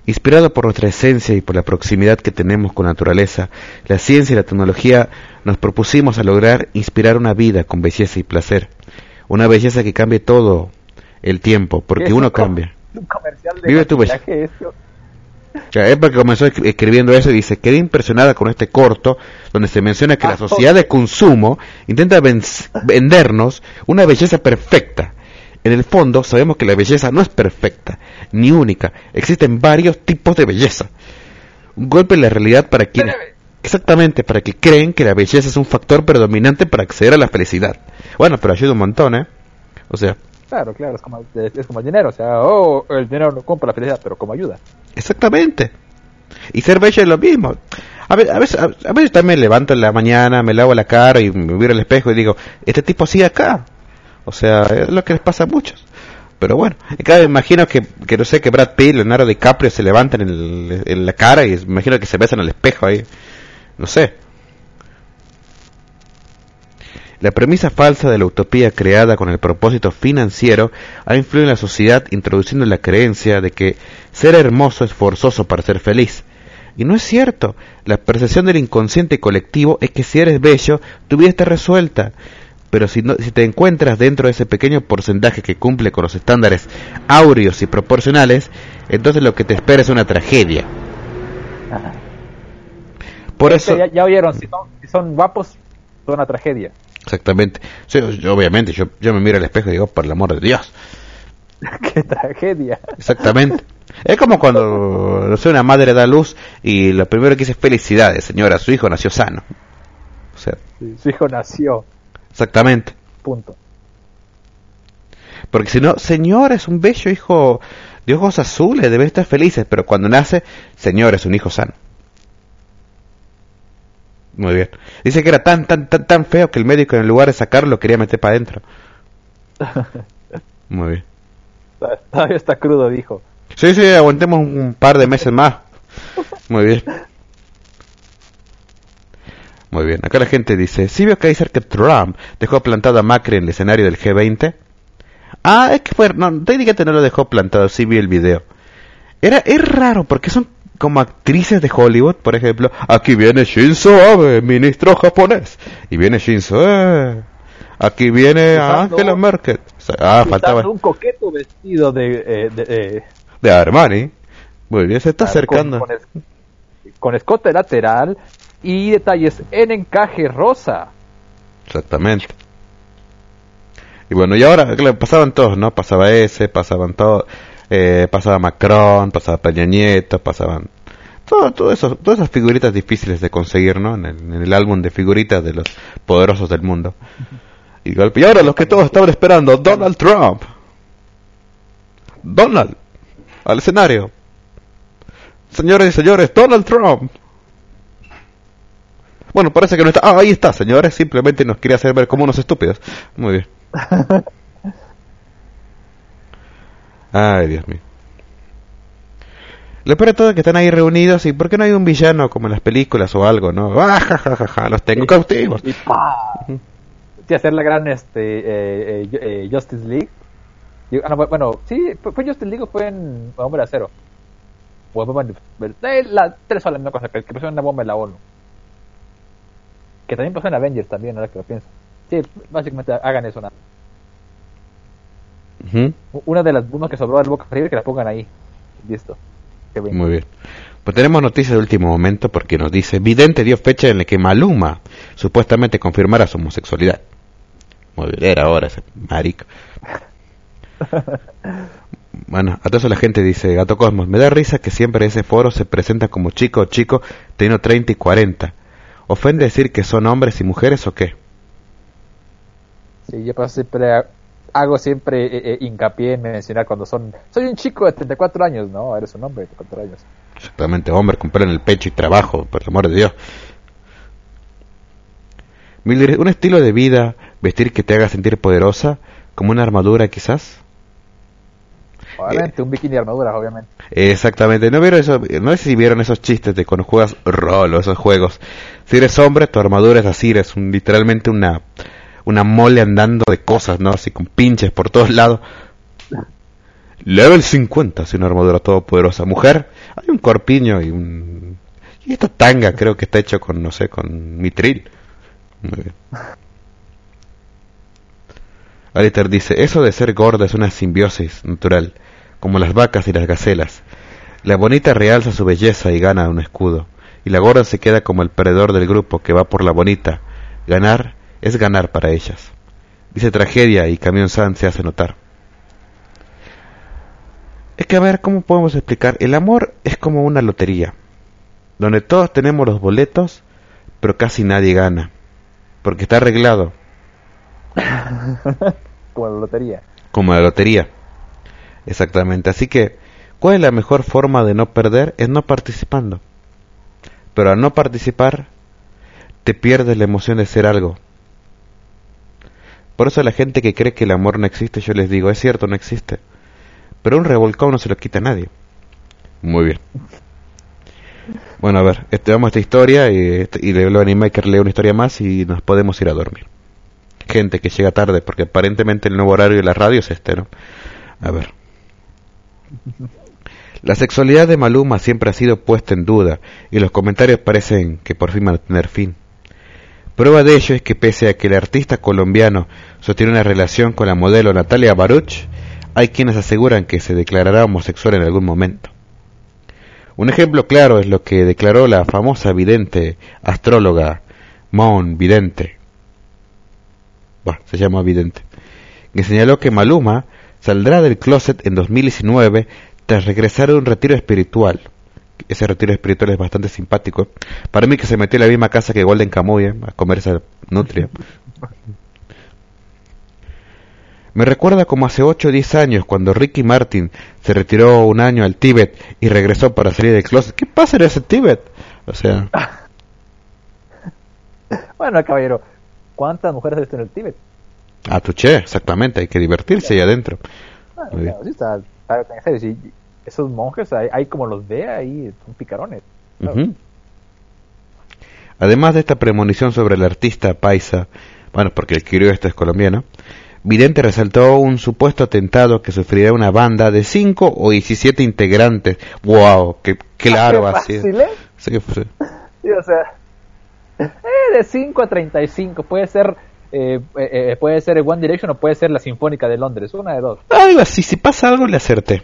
Inspirado por nuestra esencia y por la proximidad que tenemos con la naturaleza, la ciencia y la tecnología nos propusimos a lograr inspirar una vida con belleza y placer. Una belleza que cambie todo el tiempo, porque uno cambia. Un comercial de Vive tu. O sea, es porque comenzó escri- escribiendo eso y dice, quedé impresionada con este corto donde se menciona que la sociedad de consumo intenta vendernos una belleza perfecta. En el fondo sabemos que la belleza no es perfecta, ni única. Existen varios tipos de belleza. Un golpe en la realidad para quienes... Exactamente, para que creen que la belleza es un factor predominante para acceder a la felicidad. Bueno, pero ayuda un montón, ¿eh? O sea, Claro, claro, es como, es como el dinero. O sea, oh, el dinero no compra la felicidad, pero como ayuda. Exactamente. Y ser bello es lo mismo. A ve- a veces, a, a veces también me levanto en la mañana, me lavo la cara y me miro al espejo y digo, este tipo sigue acá. O sea, es lo que les pasa a muchos. Pero bueno, y cada vez me imagino que, que no sé, que Brad Pitt, Leonardo DiCaprio se levantan en, en la cara y imagino que se besan al espejo ahí. No sé. La premisa falsa de la utopía creada con el propósito financiero ha influido en la sociedad introduciendo la creencia de que ser hermoso es forzoso para ser feliz. Y no es cierto. La percepción del inconsciente colectivo es que si eres bello, tu vida está resuelta. Pero si, no, si te encuentras dentro de ese pequeño porcentaje que cumple con los estándares áureos y proporcionales, entonces lo que te espera es una tragedia. Por eso... Este, Ya, ya oyeron, si son, si son guapos, son una tragedia. Exactamente. Sí, yo- obviamente, yo, yo me miro al espejo y digo, por el amor de Dios. ¡Qué tragedia! Exactamente. Es como cuando, no sé, una madre da luz y lo primero que dice es felicidades, señora, su hijo nació sano. O sea, Sí, Su hijo nació, exactamente. punto. Porque si no, señor, es un bello hijo de ojos azules, debe estar felices, pero cuando nace, señor, es un hijo sano. Muy bien. Dice que era tan, tan, tan, tan feo que el médico en lugar de sacarlo lo quería meter para adentro. Muy bien. Todavía está crudo, dijo. Sí, sí, aguantemos un par de meses más. Muy bien. Muy bien. Acá la gente dice, ¿sí vio que dice que Trump dejó plantado a Macri en el escenario del G20? Ah, es que fue, no, técnicamente no lo dejó plantado, sí vi el video. Era, es raro porque son como actrices de Hollywood, por ejemplo, aquí viene Shinzo Abe, ministro japonés. Y viene Shinzo, eh. Aquí viene Angela Merkel. Ah, faltaba un coqueto vestido de... eh, de, eh, de Armani. Muy bien, se está con- acercando. Con, es- con escote lateral y detalles en encaje rosa. Exactamente. Y bueno, y ahora pasaban todos, ¿no? Pasaba ese, pasaban todos, eh, pasaba Macron, pasaba Peña Nieto, pasaban todo, todo eso, todas esas figuritas difíciles de conseguir, ¿no? En el, en el álbum de figuritas de los poderosos del mundo. Y, y ahora los que todos estaban esperando, Donald Trump. Donald, al escenario. Señores y señores, Donald Trump. Bueno, parece que no está. Ah, ahí está, señores. Simplemente nos quiere hacer ver como unos estúpidos. Muy bien. Ay, Dios mío. Lo peor de todo es que están ahí reunidos y ¿por qué no hay un villano como en las películas o algo, no? Ah, ja, ja, ja, ja, los tengo cautivos. Y ¡pa! Sí, hacer la gran este, eh, eh, eh, Justice League. Y- ah, no, bueno, sí, fue, fue Justice League o fue en Hombre de Acero. O fue bueno, eh, la, tres son la misma cosa, que, que pusieron una bomba en la ONU. Que también pasó en Avengers también, ahora que lo pienso. Sí, básicamente hagan eso. nada. Una de las bombas que sobró del Boca River que la pongan ahí. Listo. Muy bien. Pues tenemos noticias de último momento porque nos dice, Vidente dio fecha en la que Maluma supuestamente confirmara su homosexualidad. Muy bien, era ahora ese marico. Bueno, a todo eso la gente dice, Gato Cosmos, me da risa que siempre ese foro se presenta como chico o chico teniendo 30 y 40. ¿Ofende decir que son hombres y mujeres o qué? Sí, yo paso siempre ha- hago siempre eh, eh, hincapié en mencionar cuando son soy un chico de 34 años, no, eres un hombre de 34 años. Exactamente, hombre con pelo en el pecho y trabajo, por el amor de Dios. Un estilo de vida, vestir que te haga sentir poderosa, como una armadura quizás. Obviamente, un bikini de armadura, obviamente. Exactamente, ¿no vieron eso? No sé si vieron esos chistes de cuando juegas rol o esos juegos. Si eres hombre, tu armadura es así, eres un- literalmente una una mole andando de cosas, ¿no? Así con pinches por todos lados. Level 50, así una armadura todopoderosa. Mujer, hay un corpiño y un... Y esta tanga creo que está hecho con, no sé, con mitril. Muy bien. Alistair dice, eso de ser gorda es una simbiosis natural, como las vacas y las gacelas. La bonita realza su belleza y gana un escudo, y la gorda se queda como el perdedor del grupo que va por la bonita. Ganar es ganar para ellas. Dice tragedia y Camión San se hace notar. Es que a ver, ¿cómo podemos explicar? El amor es como una lotería, donde todos tenemos los boletos, pero casi nadie gana, porque está arreglado, Como la lotería. como la lotería. Exactamente. Así que, ¿cuál es la mejor forma de no perder? Es no participando. Pero al no participar, te pierdes la emoción de ser algo. Por eso la gente que cree que el amor no existe, yo les digo, es cierto, no existe. Pero un revolcado no se lo quita a nadie. Muy bien. Bueno, a ver, este, vamos a esta historia y, este- y le a Animaker lee una historia más y nos podemos ir a dormir. Gente que llega tarde, porque aparentemente el nuevo horario de la radio es este, ¿no? A ver. La sexualidad de Maluma siempre ha sido puesta en duda y los comentarios parecen que por fin van a tener fin. Prueba de ello es que pese a que el artista colombiano sostiene una relación con la modelo Natalia Baruch, hay quienes aseguran que se declarará homosexual en algún momento. Un ejemplo claro es lo que declaró la famosa vidente astróloga Mon Vidente. Se llama Vidente. Que señaló que Maluma saldrá del closet en 2019 tras regresar de un retiro espiritual. Ese retiro espiritual es bastante simpático. Para mí que se metió en la misma casa que Golden Kamuy ¿eh? a comer esa nutria. Me recuerda como hace 8 o 10 años cuando Ricky Martin se retiró un año al Tíbet y regresó para salir del closet. ¿Qué pasa en ese Tíbet? O sea, Bueno, caballero, ¿cuántas mujeres has en el Tíbet? A tuché, exactamente, hay que divertirse ahí adentro. Claro, sí está, sí, esos monjes, hay, hay como los ve ahí, son picarones. Claro. Ujú. Además de esta premonición sobre el artista paisa, bueno, porque el Kirio este es colombiano, Vidente resaltó un supuesto atentado que sufrirá una banda de 5 o 17 integrantes. ¡Wow! ¡Qué claro así! fácil, ¿eh? Sí fue- Sí, o sea, eh, de 5 a 35, puede ser, eh, eh, eh, puede ser el One Direction o puede ser la Sinfónica de Londres, una de dos. Algo así, si pasa algo le acerté.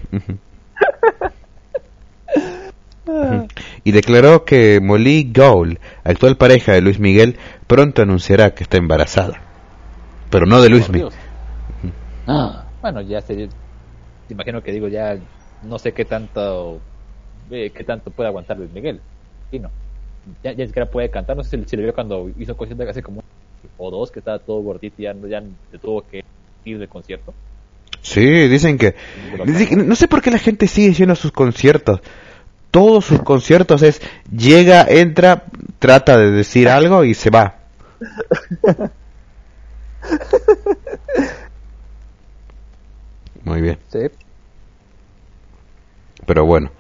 Y declaró que Molly Gould, actual pareja de Luis Miguel, pronto anunciará que está embarazada. Pero no de Luis Miguel. Ah, bueno, ya sé, te imagino que digo, ya no sé qué tanto, eh, qué tanto puede aguantar Luis Miguel. Sí, no. Ya, ya ni siquiera puede cantar, no sé si, si le vio cuando hizo concierto hace como o dos, que estaba todo gordito y ya, ya se tuvo que ir del concierto. Sí, dicen que... dicen que- No sé por qué la gente sigue yendo a sus conciertos. Todos sus conciertos es llega, entra, trata de decir algo y se va. Muy bien. Sí. Pero bueno,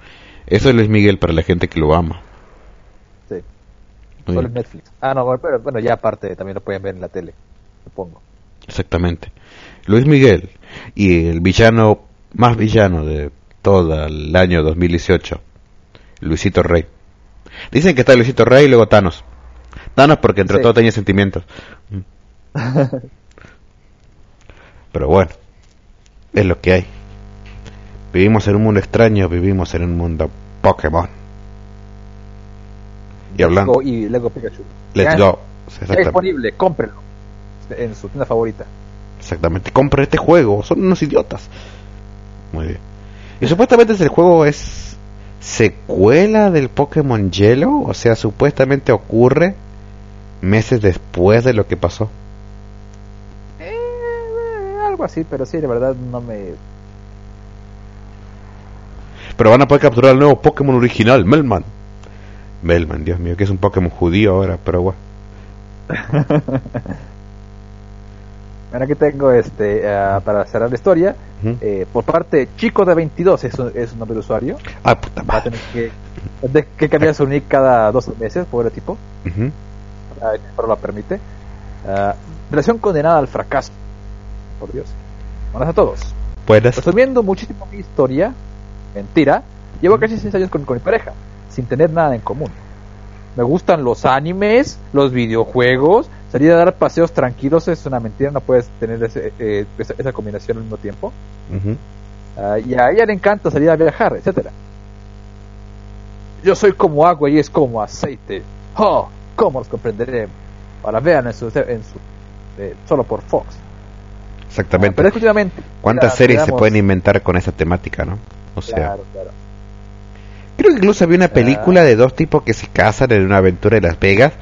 eso es Luis Miguel para la gente que lo ama. Solo en Netflix. Ah, no, pero bueno, ya aparte también lo pueden ver en la tele, supongo. Exactamente. Luis Miguel y el villano más villano de todo el año 2018, Luisito Rey. Dicen que está Luisito Rey y luego Thanos. Thanos porque entre Sí. todo tenía sentimientos. Pero bueno, es lo que hay. Vivimos en un mundo extraño, vivimos en un mundo Pokémon. Y hablando, y Lego Pikachu. let's go. Está disponible, cómprenlo. En su tienda favorita. Exactamente, compra este juego, son unos idiotas. Muy bien. Y supuestamente el juego es secuela del Pokémon Yellow, o sea, supuestamente ocurre meses después de lo que pasó. Eh, algo así, pero sí, de verdad no me... Pero van a poder capturar al nuevo Pokémon original, Melman. Melman, Dios mío, que es un Pokémon judío ahora, pero bueno. Bueno, aquí tengo este ah, para cerrar la historia. Eh, por parte Chico de 22, es un, es un nombre de usuario. Ah, puta Va a madre. tener que, de- que cambiar su nick cada dos meses, pobre tipo. Ujú. Ah, pero lo permite. Ah, relación condenada al fracaso. Por Dios. Buenas a todos. Puedes. Resumiendo muchísimo mi historia, mentira, llevo casi 6 años con, con mi pareja, sin tener nada en común. Me gustan los animes, los videojuegos, salir a dar paseos tranquilos es una mentira, no puedes tener ese, eh, esa, esa combinación al mismo tiempo. Ah, y a ella le encanta salir a viajar, etcétera. yo soy como agua y es como aceite. Oh, ¿cómo los comprenderé? Ahora vean en su, en su eh, solo por Fox. Exactamente. Pero exclusivamente. ¿Cuántas mira, series se pueden inventar con esa temática, no? O sea, Claro, claro. Creo que incluso había una película de dos tipos que se casan en una aventura en Las Vegas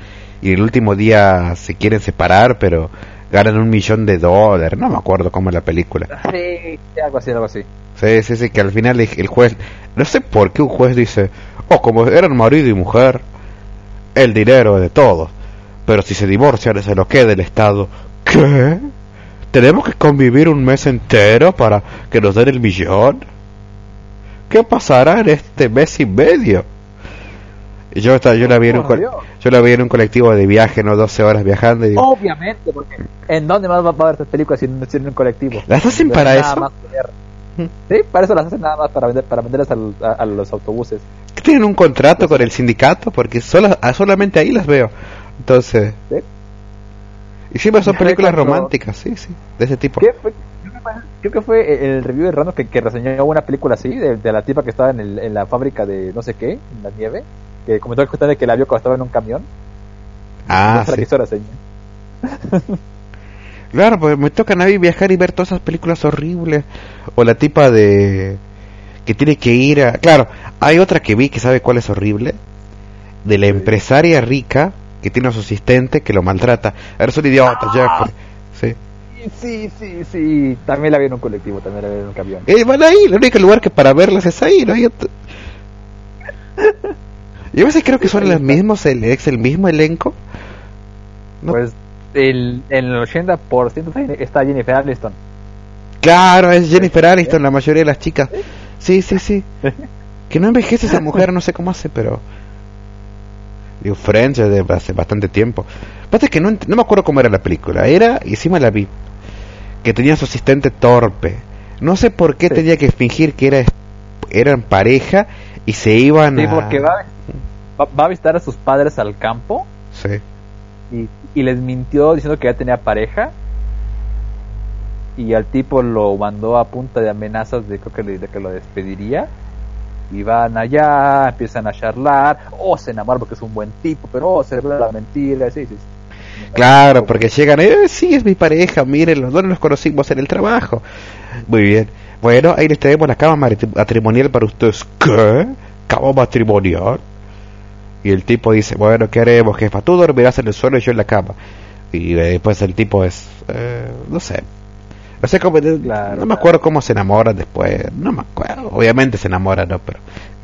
y el último día se quieren separar, pero ganan un millón de dólares. No me acuerdo cómo es la película. Sí, algo así, algo así. Sí, sí, sí, que al final el el juez, no sé por qué un juez dice, oh, como eran marido y mujer, el dinero es de todos, pero si se divorcian se lo queda el Estado. ¿Qué? ¿Tenemos que convivir un mes entero para que nos den el millón? ¿Qué pasará en este mes y medio? Y yo, esta- yo, la vi en un, yo la vi en un colectivo de viaje, no 12 horas viajando. Y digo, Obviamente, porque ¿en dónde más va a haber estas películas si no es en un colectivo? ¿Las hacen para eso? más. Sí, para eso las hacen nada más para vender, para venderlas al- a, a los autobuses. ¿qué tienen un contrato con el sindicato? Porque solo, solamente ahí las veo. Entonces... ¿Sí? Y siempre son películas románticas, sí, sí, de ese tipo. ¿Qué? Creo que fue- el review de Random que, que reseñó una película así, de, de la tipa que estaba en, el- en la fábrica de no sé qué, en la nieve, que comentó justamente que la vio cuando estaba en un camión. Ah, la sí. Claro, pues me tocan a mí viajar y ver todas esas películas horribles. O la tipa de... que tiene que ir a... Claro, hay otra que vi que sabe cuál es horrible. De la empresaria rica que tiene a su asistente que lo maltrata. Eres un idiota, Jeffrey. Sí. Sí, sí. También la vi en un colectivo, también la vi en un camión. Eh, van ahí, el único lugar que para verlas es ahí, ¿no? Hay otro- Yo a veces creo que son los mismos, el, es el mismo elenco. No. Pues el, el 80% está Jennifer Aniston. Claro, es Jennifer Aniston, la mayoría de las chicas. Sí, sí, sí. Que no envejece esa mujer, no sé cómo hace, pero. Digo, Friends es de hace bastante tiempo. Pasa que no, no me acuerdo cómo era la película. Era, y encima la vi, que tenía su asistente torpe. No sé por qué Sí. tenía que fingir que era, eran pareja y se iban Sí, a. porque va, va, va a visitar a sus padres al campo Sí. y, y les mintió diciendo que ya tenía pareja y al tipo lo mandó a punta de amenazas de, creo que, le- de que lo despediría y van allá, empiezan a charlar, o se enamoran porque es un buen tipo, pero oh, se revela la mentira, sí, sí. sí. Claro, porque llegan, eh, sí, es mi pareja, miren, los dos nos conocimos en el trabajo. Muy bien. Bueno, ahí les traemos la cama matrimonial para ustedes. ¿Qué? ¿Cama matrimonial? Y el tipo dice, bueno, ¿qué haremos, jefa? Tú dormirás en el suelo y yo en la cama. Y eh, después el tipo es, eh, no sé. No sé cómo, Claro, no me acuerdo cómo se enamoran después. No me acuerdo. Obviamente se enamoran, ¿no? Pero,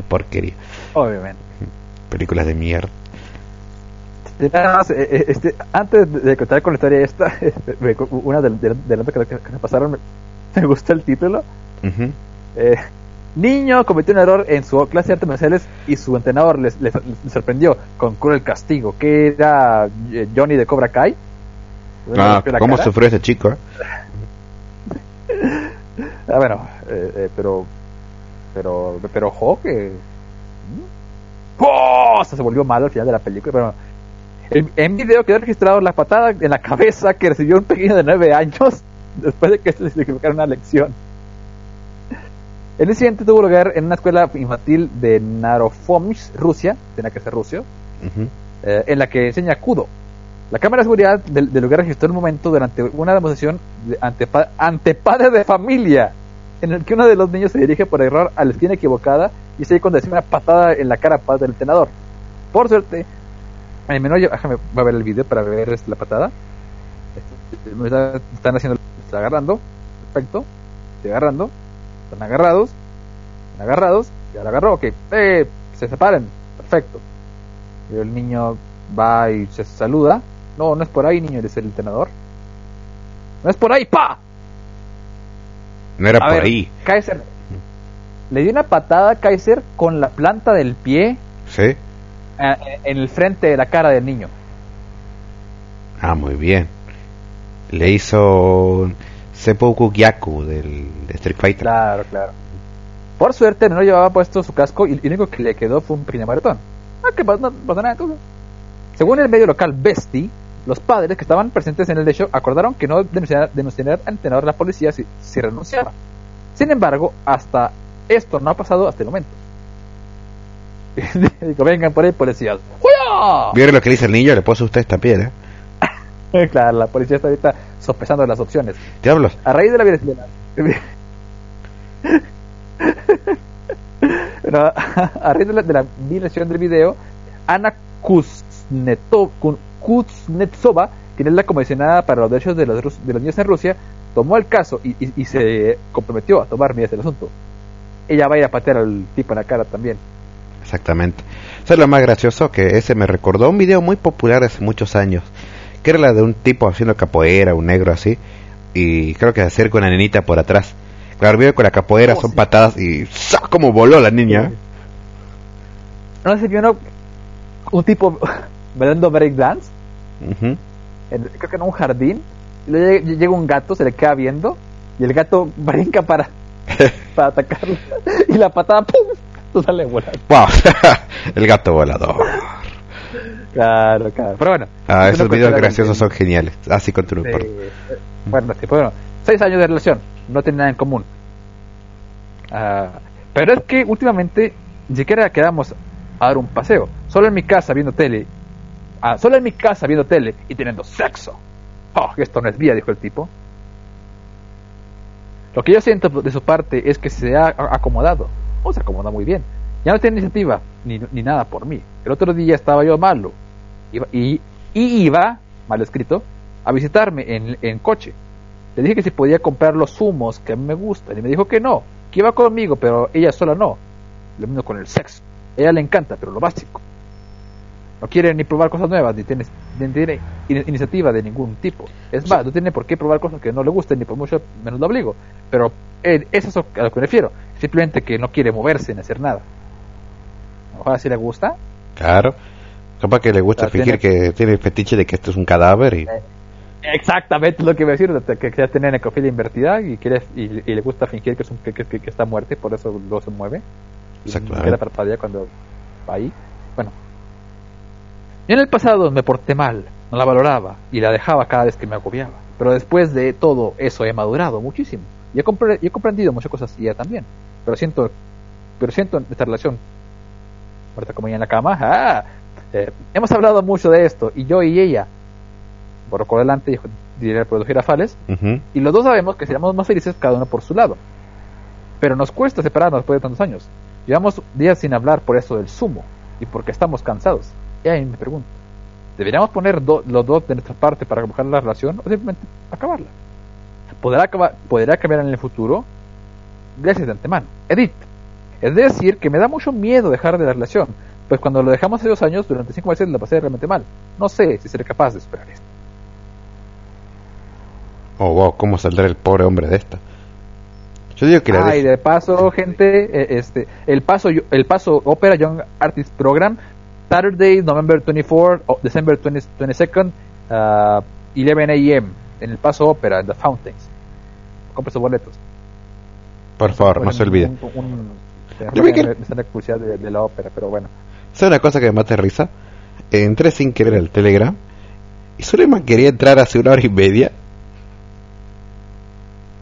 porquería. Obviamente. Películas de mierda. Y nada más, eh, eh, este, antes de- contar con la historia esta, me- una de, de, de las que, que me pasaron, me, gusta el título. Ujú. Eh, niño cometió un error en su clase de artes marciales y su entrenador les, les- les sorprendió con cruel castigo, que era eh, Johnny de Cobra Kai. Le Ah, ¿Cómo cara. sufrió ese chico? eh? Ah, bueno, eh, eh, pero, pero, pero ojo que, ¡Oh! Hasta se volvió malo al final de la película. Pero en, en video quedó registrado la patada en la cabeza que recibió un pequeño de 9 años después de que se le equivocara una lección. El incidente tuvo lugar en una escuela infantil de Narofomsk, Rusia, tenía que ser Ujú. eh, en la que enseña Kudo. La cámara de seguridad del, del lugar registró un momento durante una demostración de- ante, ante padres de familia, en el que uno de los niños se dirige por error a la esquina equivocada y se recibe una patada en la cara padre del entrenador. Por suerte, el menor, déjame voy a ver el video para ver la patada. Me está- Están haciendo, está agarrando, perfecto, estoy agarrando, están agarrados, están agarrados, ya lo agarró, ok, eh, se separen, perfecto. Y el niño va y se saluda. No, no es por ahí, niño, dice el entrenador. No es por ahí, pa. No era A por ver, ahí. Kaiser. Le dio una patada a Kaiser con la planta del pie ¿Sí? Eh, en el frente de la cara del niño. Ah, muy bien. Le hizo Seppuku Gyaku del de Street Fighter. Claro, claro. Por suerte no llevaba puesto su casco y lo único que le quedó fue un pequeño maratón. Ah, que pasa, no nada. Según el medio local Besti, los padres que estaban presentes en el hecho acordaron que no denunciar, denunciar al entrenador de la policía si, si renunciaba. Sin embargo, hasta esto no ha pasado hasta el momento. Digo, vengan por ahí, policías. ¡Juya! ¿Vieron lo que dice el niño? Le puso usted esta piel, ¿eh? Claro, la policía está ahorita sopesando las opciones. Diablos. A raíz de la violencia. Pero, a raíz de la, de la violación del video, Ana Kuznetov- Kuznetsova, quien es la comisionada para los derechos de los, de los niños en Rusia, tomó el caso y, y- y se comprometió a tomar medidas del asunto. Ella va a ir a patear al tipo en la cara también. Exactamente. ¿Sabes lo más gracioso? Que ese me recordó un video muy popular hace muchos años. Que era la de un tipo haciendo capoeira, un negro así. Y creo que se acerca una nenita por atrás. Claro, el video con la capoeira Oh, son patadas y ¡sa! como voló la niña. ¿No sé vio uno- un tipo bailando breakdance? Creo que en un jardín, y luego llega un gato, se le queda viendo, y el gato brinca para, para atacarlo, y la patada, ¡pum! Sale volando. ¡Wow! el gato volador. Claro, claro. Pero bueno. Ah, es esos videos graciosos son geniales. Así continúo. de- perdón. bueno, sí, pues bueno, seis años de relación, no tienen nada en común. Ah, pero es que últimamente ni siquiera quedamos a dar un paseo, solo en mi casa viendo tele, ah, solo en mi casa viendo tele y teniendo sexo. Oh, esto no es vida, dijo el tipo. Lo que yo siento de su parte es que se ha acomodado, o se acomoda muy bien. Ya no tiene iniciativa ni, ni nada por mí. El otro día estaba yo malo y, y iba, mal escrito, a visitarme en, en coche. Le dije que si podía comprar los zumos que a mí me gustan y me dijo que no, que iba conmigo, pero ella sola no. Lo mismo con el sexo. A ella le encanta, pero lo básico. No quiere ni probar cosas nuevas, ni tiene, ni tiene in- iniciativa de ningún tipo. Es más, no tiene por qué probar cosas que no le gusten, ni por mucho menos lo obligo. Pero eh, eso es a lo que me refiero. Simplemente que no quiere moverse ni hacer nada. Ojalá si le gusta. Claro. Capaz que le gusta fingir que tiene el fetiche de que esto es un cadáver y... Exactamente lo que iba a decir, de que ya tiene necrofilia invertida y, quiere, y, y le gusta fingir que, es un, que, que- que está muerto y por eso no se mueve. Y Exactamente. queda parpadea cuando va ahí. Bueno. Yo en el pasado me porté mal, no la valoraba y la dejaba cada vez que me agobiaba. Pero después de todo eso he madurado muchísimo. Y he, compre- y he comprendido muchas cosas y ella también. Pero siento, pero siento esta relación. Ahorita como ella en la cama, ah, eh, hemos hablado mucho de esto y yo y ella por por delante, dijo, diré el productor Girafales, y los dos sabemos que seríamos más felices cada uno por su lado. Pero nos cuesta separarnos después de tantos años. Llevamos días sin hablar por eso del sumo y porque estamos cansados. Y ahí me pregunto, ¿deberíamos poner do- los dos de nuestra parte para mejorar la relación o simplemente acabarla? ¿Podrá, acabar, ¿Podrá cambiar en el futuro? Gracias de antemano. Edith, es decir, que me da mucho miedo dejar de la relación, pues cuando lo dejamos hace dos años, durante cinco meses la pasé realmente mal. No sé si seré capaz de superar esto. Oh, wow, ¿cómo saldrá el pobre hombre de esta? Yo digo que la y deje. de paso, gente, eh, este, el paso, el paso Opera Young Artist Program, Saturday, November 24, o December 20, 22nd, uh, 11 a.m. en el paso Opera, en The Fountains. Compre sus boletos. Por favor, no se olvide. Un, un, un- Yo vi que- sale publicidad de, de la ópera, pero bueno. ¿Sabes una cosa que me mata de risa? Entré sin querer al Telegram y Suleiman quería entrar hace una hora y media.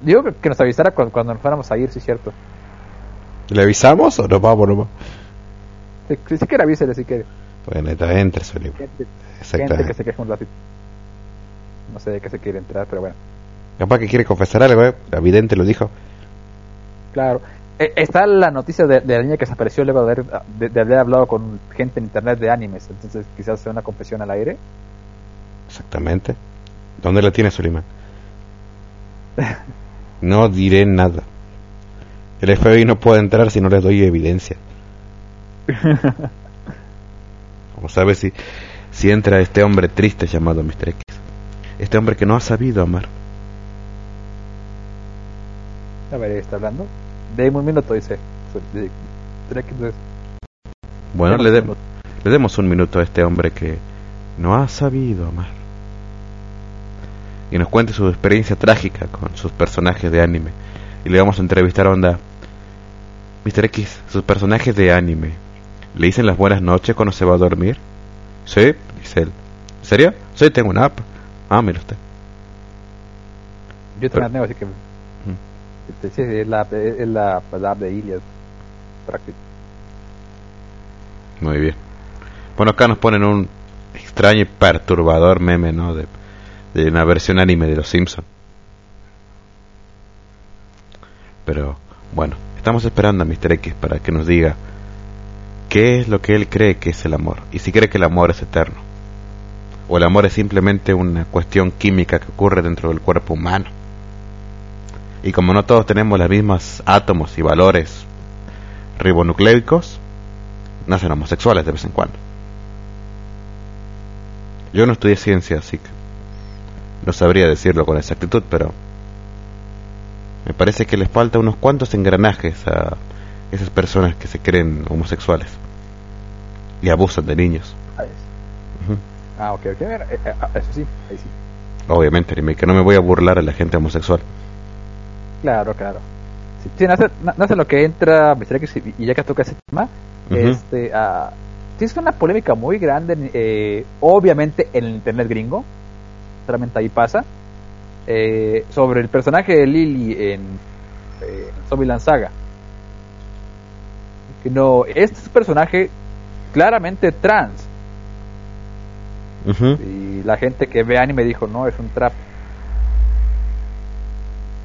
Digo que, que nos avisara cuando, cuando nos fuéramos a ir, sí es cierto. ¿Le avisamos o nos vamos nomás? Si, si, si quiere, avísele si quiere. Bueno, entra, entre Suleiman. Gente, gente que se queja un ratito. No sé de qué se quiere entrar, pero bueno. Capaz que quiere confesar algo, ¿eh? La vidente lo dijo. Claro. Eh, está la noticia de, de la niña que desapareció luego de haber, de, de haber hablado con gente en internet de animes. Entonces, quizás sea una confesión al aire. Exactamente. ¿Dónde la tiene Suleiman? No diré nada. El FBI no puede entrar si no les doy evidencia. Como sabes si, si entra este hombre triste llamado Mr. X. Este hombre que no ha sabido amar. A ver, ¿está hablando? Deme un minuto, dice. Dice, ¿será que entonces- Bueno, le, de- le demos un minuto a este hombre que no ha sabido amar. Y nos cuente su experiencia trágica con sus personajes de anime. Y le vamos a entrevistar a onda. Mr. X, sus personajes de anime. ¿Le dicen las buenas noches cuando se va a dormir? Sí, dice él. ¿En serio? Sí, tengo una app. Ah, mira usted. Yo Pero- tengo así que. Este, sí, sí, es la, es la, la app de Iliad. Práctico. Muy bien. Bueno, acá nos ponen un extraño y perturbador meme, ¿no? De, de una versión anime de Los Simpsons. Pero, bueno, estamos esperando a Mr. X para que nos diga qué es lo que él cree que es el amor y si cree que el amor es eterno. O el amor es simplemente una cuestión química que ocurre dentro del cuerpo humano. Y como no todos tenemos los mismos átomos y valores ribonucleicos, nacen homosexuales de vez en cuando. Yo no estudié ciencia, así que no sabría decirlo con exactitud, pero me parece que les falta unos cuantos engranajes a esas personas que se creen homosexuales y abusan de niños. Ah, ok, ok. Eh, eh, ah, eso sí, ahí sí. Obviamente, anime, que no me voy a burlar a la gente homosexual. Claro, claro. Sí, sí, nace, na- nace lo que entra, y ya que toca ese tema, Ujú. este, ah, sí es una polémica muy grande, eh, obviamente en el internet gringo, solamente ahí pasa, eh, sobre el personaje de Lily en, eh, en Zombieland Saga. Que no, este personaje claramente trans, y la gente que ve anime dijo, no, es un trap.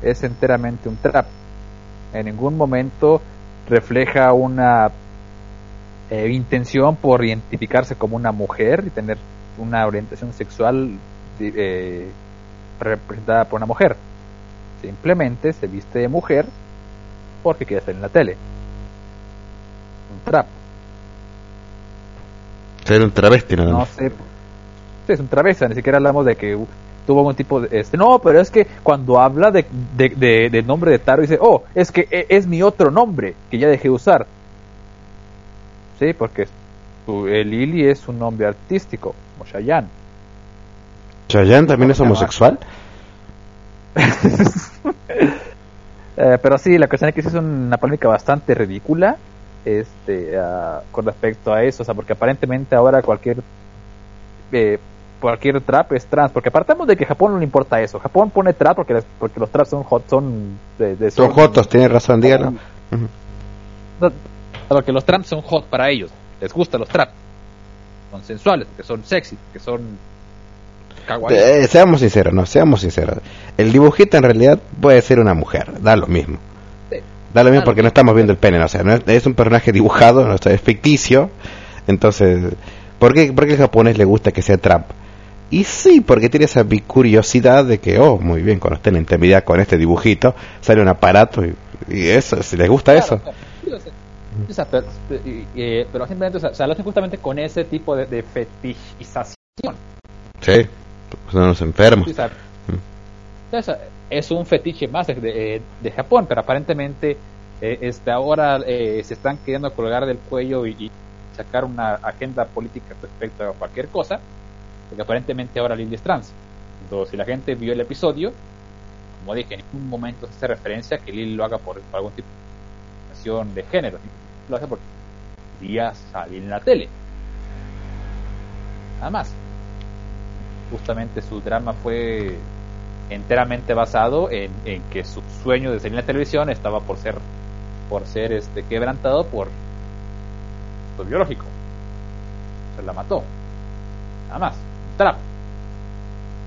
Es enteramente un trap. En ningún momento refleja una eh, intención por identificarse como una mujer y tener una orientación sexual eh, representada por una mujer. Simplemente se viste de mujer porque quiere estar en la tele. Un trap. Ser un travesti nada No sé. Sí, es un travesa, ni siquiera hablamos de que uh, tuvo algún tipo de... Este, no, pero es que cuando habla de, de, de- del nombre de Taro dice, oh, es que e- es mi otro nombre que ya dejé de usar. Sí, porque el Lily es un nombre artístico, como Shayan. ¿Chayanne también es homosexual? Eh, pero sí, la cuestión es que es una polémica bastante ridícula este, ah, con respecto a eso, o sea, porque aparentemente ahora cualquier eh, cualquier trap es trans, porque apartamos de que Japón no le importa eso, Japón pone trap porque, las- porque los traps son hot, son de, de- Son jotos, razón, dígalo. No, porque los traps son hot para ellos, les gustan los traps, son sensuales, que son sexy, que son. Eh, seamos sinceros, no, seamos sinceros. El dibujito en realidad puede ser una mujer, da lo mismo. Da lo mismo porque no estamos viendo el pene, no, o sea, no es, es un personaje dibujado, no, o sea, es ficticio. Entonces, ¿por qué, por qué al japonés le gusta que sea trap? Y sí, porque tiene esa curiosidad de que, oh, muy bien, cuando estén en intimidad con este dibujito, sale un aparato y, y eso, si les gusta Claro, eso. claro. Sí, o sea, o sea, pero, simplemente, o sea, se lo hacen justamente con ese tipo de, de fetichización. Sí, son unos enfermos. Sí, o sea, o sea, es un fetiche más de, de- de Japón, pero aparentemente eh, este, ahora eh, se están queriendo colgar del cuello y, y sacar una agenda política respecto a cualquier cosa, porque aparentemente ahora Lily es trans. Entonces, si la gente vio el episodio, como dije, en ningún momento se hace referencia a que Lily lo haga por, por algún tipo de discriminación de género, lo hace porque quería salir en la tele. Nada más justamente su drama fue enteramente basado en, en que su sueño de salir en la televisión estaba por ser por ser este quebrantado por lo biológico. Se la mató. Nada más. Trap.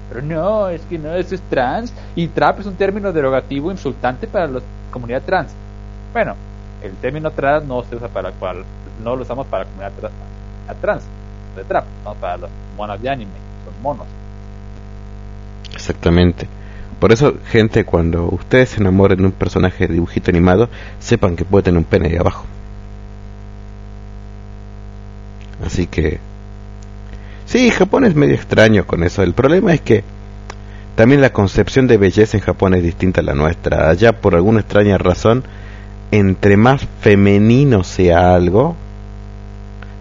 Pero no es que no eso es trans. Y trap es un término derogativo insultante para la comunidad trans. Bueno el término trans no se usa para cual no lo usamos para la comunidad tra- a trans de trap no para los monos de anime son monos Exactamente. Por eso, gente, cuando ustedes se enamoren de un personaje de dibujito animado, sepan que puede tener un pene ahí abajo. Así que... Sí, Japón es medio extraño con eso. El problema es que también la concepción de belleza en Japón es distinta a la nuestra. Allá, por alguna extraña razón, entre más femenino sea algo,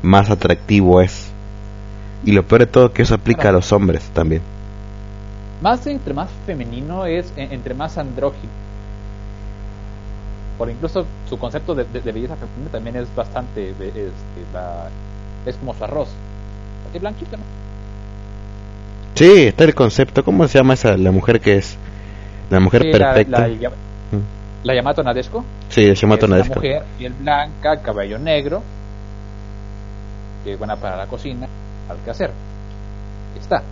más atractivo es. Y lo peor de todo que eso aplica a los hombres también. Más entre más femenino es en- entre más andrógino. Por incluso su concepto de, de- de belleza femenina también es bastante de- este, la- es como su arroz. Así blanquito, ¿no? Sí, está el concepto. ¿Cómo se llama esa la mujer que es la mujer Sí, la, perfecta? la, la Yamato Nadesco. Sí, de Yamato es una Nadesco. mujer, piel blanca, cabello negro. que es buena para la cocina, al que hacer. Está.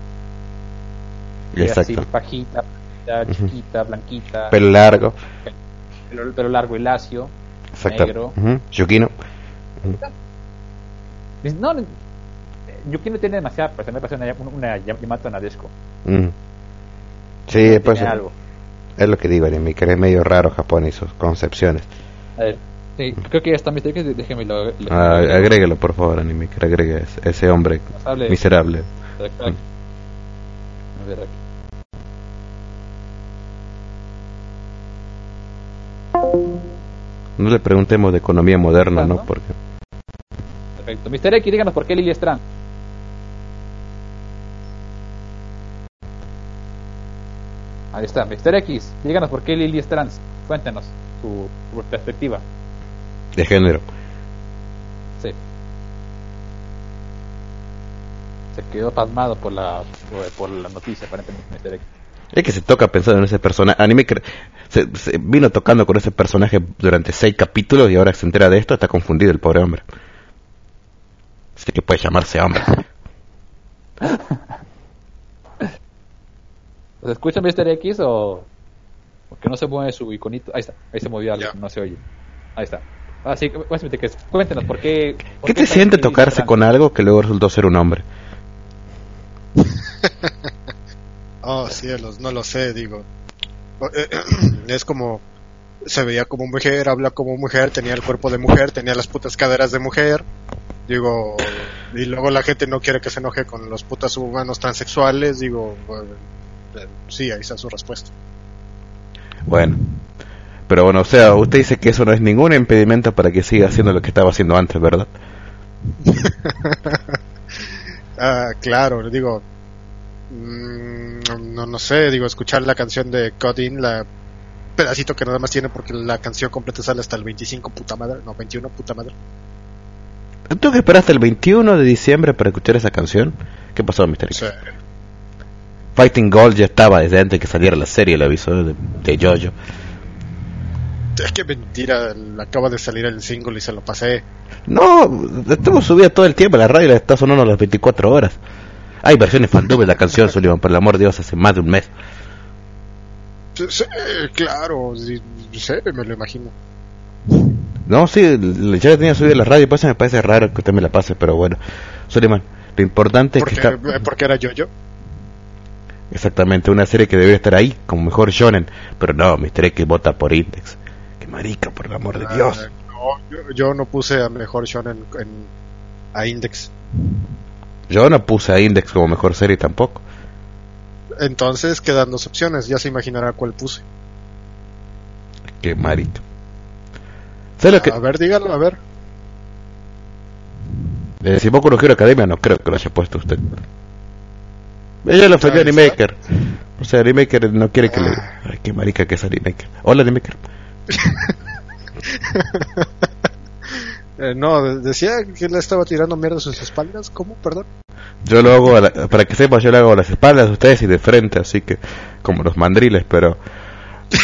Y así, Exacto. bajita, bajita, Ujú. chiquita, blanquita, Pelo largo. pelo, pelo largo y lacio. Exacto. Negro. Ujú. Yukino. Dice, No, no, Yuki no tiene demasiada, pues me parece una, una Yamato Nadesco. Mm. Sí, pues algo. es lo que digo, anime, que es medio raro Japón y sus concepciones. A ver, sí, creo que ya está Mr. X, déjeme lo. Ah, lo- agréguelo, por favor, anime, que agregue ese, hombre miserable. A ver, aquí. No le preguntemos de economía moderna, ¿no? ¿no? Porque Perfecto. Mr. X, díganos por qué Lily es trans. Ahí está, Mr. X, díganos por qué Lily es trans. Cuéntenos su, su perspectiva. de género. Sí. Se quedó pasmado por la, por, por la noticia, aparentemente, Mr. X. Es que se toca pensando en ese personaje. Anime que se, se vino tocando con ese personaje durante seis capítulos y ahora se entera de esto está confundido el pobre hombre. Así que puede llamarse hombre. ¿Se escucha Mr. X o porque no se mueve su iconito? Ahí está, ahí se movió algo, Ya. no se oye. Ahí está. Ah, sí, básicamente que cuéntenos por qué. por ¿Qué te siente tocarse con algo que luego resultó ser un hombre? Oh, cielos, no lo sé, digo. Es como. Se veía como mujer, habla como mujer, tenía el cuerpo de mujer, tenía las putas caderas de mujer. Digo. Y luego la gente no quiere que se enoje con los putas humanos transexuales. Digo. bueno, eh, sí, ahí está su respuesta. Bueno. Pero bueno, o sea, usted dice que eso no es ningún impedimento para que siga haciendo lo que estaba haciendo antes, ¿verdad? Ah, claro, digo. Mm, no, no sé, digo, escuchar la canción de Codin, la pedacito que nada más tiene porque la canción completa sale hasta el 25, puta madre, no, 21, puta madre. ¿Tú que esperaste el 21 de diciembre para escuchar esa canción? ¿Qué pasó, Mr. Sí. Fighting Gold ya estaba desde antes que saliera la serie, el aviso de, de Jojo. Es que mentira, acaba de salir el single y se lo pasé. No, estuvo subida todo el tiempo, la radio la está sonando las 24 horas. Hay versiones fandub de la canción, Sullivan, por el amor de Dios, hace más de un mes. Sí, sí, claro, sí, me lo imagino. No, sí, ya la tenía subida la radio, pues me parece raro que usted me la pase, pero bueno. Sullivan, lo importante es que está... eh, porque era yo, yo. Exactamente, una serie que debería estar ahí, como mejor shonen. Pero no, Mr. X vota por Index. Qué marica, por el amor de Dios. Ah, no, yo, yo no puse a mejor shonen en, a Index. Yo no puse a Index como mejor serie tampoco. Entonces quedan dos opciones, ya se imaginará cuál puse. Qué marica. ¿Sabes lo que...? A ver, dígalo, a ver. Eh, si Boku no Academia no creo que lo haya puesto usted. Ella lo ofendió a. Animaker. O sea, Animaker no quiere que le... Ay, qué marica que es Animaker. Hola, Animaker. Eh, no, de- decía que le estaba tirando mierda a sus espaldas. ¿Cómo? Perdón. Yo lo hago, a la- para que sepas, yo lo hago a las espaldas de ustedes y de frente, así que... Como los mandriles, pero...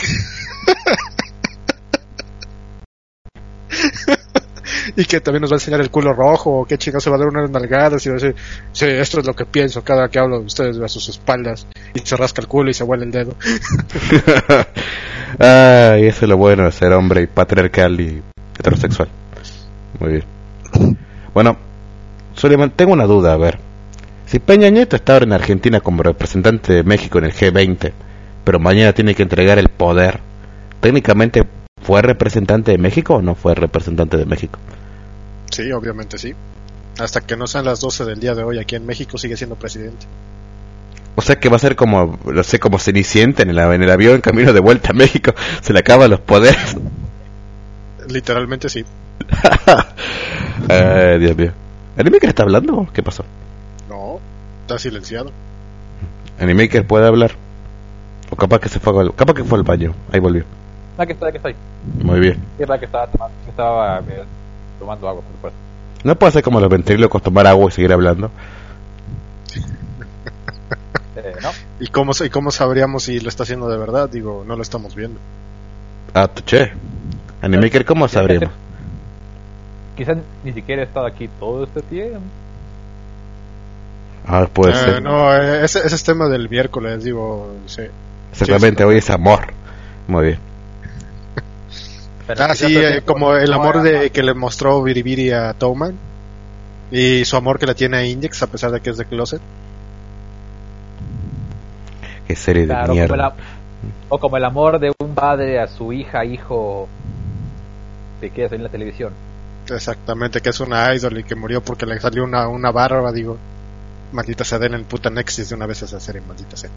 Y que también nos va a enseñar el culo rojo, o qué chingados se va a dar unas nalgadas y va a decir, sí, esto es lo que pienso cada que hablo de ustedes a sus espaldas. Y se rasca el culo y se huele el dedo. Ay, eso es lo bueno de ser hombre y patriarcal y heterosexual. Muy bien. Bueno, Suleiman, tengo una duda, a ver. Si Peña Nieto está ahora en Argentina como representante de México en el G20, pero mañana tiene que entregar el poder, ¿técnicamente fue representante de México o no fue representante de México? Sí, obviamente sí. Hasta que no sean las 12 del día de hoy aquí en México sigue siendo presidente. O sea que va a ser como, no sé, como Cenicienta en el, en el avión en camino de vuelta a México, se le acaban los poderes. Literalmente sí. Ay, Dios mío. ¿Animaker está hablando? ¿Qué pasó? No, está silenciado. Animaker puede hablar. O capaz que se fue al, capaz que fue al baño. Ahí volvió. Ah, que está, que estoy. Muy bien. Es verdad que estaba tomando, que estaba eh, tomando agua, por supuesto. No puede ser como los ventrílocos tomar agua y seguir hablando. Eh, ¿No? ¿Y cómo, y cómo sabríamos si lo está haciendo de verdad? Digo, no lo estamos viendo. Ah, tu che. Animaker, ¿cómo sabríamos? Quizás ni siquiera he estado aquí todo este tiempo. Ah, puede Eh, ser. no, eh, ese, ese es tema del miércoles, digo, sí. Exactamente, sí, hoy es amor. Muy bien. Pero Ah, sí, eh, como el amor de que le mostró Biribiri a Towman y su amor que le tiene a Index a pesar de que es de closet. Qué serie de Claro, mierda. o como el amor de un padre a su hija, hijo, que quiere salir en la televisión. Exactamente, que es una idol y que murió porque le salió una, una barba, digo. Maldita sea, den el puta Nexus de una vez esa serie, maldita sea.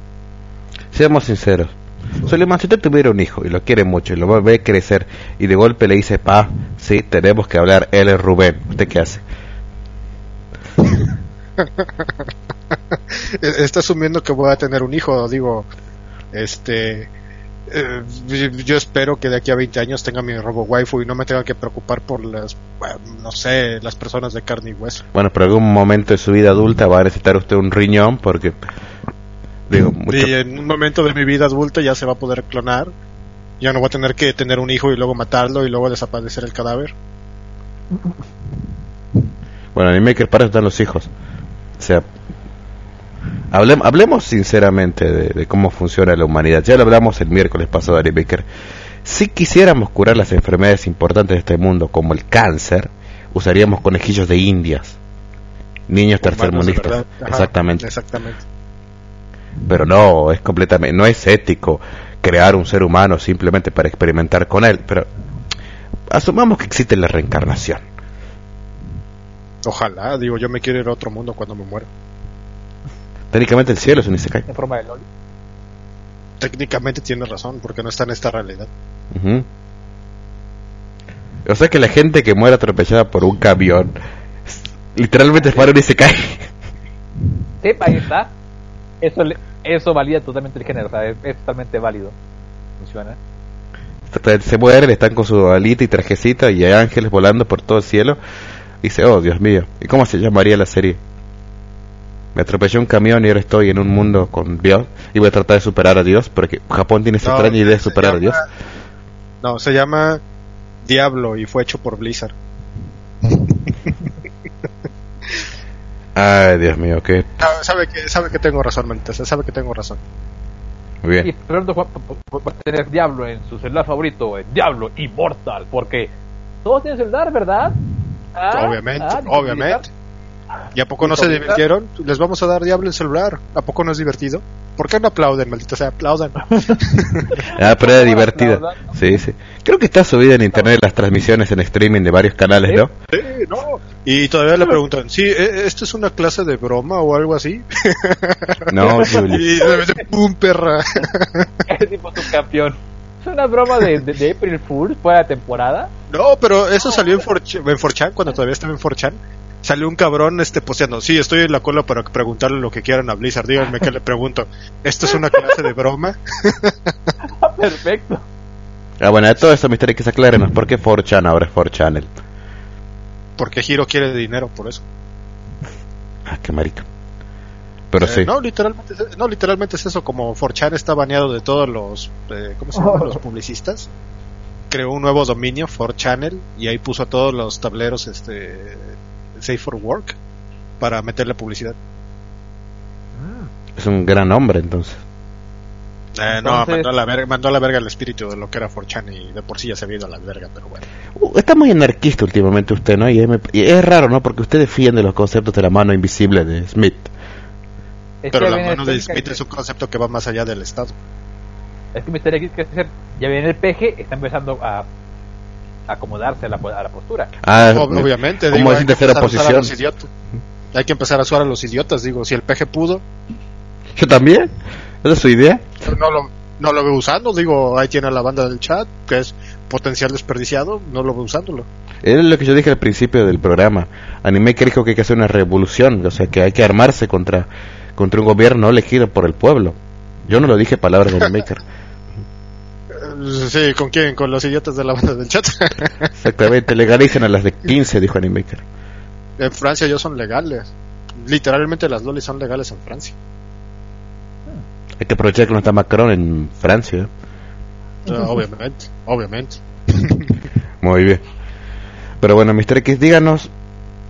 Seamos sinceros. Suleiman, si usted tuviera un hijo y lo quiere mucho y lo ve crecer y de golpe le dice, pa, sí, tenemos que hablar, él es Rubén. ¿Usted qué hace? Eh, Está asumiendo que voy a tener un hijo, digo, este... eh, yo espero que de aquí a 20 años tenga mi robo waifu y no me tenga que preocupar por las, bueno, no sé, las personas de carne y hueso. Bueno, pero algún momento de su vida adulta va a necesitar usted un riñón porque, digo, mucho... Y en un momento de mi vida adulta ya se va a poder clonar. Ya no voy a tener que tener un hijo y luego matarlo y luego desaparecer el cadáver. Bueno, Animaker, para eso están los hijos. O sea, hablem- hablemos sinceramente de, de cómo funciona la humanidad. Ya lo hablamos el miércoles pasado, Animaker. Si quisiéramos curar las enfermedades importantes de este mundo, como el cáncer, usaríamos conejillos de indias. Niños tercermundistas. Exactamente. Exactamente. Pero no, es completamente, no es ético crear un ser humano simplemente para experimentar con él. Pero asumamos que existe la reencarnación. Ojalá, digo, yo me quiero ir a otro mundo cuando me muera. Técnicamente el cielo es un Isekai. En forma de LOL. Técnicamente tiene razón, porque no está en esta realidad. O sea que la gente que muere atropellada por un camión literalmente es para un Isekai. Sí, ahí está. Eso, le- eso valida totalmente el género, o sea, es, es totalmente válido. Funciona. Se mueren, están con su alita y trajecita y hay ángeles volando por todo el cielo. Dice, oh Dios mío, ¿y cómo se llamaría la serie? Me atropelló un camión y ahora estoy en un mundo con Dios y voy a tratar de superar a Dios porque Japón tiene esa No, extraña idea de superar a Dios. No, se llama Diablo y fue hecho por Blizzard. Ay, Dios mío, qué Ah, Sabe que, sabe que tengo razón, maldita sea, sabe que tengo razón. muy Y bien. pronto va va a tener Diablo en su celular favorito, el Diablo Immortal, porque todos tienen celular, ¿verdad? Ah, obviamente, ah, obviamente. ¿Y a poco no se divirtieron? Les vamos a dar Diablo en celular. ¿A poco no es divertido? ¿Por qué no aplauden, maldita sea? Aplaudan. Ah, pero era ¿Cómo divertida. Sí, sí. Creo que está subida en internet las transmisiones en streaming de varios canales, ¿no? Sí, no. Y todavía le preguntan, sí, ¿e- ¿esto es una clase de broma o algo así? No. Y de repente, ¡pum, perra! Ese tipo es un campeón. Es una broma de, de, de April Fool fuera de temporada. No, pero eso salió en 4chan, en 4chan, cuando todavía estaba en 4chan. Salió un cabrón este posteando, sí, estoy en la cola para preguntarle lo que quieran a Blizzard. Díganme que le pregunto, ¿esto es una clase de broma? Perfecto. Ah, bueno, de todo eso, misterio que se aclárenos. ¿Por qué 4chan ahora es 4channel? Porque Hiro quiere dinero por eso. Ah, qué marica. Pero Eh, sí. No, literalmente, es- no, literalmente es eso, como 4chan está baneado de todos los, eh, ¿cómo se llaman? Los publicistas. Creó un nuevo dominio, 4channel, y ahí puso a todos los tableros, este, Safe for Work, para meterle publicidad. Es un gran hombre, entonces. Eh, no, mandó a, la verga, mandó a la verga el espíritu de lo que era 4chan y de por sí ya se había ido a la verga, pero bueno. Uh, está muy anarquista últimamente usted, ¿no? Y es, me- y es raro, ¿no? Porque usted defiende los conceptos de la mano invisible de Smith. Es Pero la mano de Smith es un concepto que va más allá del Estado. Es que Misterio X, que hacer, ya viene el PG, está empezando a acomodarse a la, a la postura. Ah, Ob- Obviamente, ¿Cómo digo, es hay que tercera empezar a usar a posición? los idiotas. Hay que empezar a usar a los idiotas, digo, si el peje pudo, Yo también. Esa es su idea. no lo, no lo veo usando, digo, ahí tiene a la banda del chat, que es potencial desperdiciado, no lo veo usándolo. Es lo que yo dije al principio del programa. Animaker dijo que hay que hacer una revolución, o sea, que hay que armarse contra, contra un gobierno elegido por el pueblo. Yo no lo dije palabras de Animaker. Sí, ¿con quién? Con los idiotas de la banda del chat. Exactamente, legalicen a las de 15, dijo Animaker. en Francia ya son legales. Literalmente las lolis son legales en Francia. Hay que aprovechar que no está Macron en Francia. Sea, obviamente, obviamente. Muy bien. Pero bueno, Mr. X, díganos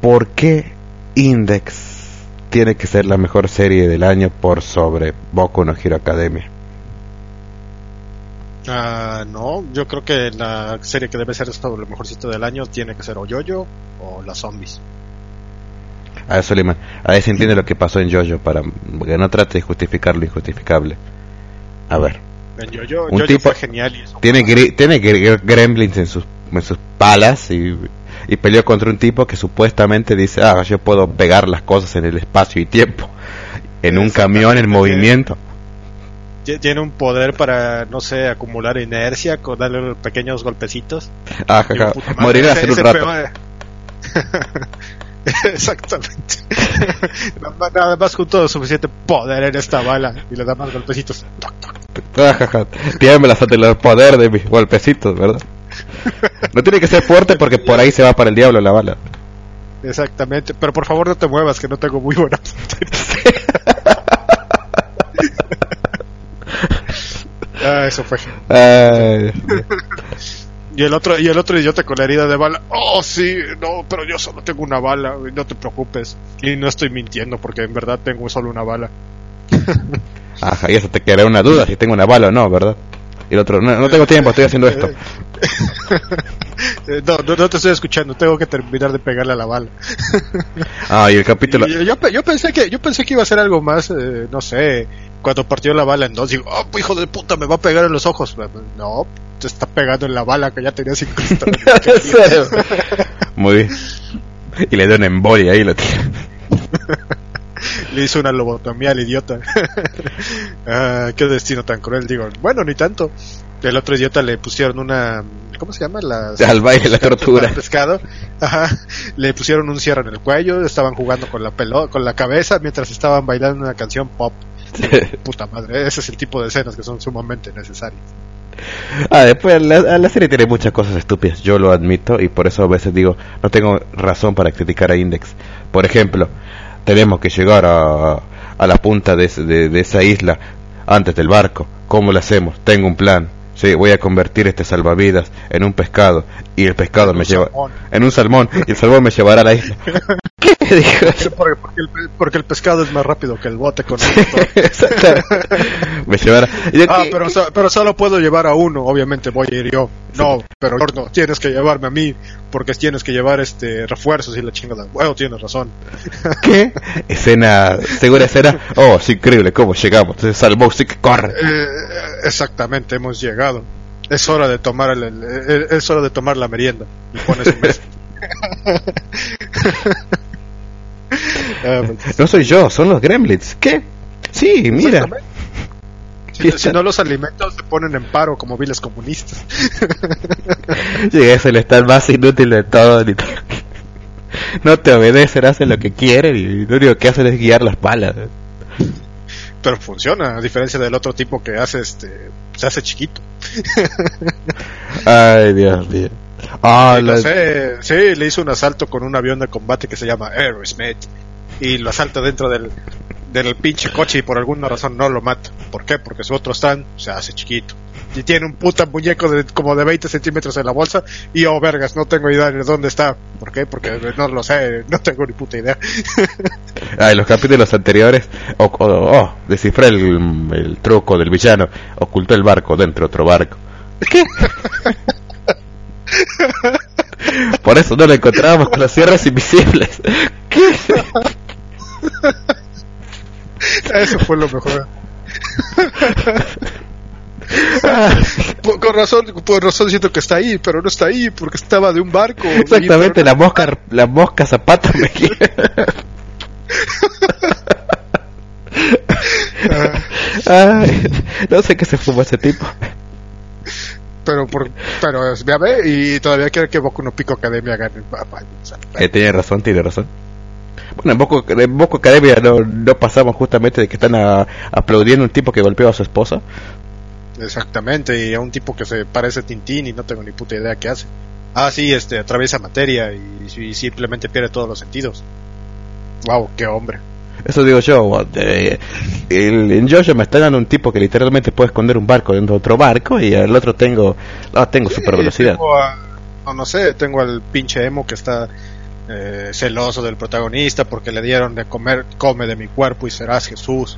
por qué Index tiene que ser la mejor serie del año por sobre Boku no Hero Academia. Ah, no, yo creo que la serie que debe ser esto lo mejorcito del año tiene que ser o Yoyo o las zombies. A ver, Suleiman, a ver si entiende lo que pasó en Jojo para que no trate de justificar lo injustificable. A ver, En Yoyo, Un Yoyo tipo- fue genial y eso tiene, gri- tiene gr- gremlins en sus, en sus palas y, y peleó contra un tipo que supuestamente dice, ah, yo puedo pegar las cosas en el espacio y tiempo, en un camión en movimiento. Ti- Tiene un poder para, no sé, acumular inercia, con darle pequeños golpecitos. Ah, jaja, puta madre, morirá ese- hace un rato. Exactamente. Nada más- todo suficiente poder en esta bala y le da más golpecitos. Toc, Tiemblas ante el poder de mis golpecitos, ¿verdad? No tiene que ser fuerte porque por ahí se va para el diablo la bala. Exactamente. Pero por favor no te muevas, que no tengo muy buena puntería. ah, eso fue. Ay, Y el otro, y el otro idiota con la herida de bala. Oh, sí, no, pero yo solo tengo una bala, no te preocupes. Y no estoy mintiendo porque en verdad tengo solo una bala. Ajá, y eso te queda una duda si tengo una bala o no, ¿verdad? Y el otro, no, no tengo tiempo, estoy haciendo esto. No, no, no te estoy escuchando, tengo que terminar de pegarle a la bala. Ah, y el capítulo... Y yo, yo pensé que yo pensé que iba a ser algo más, eh, no sé, cuando partió la bala en dos, digo, oh, hijo de puta, me va a pegar en los ojos. No, te está pegando en la bala que ya tenías incrustada. Muy bien. Y le da una embolia ahí y lo tira. Le hizo una lobotomía al idiota. Ah, qué destino tan cruel, digo. Bueno, ni tanto. El otro idiota le pusieron una. ¿Cómo se llama? Las, Al baile, la tortura. pescado. Ajá. Le pusieron un cierre en el cuello. Estaban jugando con la pelo con la cabeza mientras estaban bailando una canción pop. Puta madre, ese es el tipo de escenas que son sumamente necesarias. Ah, después la, la serie tiene muchas cosas estúpidas, yo lo admito, y por eso a veces digo, no tengo razón para criticar a Index. Por ejemplo, tenemos que llegar a, a la punta de, de, de esa isla antes del barco. ¿Cómo lo hacemos? Tengo un plan. Sí, voy a convertir este salvavidas en un pescado y el pescado En me lleva salmón. en un salmón y el salmón me llevará a la isla. ¿Qué dijo? Porque, porque el, porque el pescado es más rápido que el bote con Exacto. me llevará. yo- Ah, pero, pero solo puedo llevar a uno, obviamente voy a ir yo. No, pero no, tienes que llevarme a mí, porque tienes que llevar este refuerzos y la chingada. Bueno, tienes razón. ¿Qué? Escena, segura escena. Oh, es increíble cómo llegamos. Entonces salvó, sí que corre. Eh, exactamente, hemos llegado. Es hora de tomar el, el- el- es hora de tomar la merienda. Y pones un mes. Ah, pues, No soy yo, son los gremlins. ¿Qué? Sí, mira. Si, si no los alimentos se ponen en paro como viles comunistas. Llega es el estar más inútil de todo. No te obedecen, hacen lo que quieren y lo único que hacen es guiar las balas. Pero funciona, a diferencia del otro tipo que hace este se hace chiquito. Ay, Dios mío. Ah, la- sé, sí, le hizo un asalto con un avión de combate que se llama Aerosmith y lo asalta dentro del, del pinche coche y por alguna razón no lo mata. ¿Por qué? Porque su otro stand se hace chiquito. Y tiene un puta muñeco de como de 20 centímetros en la bolsa y oh vergas, no tengo idea de dónde está. ¿Por qué? Porque no lo sé, no tengo ni puta idea. Ah, en los capítulos anteriores, o, o- oh, descifré el, el truco del villano, ocultó el barco dentro de otro barco. ¿Qué? Por eso no lo encontrábamos con las sierras invisibles. ¿Qué? Eso fue lo mejor. Por- con razón, por razón siento que está ahí, pero no está ahí porque estaba de un barco. Exactamente, la mosca, la mosca zapata me. Ay, no sé qué se fumó ese tipo. pero por, pero es- ya ve y todavía quiere que Boku no Pico Academia gane. Eh, tiene razón, tiene razón. Bueno, en Boco, en Boco Academia no, no pasamos justamente de que están a- aplaudiendo un tipo que golpeó a su esposa. Exactamente, y a un tipo que se parece a Tintín y no tengo ni puta idea qué hace. Ah, sí, este, atraviesa materia y, y simplemente pierde todos los sentidos. Wow, qué hombre. Eso digo yo. en Jojo me está dando un tipo que literalmente puede esconder un barco dentro de otro barco y el otro tengo, ah, tengo super velocidad. Tengo a, no, no sé, tengo al pinche emo que está eh, celoso del protagonista porque le dieron de comer, come de mi cuerpo y serás Jesús.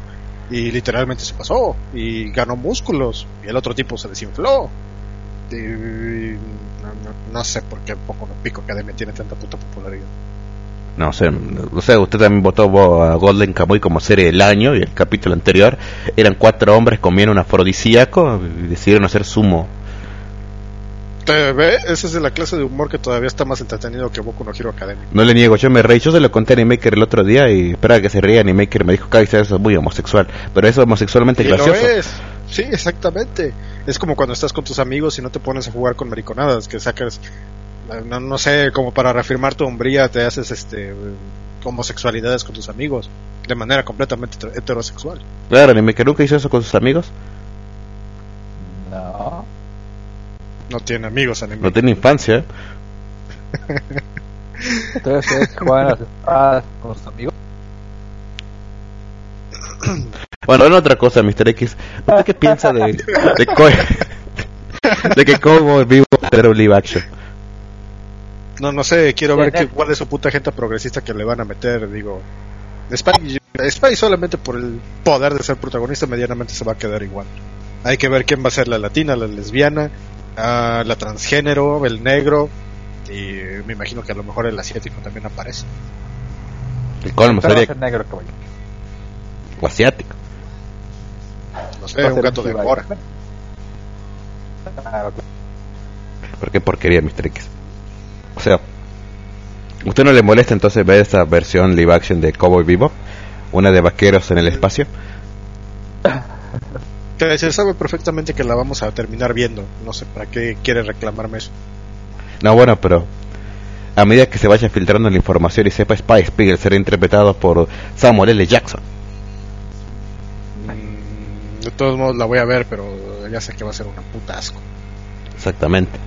Y literalmente se pasó y ganó músculos y el otro tipo se desinfló. Y, no, no- no sé por qué poco no pico Academia tiene tanta puta popularidad. No sé, o sea, usted también votó a Golden Kamuy como serie del año y el capítulo anterior eran cuatro hombres comiendo un afrodisíaco y decidieron hacer sumo. ¿Te ve? Esa es de la clase de humor que todavía está más entretenido que Boku no Hero Academia. No le niego, yo me reí, yo se lo conté a Animaker el otro día y esperaba que se ría Animaker me dijo, Kaiser, eso es muy homosexual, pero eso es homosexualmente Y lo gracioso. es. Sí, exactamente. Es como cuando estás con tus amigos y no te pones a jugar con mariconadas, que sacas, no, no sé, como para reafirmar tu hombría, te haces este homosexualidades con tus amigos de manera completamente heter- heterosexual. Claro, Animaker nunca hizo eso con sus amigos, No. No tiene amigos anime. no tiene infancia. Entonces ustedes juegan las espadas con sus amigos. Bueno, en otra cosa, Mr. X, ¿usted qué piensa de, de, que como vivo pero live action? No, no sé, quiero ver qué, cuál es su puta gente progresista que le van a meter, digo. Spy, Spy solamente por el poder de ser protagonista medianamente se va a quedar igual. Hay que ver quién va a ser la latina, la lesbiana, ah, la transgénero, el negro y me imagino que a lo mejor el asiático también aparece. El colmo sería ser negro, caballero. o asiático. No sé, un gato de mora. Claro, ¿Por qué porquería, Mr. X? O sea, ¿usted no le molesta entonces ver esta versión live action de Cowboy Vivo? Una de vaqueros en el espacio. Se sabe perfectamente que la vamos a terminar viendo. No sé para qué quiere reclamarme eso. No, bueno, pero a medida que se vaya filtrando la información y sepa Spy Spiegel será interpretado por Samuel L. Jackson. Mm, de todos modos la voy a ver, pero ya sé que va a ser una puta asco. Exactamente.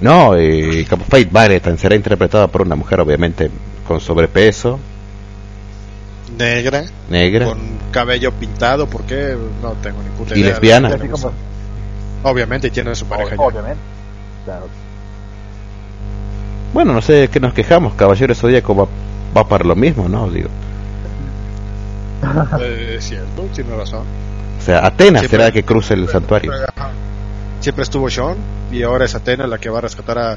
No, y como Faith Barrett será interpretada por una mujer obviamente con sobrepeso, Negra, negra con cabello pintado, ¿por qué? No tengo ni puta y idea. lesbiana. Así como, Obviamente y tiene su pareja ya. obviamente. Claro. Bueno, no sé de qué nos quejamos, Caballero Zodíaco va, va para lo mismo, ¿no? Digo. Eh, es cierto, tiene razón. O sea, Atenas Sí, será que cruce el santuario. Siempre estuvo Sean y ahora es Atena la que va a rescatar a,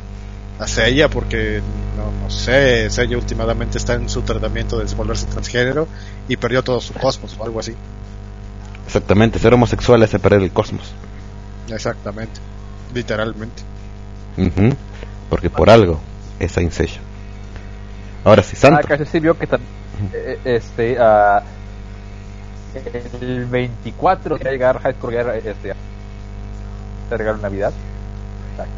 a Seiya porque no, no sé, Seiya últimamente está en su tratamiento de volverse transgénero y perdió todo su cosmos o algo así. Exactamente, ser homosexual es perder el cosmos. Exactamente, literalmente. Porque por algo es Saint Seiya. Ahora sí, Ah, Santo. casi sí vio que tan, eh, este ah, el 24 quiere llegar High School este te regalo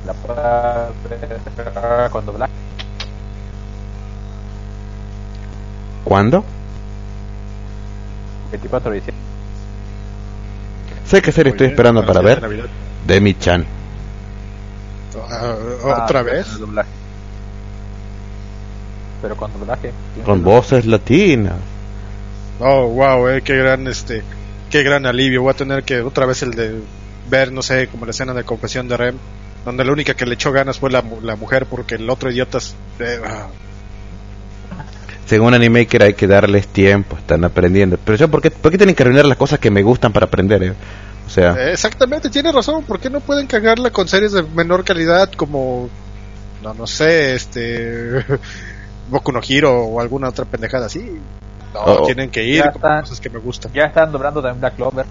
La, la pueda ver cuando Black ¿Cuándo? 24 de diciembre Sé qué serie estoy esperando para ver. de. Demi Chan. Ah, Ah, ¿Otra vez? doblaje. pero con doblaje Con voces latinas. Oh, wow, eh, qué gran este, qué gran alivio. Voy a tener que otra vez el de ver, no sé, como la escena de confesión de Rem, donde la única que le echó ganas fue la, mu- la mujer porque el otro idiota es, eh, ah, Según Animaker hay que darles tiempo, están aprendiendo. Pero yo, ¿por qué, por qué tienen que arruinar las cosas que me gustan para aprender? eh? O sea, Eh, Exactamente, tiene razón. ¿Por qué no pueden cagarla con series de menor calidad como, no, no sé, este, Boku no Hero o alguna otra pendejada así? No, Oh. tienen que ir con cosas que me gustan. ya están doblando también Black Clover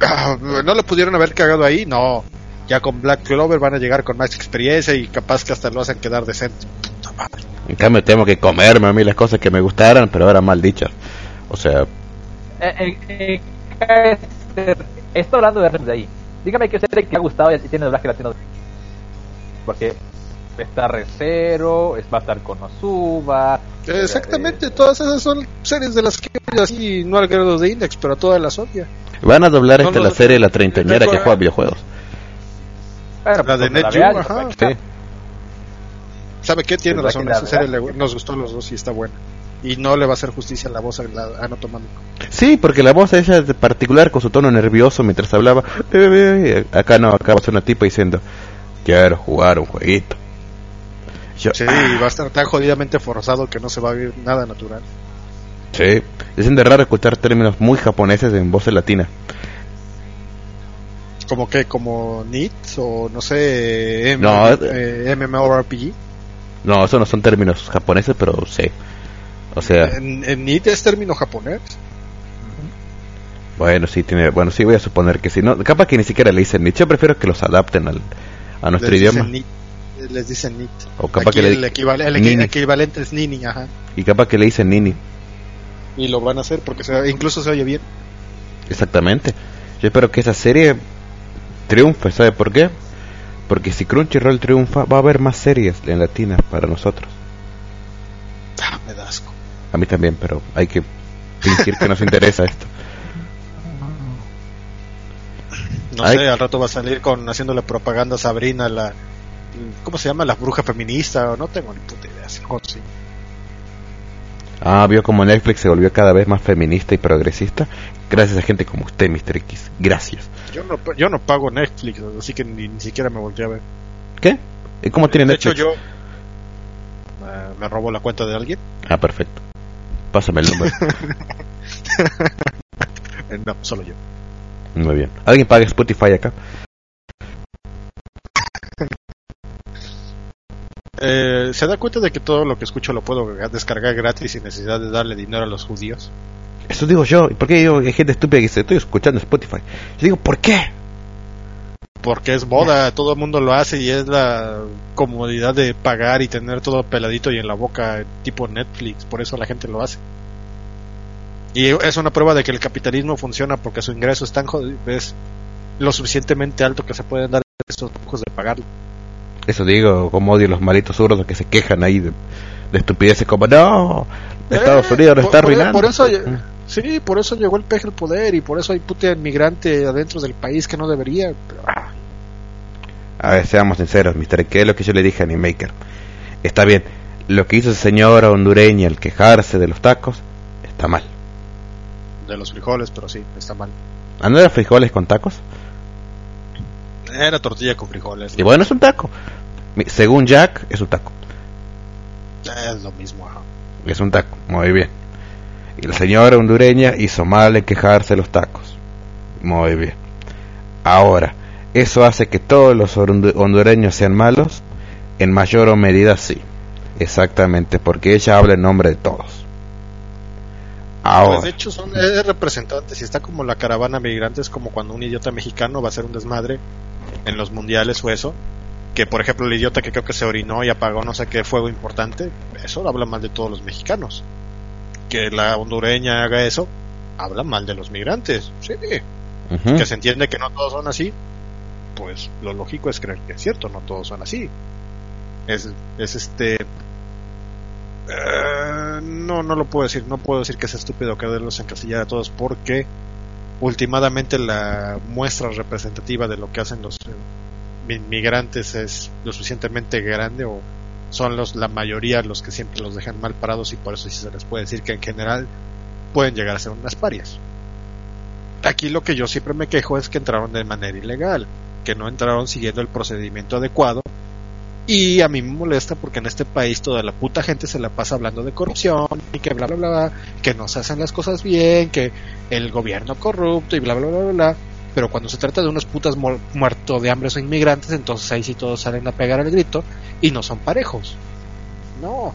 Ah, ¿No lo pudieron haber cagado ahí? No. Ya con Black Clover van a llegar con más experiencia y capaz que hasta lo hacen quedar decente. Puta madre. en cambio tengo que comerme a mí las cosas que me gustaran, pero ahora mal dichas. O sea, eh, eh, eh, estoy hablando de de ahí dígame que serie que le ha gustado y tiene doblaje latino porque está Recero es va a estar con Osuba Eh, Exactamente, todas esas son series de las que así, no al grado de Index, pero todas las obvias. van a doblar No, esta no, la serie La Treintañera que juega videojuegos. Bueno, La de cuando Net vean, Geo, ajá. Sí. ¿Sabe qué? Tiene razón, esa serie le- nos gustó a los dos y está buena. Y no le va a hacer justicia a la voz a la Anoto Mamico. Sí, porque la voz ella es de particular con su tono nervioso mientras hablaba. Eh, eh, eh, Acá no, acá va a ser una tipa diciendo, quiero jugar un jueguito. Yo- Sí, y va a estar tan jodidamente forzado que no se va a ver nada natural. Sí, dicen de raro escuchar términos muy japoneses en voces latinas. Como que, como NIT o no sé, M No, eh, MMORPG. No, esos no son términos japoneses, pero sí. O sea, En, en NIT es término japonés. bueno, sí tiene, bueno, sí voy a suponer que sí. No, capaz que ni siquiera le dicen Nietzsche. Yo prefiero que los adapten al, a nuestro les idioma. Dicen NIT, les dicen NIT. O capaz Aquí que le- el, equival- el Nini. equivalente es Nini, ajá. Y capaz que le dicen Nini. Y lo van a hacer porque se- incluso se oye bien. Exactamente. Yo espero que esa serie triunfe, ¿sabe por qué? Porque si Crunchyroll triunfa, va a haber más series en latinas para nosotros. Ah, me da asco. A mí también, pero hay que fingir que nos interesa esto. No Ay. sé, al rato va a salir con haciéndole propaganda a Sabrina, la. ¿Cómo se llama? La bruja feminista. o No tengo ni puta idea. Ah, vio como Netflix se volvió cada vez más feminista y progresista. Gracias a gente como usted, Mr. X. Gracias. Yo no, yo no pago Netflix, así que ni, ni siquiera me volteé a ver. ¿Qué? ¿Y cómo tiene de Netflix? hecho, yo. eh, me robó la cuenta de alguien. Ah, perfecto. Pásame el número. Eh, no, solo yo. Muy bien. ¿Alguien paga Spotify acá? Eh, ¿Se da cuenta de que todo lo que escucho lo puedo descargar gratis sin necesidad de darle dinero a los judíos? Eso digo yo. ¿Y por qué yo, hay gente estúpida que dice, estoy escuchando Spotify? Yo digo, ¿por qué? Porque es moda, todo el mundo lo hace y es la comodidad de pagar y tener todo peladito y en la boca tipo Netflix, por eso la gente lo hace. Y es una prueba de que el capitalismo funciona porque su ingreso es tan jodido, es lo suficientemente alto que se pueden dar estos lujos de pagarlo. Eso digo, como odio los malitos zurdos que se quejan ahí de, de estupideces como, no, Estados Eh, Unidos lo por- está por- arruinando. por eso-. Sí, por eso llegó el peje al poder y por eso hay puta inmigrante adentro del país que no debería. pero, ah, A ver, seamos sinceros, Mr. ¿Qué es lo que yo le dije a Animaker? Está bien, lo que hizo esa señora hondureña al quejarse de los tacos, está mal. de los frijoles, pero sí, está mal. ¿Ah, no era frijoles con tacos? Era tortilla con frijoles. Y bueno, es un taco. Según Jack, es un taco. Es lo mismo, ajá. Es un taco, muy bien. La señora hondureña hizo mal en quejarse los tacos. Muy bien. Ahora, ¿eso hace que todos los hondu- hondureños sean malos? En mayor o medida sí. Exactamente, porque ella habla en nombre de todos. Ahora, Pues de hecho son es representantes y está como la caravana migrantes como cuando un idiota mexicano va a hacer un desmadre en los mundiales o eso que por ejemplo el idiota que creo que se orinó y apagó no sé qué fuego importante eso habla mal de todos los mexicanos que la hondureña haga eso habla mal de los migrantes. Sí que se entiende que no todos son así pues lo lógico es creer que es cierto no todos son así. Es, es este eh, no no lo puedo decir no puedo decir que es estúpido quererlos encasillar a todos porque últimamente la muestra representativa de lo que hacen los eh, inmigrantes es lo suficientemente grande o son los la mayoría los que siempre los dejan mal parados y por eso sí se les puede decir que en general pueden llegar a ser unas parias aquí lo que yo siempre me quejo es que entraron de manera ilegal que no entraron siguiendo el procedimiento adecuado y a mí me molesta porque en este país toda la puta gente se la pasa hablando de corrupción y que bla bla bla, que no se hacen las cosas bien, que el gobierno corrupto y bla bla bla bla. bla. Pero cuando se trata de unos putas mu- muertos de hambre o inmigrantes, entonces ahí sí todos salen a pegar el grito y no son parejos. No,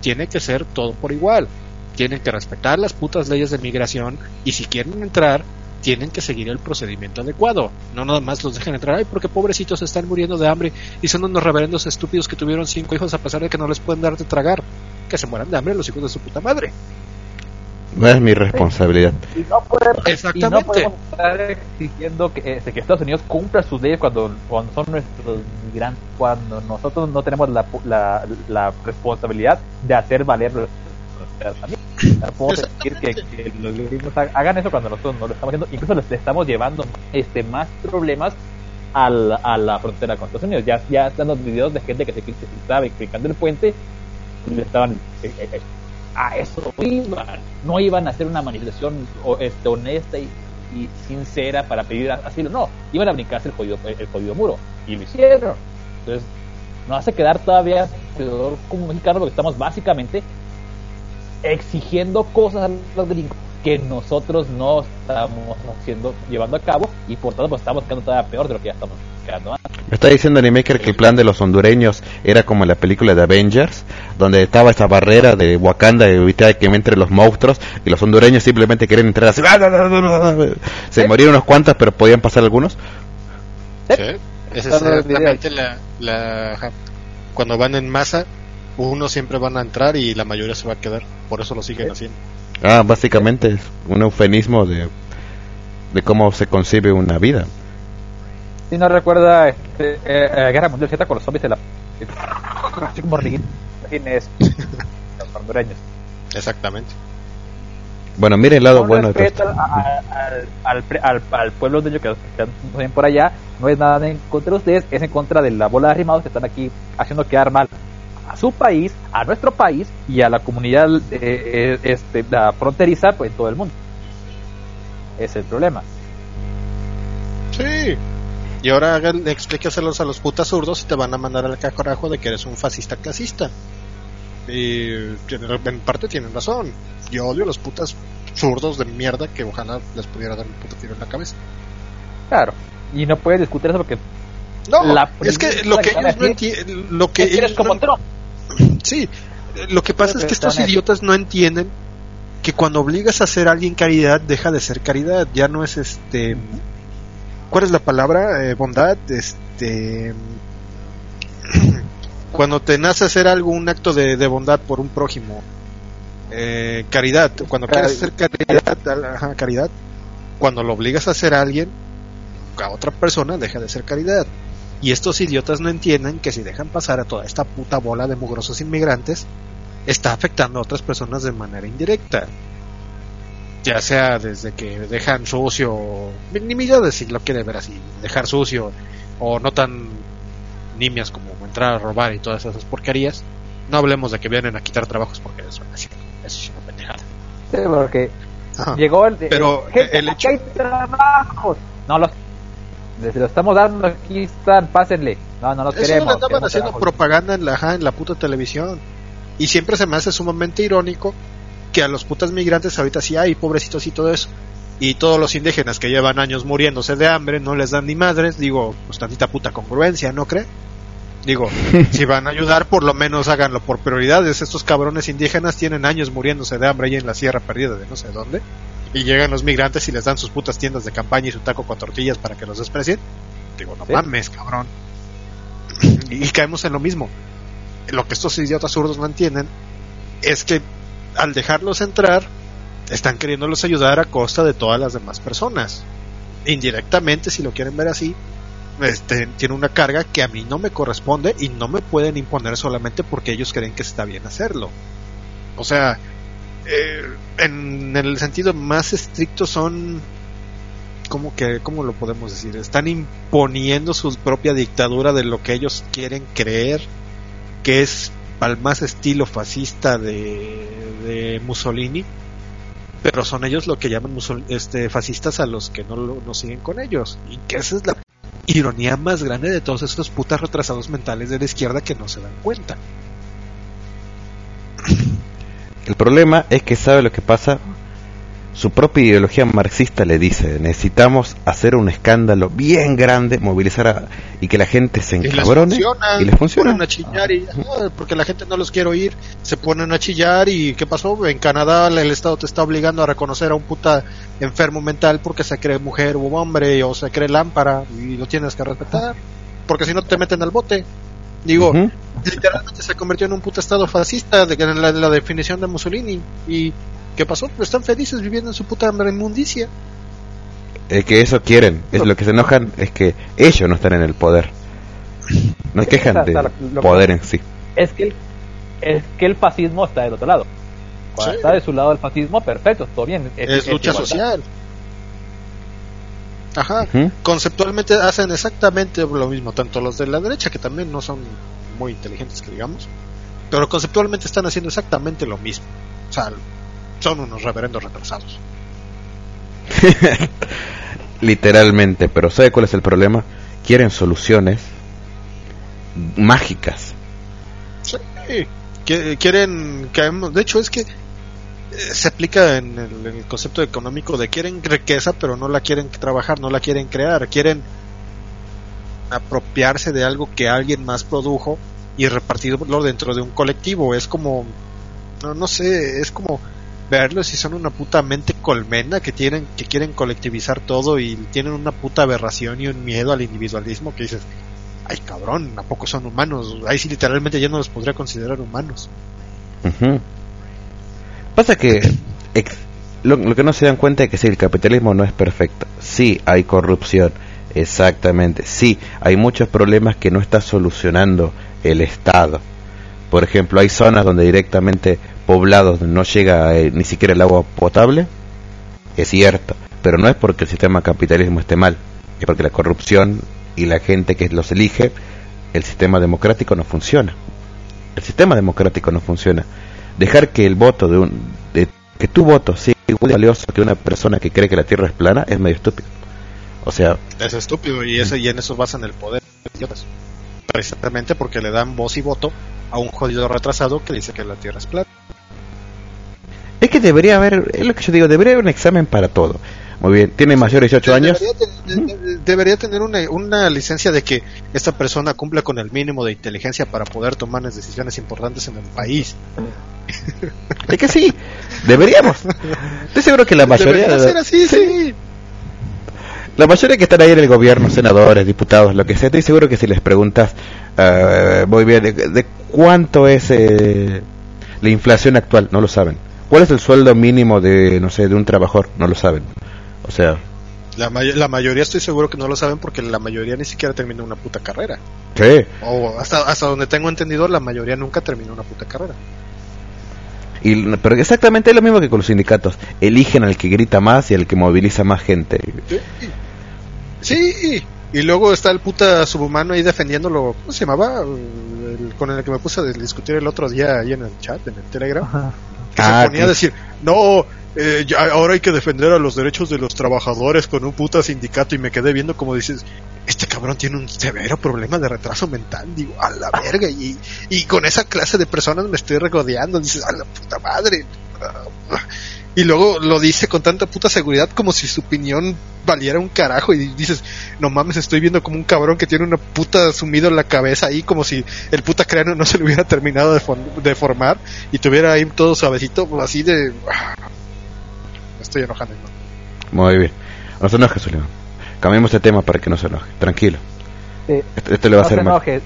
tiene que ser todo por igual. Tienen que respetar las putas leyes de migración y si quieren entrar, tienen que seguir el procedimiento adecuado. No nada más los dejen entrar, ay, porque pobrecitos están muriendo de hambre y son unos reverendos estúpidos que tuvieron cinco hijos a pesar de que no les pueden dar de tragar. Que se mueran de hambre los hijos de su puta madre. No es mi responsabilidad. Y no podemos, y no Exactamente. podemos estar exigiendo que, este, que Estados Unidos cumpla sus leyes cuando, cuando son nuestros migrantes, cuando nosotros no tenemos la, la, la responsabilidad de hacer valer nuestras fronteras también. No podemos decir que, que los gringos ha- hagan eso cuando nosotros no lo estamos haciendo, incluso les estamos llevando este más problemas a la, a la frontera con Estados Unidos. Ya, ya están los videos de gente que se, que se estaba criticando el puente y le estaban eh, eh, eh, a eso iban, no iban a hacer una manifestación este, honesta y, sincera para pedir asilo, no, iban a brincarse el jodido, muro. Y lo hicieron. Entonces, nos hace quedar todavía como mexicano lo que estamos básicamente exigiendo cosas a los gringos que nosotros no estamos haciendo, llevando a cabo y por tanto pues estamos quedando todavía peor de lo que ya estamos antes. Me está diciendo Animaker que el plan de los hondureños era como en la película de Avengers, donde estaba esa barrera de Wakanda de evitar que entre los monstruos y los hondureños simplemente querían entrar así. Se Sí. murieron unos cuantos, pero podían pasar algunos. Sí, esa es exactamente la. Cuando van en masa, unos siempre van a entrar y la mayoría se va a quedar. Por eso lo siguen haciendo. Ah, básicamente es un eufemismo de, de cómo se concibe una vida. Si no recuerda este, eh, eh, Guerra Mundial Z con los zombies de la. Así como es los hondureños. Exactamente. Bueno, mire el lado Con bueno de todo al, al, al, al pueblo hondureño que que ven por allá, no es nada en contra de ustedes, es en contra de la bola de arrimados que están aquí haciendo quedar mal a su país, a nuestro país y a la comunidad eh, eh, este, la fronteriza pues, en todo el mundo. Es el problema. Sí. Y ahora hagan- explícaselos a los putas zurdos y te van a mandar al carajo de que eres un fascista clasista. Y en parte tienen razón. Yo odio a los putas zurdos de mierda que ojalá les pudiera dar un puto tiro en la cabeza. Claro. Y no puedes discutir eso porque No, La es que lo que ellos no entienden, lo que ellos como no- Trump. Sí, lo que pasa es que estos idiotas no entienden que cuando obligas a hacer a alguien caridad, deja de ser caridad. Ya no es este. ¿Cuál es la palabra? Eh, bondad. Este. Cuando te nace hacer algo, un acto de, de bondad por un prójimo. Eh, caridad. Cuando quieres hacer caridad, ajá, caridad. Cuando lo obligas a hacer a alguien, a otra persona, deja de ser caridad. Y estos idiotas no entienden que si dejan pasar a toda esta puta bola de mugrosos inmigrantes, está afectando a otras personas de manera indirecta. Ya sea desde que dejan sucio, minimidades si lo quiere ver así, dejar sucio, o no tan nimias como entrar a robar y todas esas porquerías. No hablemos de que vienen a quitar trabajos porque eso, eso es una pendejada. Sí, porque Ajá. llegó el. Pero, el hecho- hay trabajos. No, los. Les lo estamos dando, aquí están, pásenle. No, no los Eso queremos. andaban queremos haciendo trabajos. propaganda en la, en la puta televisión. Y siempre se me hace sumamente irónico que a los putas migrantes ahorita sí hay pobrecitos y todo eso. Y todos los indígenas que llevan años muriéndose de hambre no les dan ni madres. Digo, pues tantita puta congruencia, ¿no cree? Digo, si van a ayudar, por lo menos háganlo por prioridades. Estos cabrones indígenas tienen años muriéndose de hambre ahí en la sierra perdida de no sé dónde. Y llegan los migrantes y les dan sus putas tiendas de campaña y su taco con tortillas para que los desprecien. Digo, no Sí. mames, cabrón. Y, y caemos en lo mismo. Lo que estos idiotas zurdos no entienden es que al dejarlos entrar, están queriéndolos ayudar a costa de todas las demás personas. Indirectamente, si lo quieren ver así, este, tiene una carga que a mí no me corresponde y no me pueden imponer solamente porque ellos creen que está bien hacerlo. O sea, eh, en el sentido más estricto son como que cómo lo podemos decir están imponiendo su propia dictadura de lo que ellos quieren creer que es al más estilo fascista de, de Mussolini pero son ellos lo que llaman este fascistas a los que no, no siguen con ellos y que esa es la ironía más grande de todos estos putas retrasados mentales de la izquierda que no se dan cuenta El problema es que sabe lo que pasa. Su propia ideología marxista le dice, necesitamos hacer un escándalo bien grande, movilizar a- y que la gente se y les encabrone funciona, y les funciona. ponen a chillar y ah, porque la gente no los quiere oír, se ponen a chillar y ¿qué pasó? En Canadá el Estado te está obligando a reconocer a un puta enfermo mental porque se cree mujer u hombre o se cree lámpara y lo tienes que respetar, porque si no te meten al bote. Digo, literalmente se convirtió en un puta estado fascista de, la, en la definición de Mussolini y ¿qué pasó? Pues están felices viviendo en su puta inmundicia. Es que eso quieren, es lo que se enojan es que ellos no están en el poder. No se quejan Está- está del lo- lo- poder en sí. Es que, el, es que el fascismo está del otro lado. Cuando Sí. está de su lado el fascismo, perfecto, todo bien. Es, lucha social. Ajá. Conceptualmente hacen exactamente lo mismo, tanto los de la derecha, que también no son muy inteligentes, que digamos, pero conceptualmente están haciendo exactamente lo mismo. O sea, son unos reverendos retrasados. Literalmente, pero ¿sabe cuál es el problema? Quieren soluciones mágicas. Sí. que- quieren caemos de hecho es que eh, se aplica en el, en el concepto económico de quieren riqueza pero no la quieren trabajar no la quieren crear quieren apropiarse de algo que alguien más produjo y repartirlo dentro de un colectivo es como no, no sé es como verlos si son una puta mente colmena que tienen que quieren colectivizar todo y tienen una puta aberración y un miedo al individualismo que dices ay cabrón a son humanos ahí sí literalmente ya no los podría considerar humanos. Pasa que lo, lo que no se dan cuenta es que sí, el capitalismo no es perfecto. Sí, hay corrupción, exactamente. Sí, hay muchos problemas que no está solucionando el Estado. Por ejemplo, hay zonas donde directamente poblados no llega eh, ni siquiera el agua potable. Es cierto, pero no es porque el sistema capitalismo esté mal, es porque la corrupción y la gente que los elige, el sistema democrático no funciona. El sistema democrático no funciona. Dejar que el voto de un de, que tu voto sea igual de valioso que una persona que cree que la Tierra es plana es medio estúpido. O sea, es estúpido y eso y en eso basan el poder. Precisamente porque le dan voz y voto a un jodido retrasado que dice que la Tierra es plana es que debería haber, es lo que yo digo, debería haber un examen para todo. Muy bien, tiene mayor de 18 años. Debería, ten- de- de- debería tener una, una licencia de que esta persona cumpla con el mínimo de inteligencia para poder tomar las decisiones importantes en el país. Es que sí, deberíamos. Estoy seguro que la mayoría Debería de ser así, sí. La mayoría que están ahí en el gobierno, senadores, diputados, lo que sea, estoy seguro que si les preguntas, eh, muy bien, de, de cuánto es eh, la inflación actual, no lo saben. ¿Cuál es el sueldo mínimo de, no sé, de un trabajador? No lo saben. O sea, La, may- la mayoría estoy seguro que no lo saben porque la mayoría ni siquiera termina una puta carrera. sí. O hasta, hasta donde tengo entendido, la mayoría nunca terminó una puta carrera. Y, pero exactamente es lo mismo que con los sindicatos. Eligen al que grita más y al que moviliza más gente. Sí, y luego está el puta subhumano ahí defendiéndolo. ¿Cómo se llamaba? El- con el que me puse a discutir el otro día ahí en el chat, en el Telegram. Que Ah, se ponía que- a decir, no, eh, ya- ahora hay que defender a los derechos de los trabajadores con un puta sindicato. Y me quedé viendo como dices, este cabrón tiene un severo problema de retraso mental. Digo, a la verga. Y, y con esa clase de personas me estoy regodeando. Dices, a la puta madre. Y luego lo dice con tanta puta seguridad como si su opinión valiera un carajo y dices, no mames, estoy viendo como un cabrón que tiene una puta sumido en la cabeza ahí como si el puta cráneo no se le hubiera terminado de, form- de formar y tuviera ahí todo suavecito, así de... Me estoy enojando. ¿no? Muy bien. No se enoje, Zuleman. Cambiemos de tema para que no se enoje. Tranquilo. Eh, Esto, esto le va a no se hacer mal. enojes.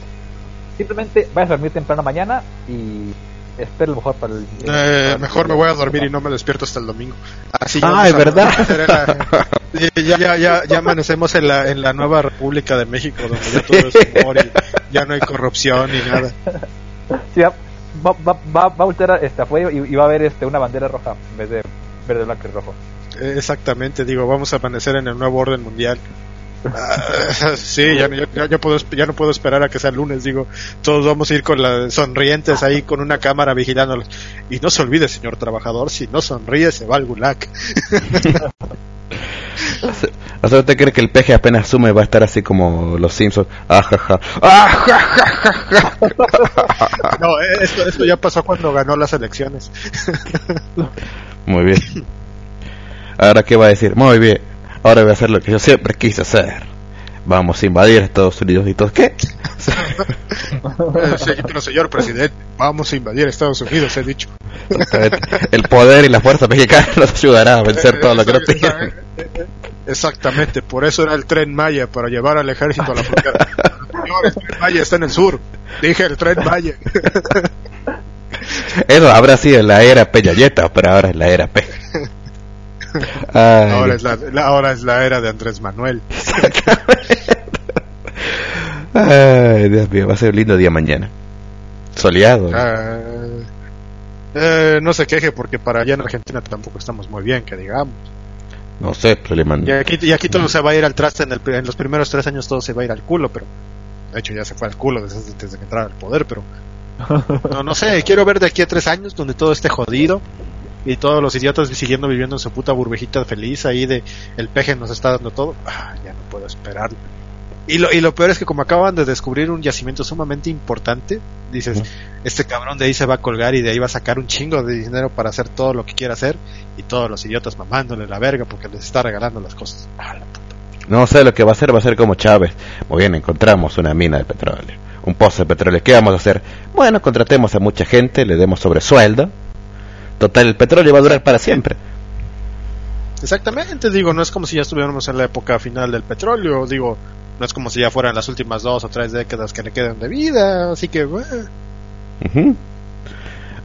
Simplemente vayas a dormir temprano mañana y espero mejor para el. Eh, para el- mejor me voy a dormir y no me despierto hasta el domingo. Así Ah, vamos es verdad. la- ya, ya, ya, ya amanecemos en la, en la nueva República de México, donde ya todo es humor y ya no hay corrupción ni nada. Sí, va, va, va, va, va a voltear este, afuera y, y va a haber este, una bandera roja en vez de verde, blanco y rojo. Eh, Exactamente, digo, vamos a amanecer en el nuevo orden mundial. Sí, ya, ya, ya- ya puedo, ya no puedo esperar a que sea lunes, digo, todos vamos a ir con las sonrientes ahí con una cámara vigilándolos. Y no se olvide, señor trabajador, si no sonríe se va al gulag. Sea, ¿usted cree que el peje apenas sume va a estar así como los Simpsons? Ajaja. No, eh, esto, esto ya pasó cuando ganó las elecciones. Muy bien. Ahora, ¿qué va a decir? Muy bien. Ahora voy a hacer lo que yo siempre quise hacer. Vamos a invadir Estados Unidos y todo. ¿Qué? Sí, pero señor presidente, vamos a invadir Estados Unidos, he dicho. El poder y la fuerza mexicana nos ayudará a vencer todo lo que no tienen. Exactamente, por eso era el tren Maya, para llevar al ejército a la frontera. Señor, el tren Maya está en el sur. Dije el tren Maya. Eso habrá sido en la era Peñayeta, pero ahora es la era P. Ahora es la, la- ahora es la era de Andrés Manuel. Ay, Dios mío, va a ser un lindo día mañana. Soleado. Ah, eh, no se queje porque para allá en Argentina tampoco estamos muy bien, que digamos. No sé, problema. Y aquí, y aquí todo se va a ir al traste, en, el en los primeros tres años todo se va a ir al culo, pero de hecho ya se fue al culo desde que entrara al poder, pero no, no sé, quiero ver de aquí a tres años donde todo esté jodido y todos los idiotas siguiendo viviendo en su puta burbujita feliz ahí de el peje nos está dando todo. Ah, ya no puedo esperar. Y lo, y lo peor es que como acaban de descubrir un yacimiento sumamente importante, dices, este cabrón de ahí se va a colgar y de ahí va a sacar un chingo de dinero para hacer todo lo que quiera hacer y todos los idiotas mamándole la verga porque les está regalando las cosas. Ah, la puta. No sé lo que va a hacer, va a ser como Chávez. Muy bien, encontramos una mina de petróleo, un pozo de petróleo. ¿Qué vamos a hacer? Bueno, contratemos a mucha gente, le demos sobresueldo. Total, el petróleo va a durar para siempre. Exactamente, digo, no es como si ya estuviéramos en la época final del petróleo, digo, no es como si ya fueran las últimas dos o tres décadas que le quedan de vida, así que bueno, Ujú.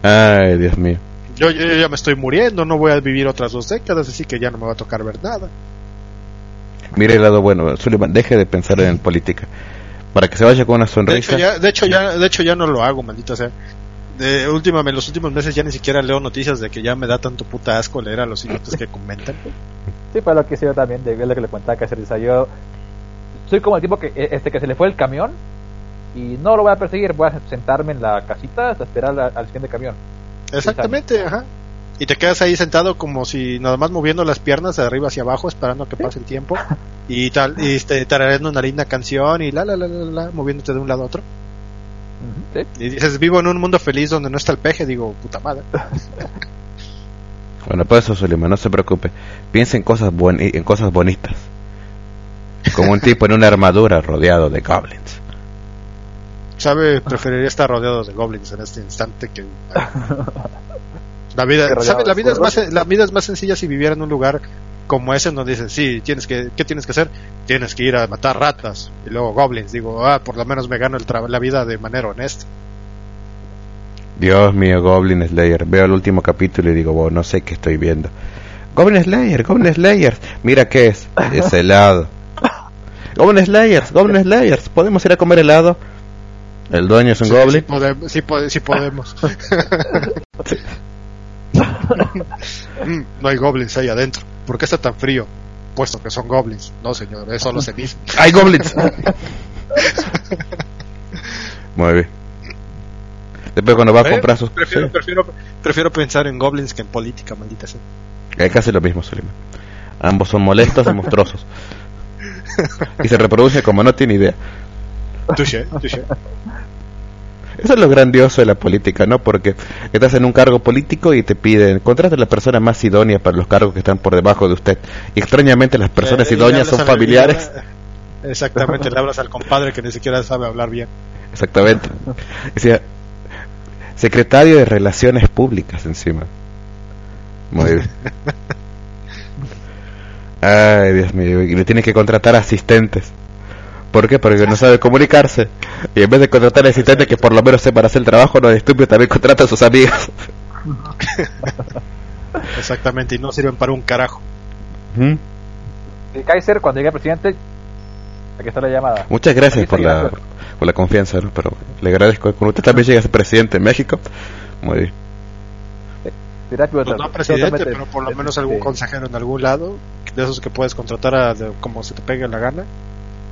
Ay, Dios mío. yo, yo- yo ya me estoy muriendo, no voy a vivir otras dos décadas, así que ya no me va a tocar ver nada. Mire el lado bueno, Sullivan, deje de pensar en política. Para que se vaya con una De sonrisa. hecho, ya, de hecho ya, de hecho ya no lo hago, maldito sea. De última, en los últimos meses ya ni siquiera leo noticias de que ya me da tanto puta asco leer a los idiotas que comentan. Sí, para lo que hice yo también, de lo que le contaba que se risa. Yo soy como el tipo que eh, este que se le fue el camión y no lo voy a perseguir, voy a sentarme en la casita hasta esperar la- al siguiente camión. Exactamente, ajá. Y te quedas ahí sentado como si nada más moviendo las piernas de arriba hacia abajo, esperando a que pase el tiempo. Y tal, y este, tarareando una linda canción y la la la la la, moviéndote de un lado a otro. Sí. Y dices, vivo en un mundo feliz donde no está el peje, digo, puta madre. Bueno, por eso, Sullivan, no se preocupe. Piensa en cosas, buen- en cosas bonitas. Como un tipo en una armadura rodeado de goblins. Sabe, preferiría estar rodeado de goblins en este instante que la vida, ¿sabe? La vida es más, la vida es más sencilla si viviera en un lugar como ese donde dicen, sí, tienes que, ¿qué tienes que hacer? Tienes que ir a matar ratas y luego goblins. Digo, ah, por lo menos me gano el tra- la vida de manera honesta. Dios mío, Goblin Slayer. Veo el último capítulo y digo, wow, no sé qué estoy viendo. Goblin Slayer, Goblin Slayers. Mira qué es. Es helado. Goblin Slayers, Goblin Slayers. ¿Podemos ir a comer helado? El dueño es un Sí, goblin. Sí, podemos. Sí, po- sí podemos. Mm, no hay goblins ahí adentro. ¿Por qué está tan frío? Puesto que son goblins. No, señor, es solo ceniza. ¡Hay goblins! Muy bien. Después cuando va a ¿Eh? comprar sus... Prefiero, Sí. prefiero, prefiero pensar en goblins que en política, maldita sea. Es casi lo mismo, Suleiman. Ambos son molestos y monstruosos. Y se reproduce como no tiene idea. Touché, touché. Eso es lo grandioso de la política, ¿no? Porque estás en un cargo político y te piden, contrate a la persona más idónea para los cargos que están por debajo de usted. Y extrañamente las personas Eh, idóneas son familiares. Exactamente, le hablas al compadre que ni siquiera sabe hablar bien. Exactamente. Decía, secretario de Relaciones Públicas encima. Muy bien. Ay, Dios mío, y le tiene que contratar asistentes. ¿Por qué? Porque no sabe comunicarse. Y en vez de contratar asistentes que por lo menos sepan hacer el trabajo, no de estúpido también contrata a sus amigas. Exactamente, y no sirven para un carajo. Ujú. Y Kaiser, cuando llegue presidente, aquí está la llamada. Muchas gracias por la, por la confianza, ¿no? pero le agradezco. Cuando usted también llegue a ser presidente en México, muy bien. Pues no presidente, pero por lo menos algún consejero en algún lado, de esos que puedes contratar a de- como se te pegue la gana.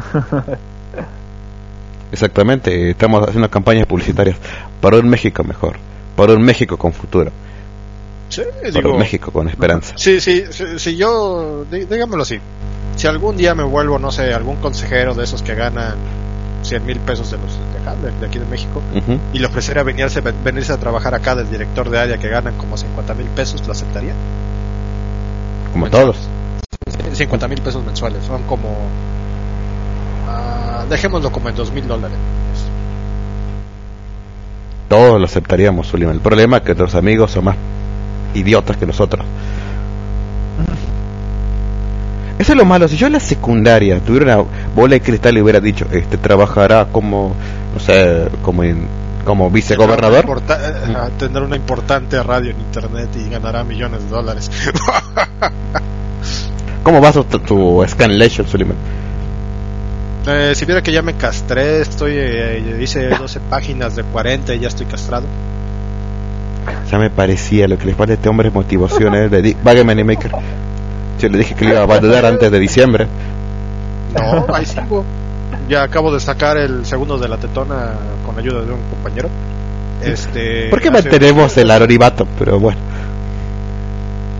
Exactamente, estamos haciendo campañas publicitarias para un México mejor, para un México con futuro, Sí, para digo, un México con esperanza. Sí, sí, sí, si yo, dí- dígamelo así, si algún día me vuelvo, no sé, algún consejero de esos que ganan 100 mil pesos de los de acá, de, de aquí de México, y le ofreciera venirse, venirse a trabajar acá del director de área que ganan como 50 mil pesos, ¿lo aceptaría? Como Mensuales. todos. 50 mil pesos mensuales, son como, dejémoslo como en 2 mil dólares. Todos lo aceptaríamos, Sullivan. El problema es que los amigos son más idiotas que nosotros. Eso es lo malo. Si yo en la secundaria tuviera una bola de cristal y hubiera dicho, este trabajará como, no sé, como, en- como vicegobernador, tendrá una importante radio en internet y ganará millones de dólares. ¿cómo vas tu, tu scanlation, Sullivan? Eh, si viera que ya me castré, estoy eh, hice 12 páginas de 40 y ya estoy castrado. Ya me parecía lo que les falta a este hombre es motivación eh, y Maker. Yo le dije que le iba a abandonar antes de diciembre. No, ahí sigo. Ya acabo de sacar el segundo de la tetona con ayuda de un compañero. Este, ¿Por qué mantenemos el anonimato? Pero bueno,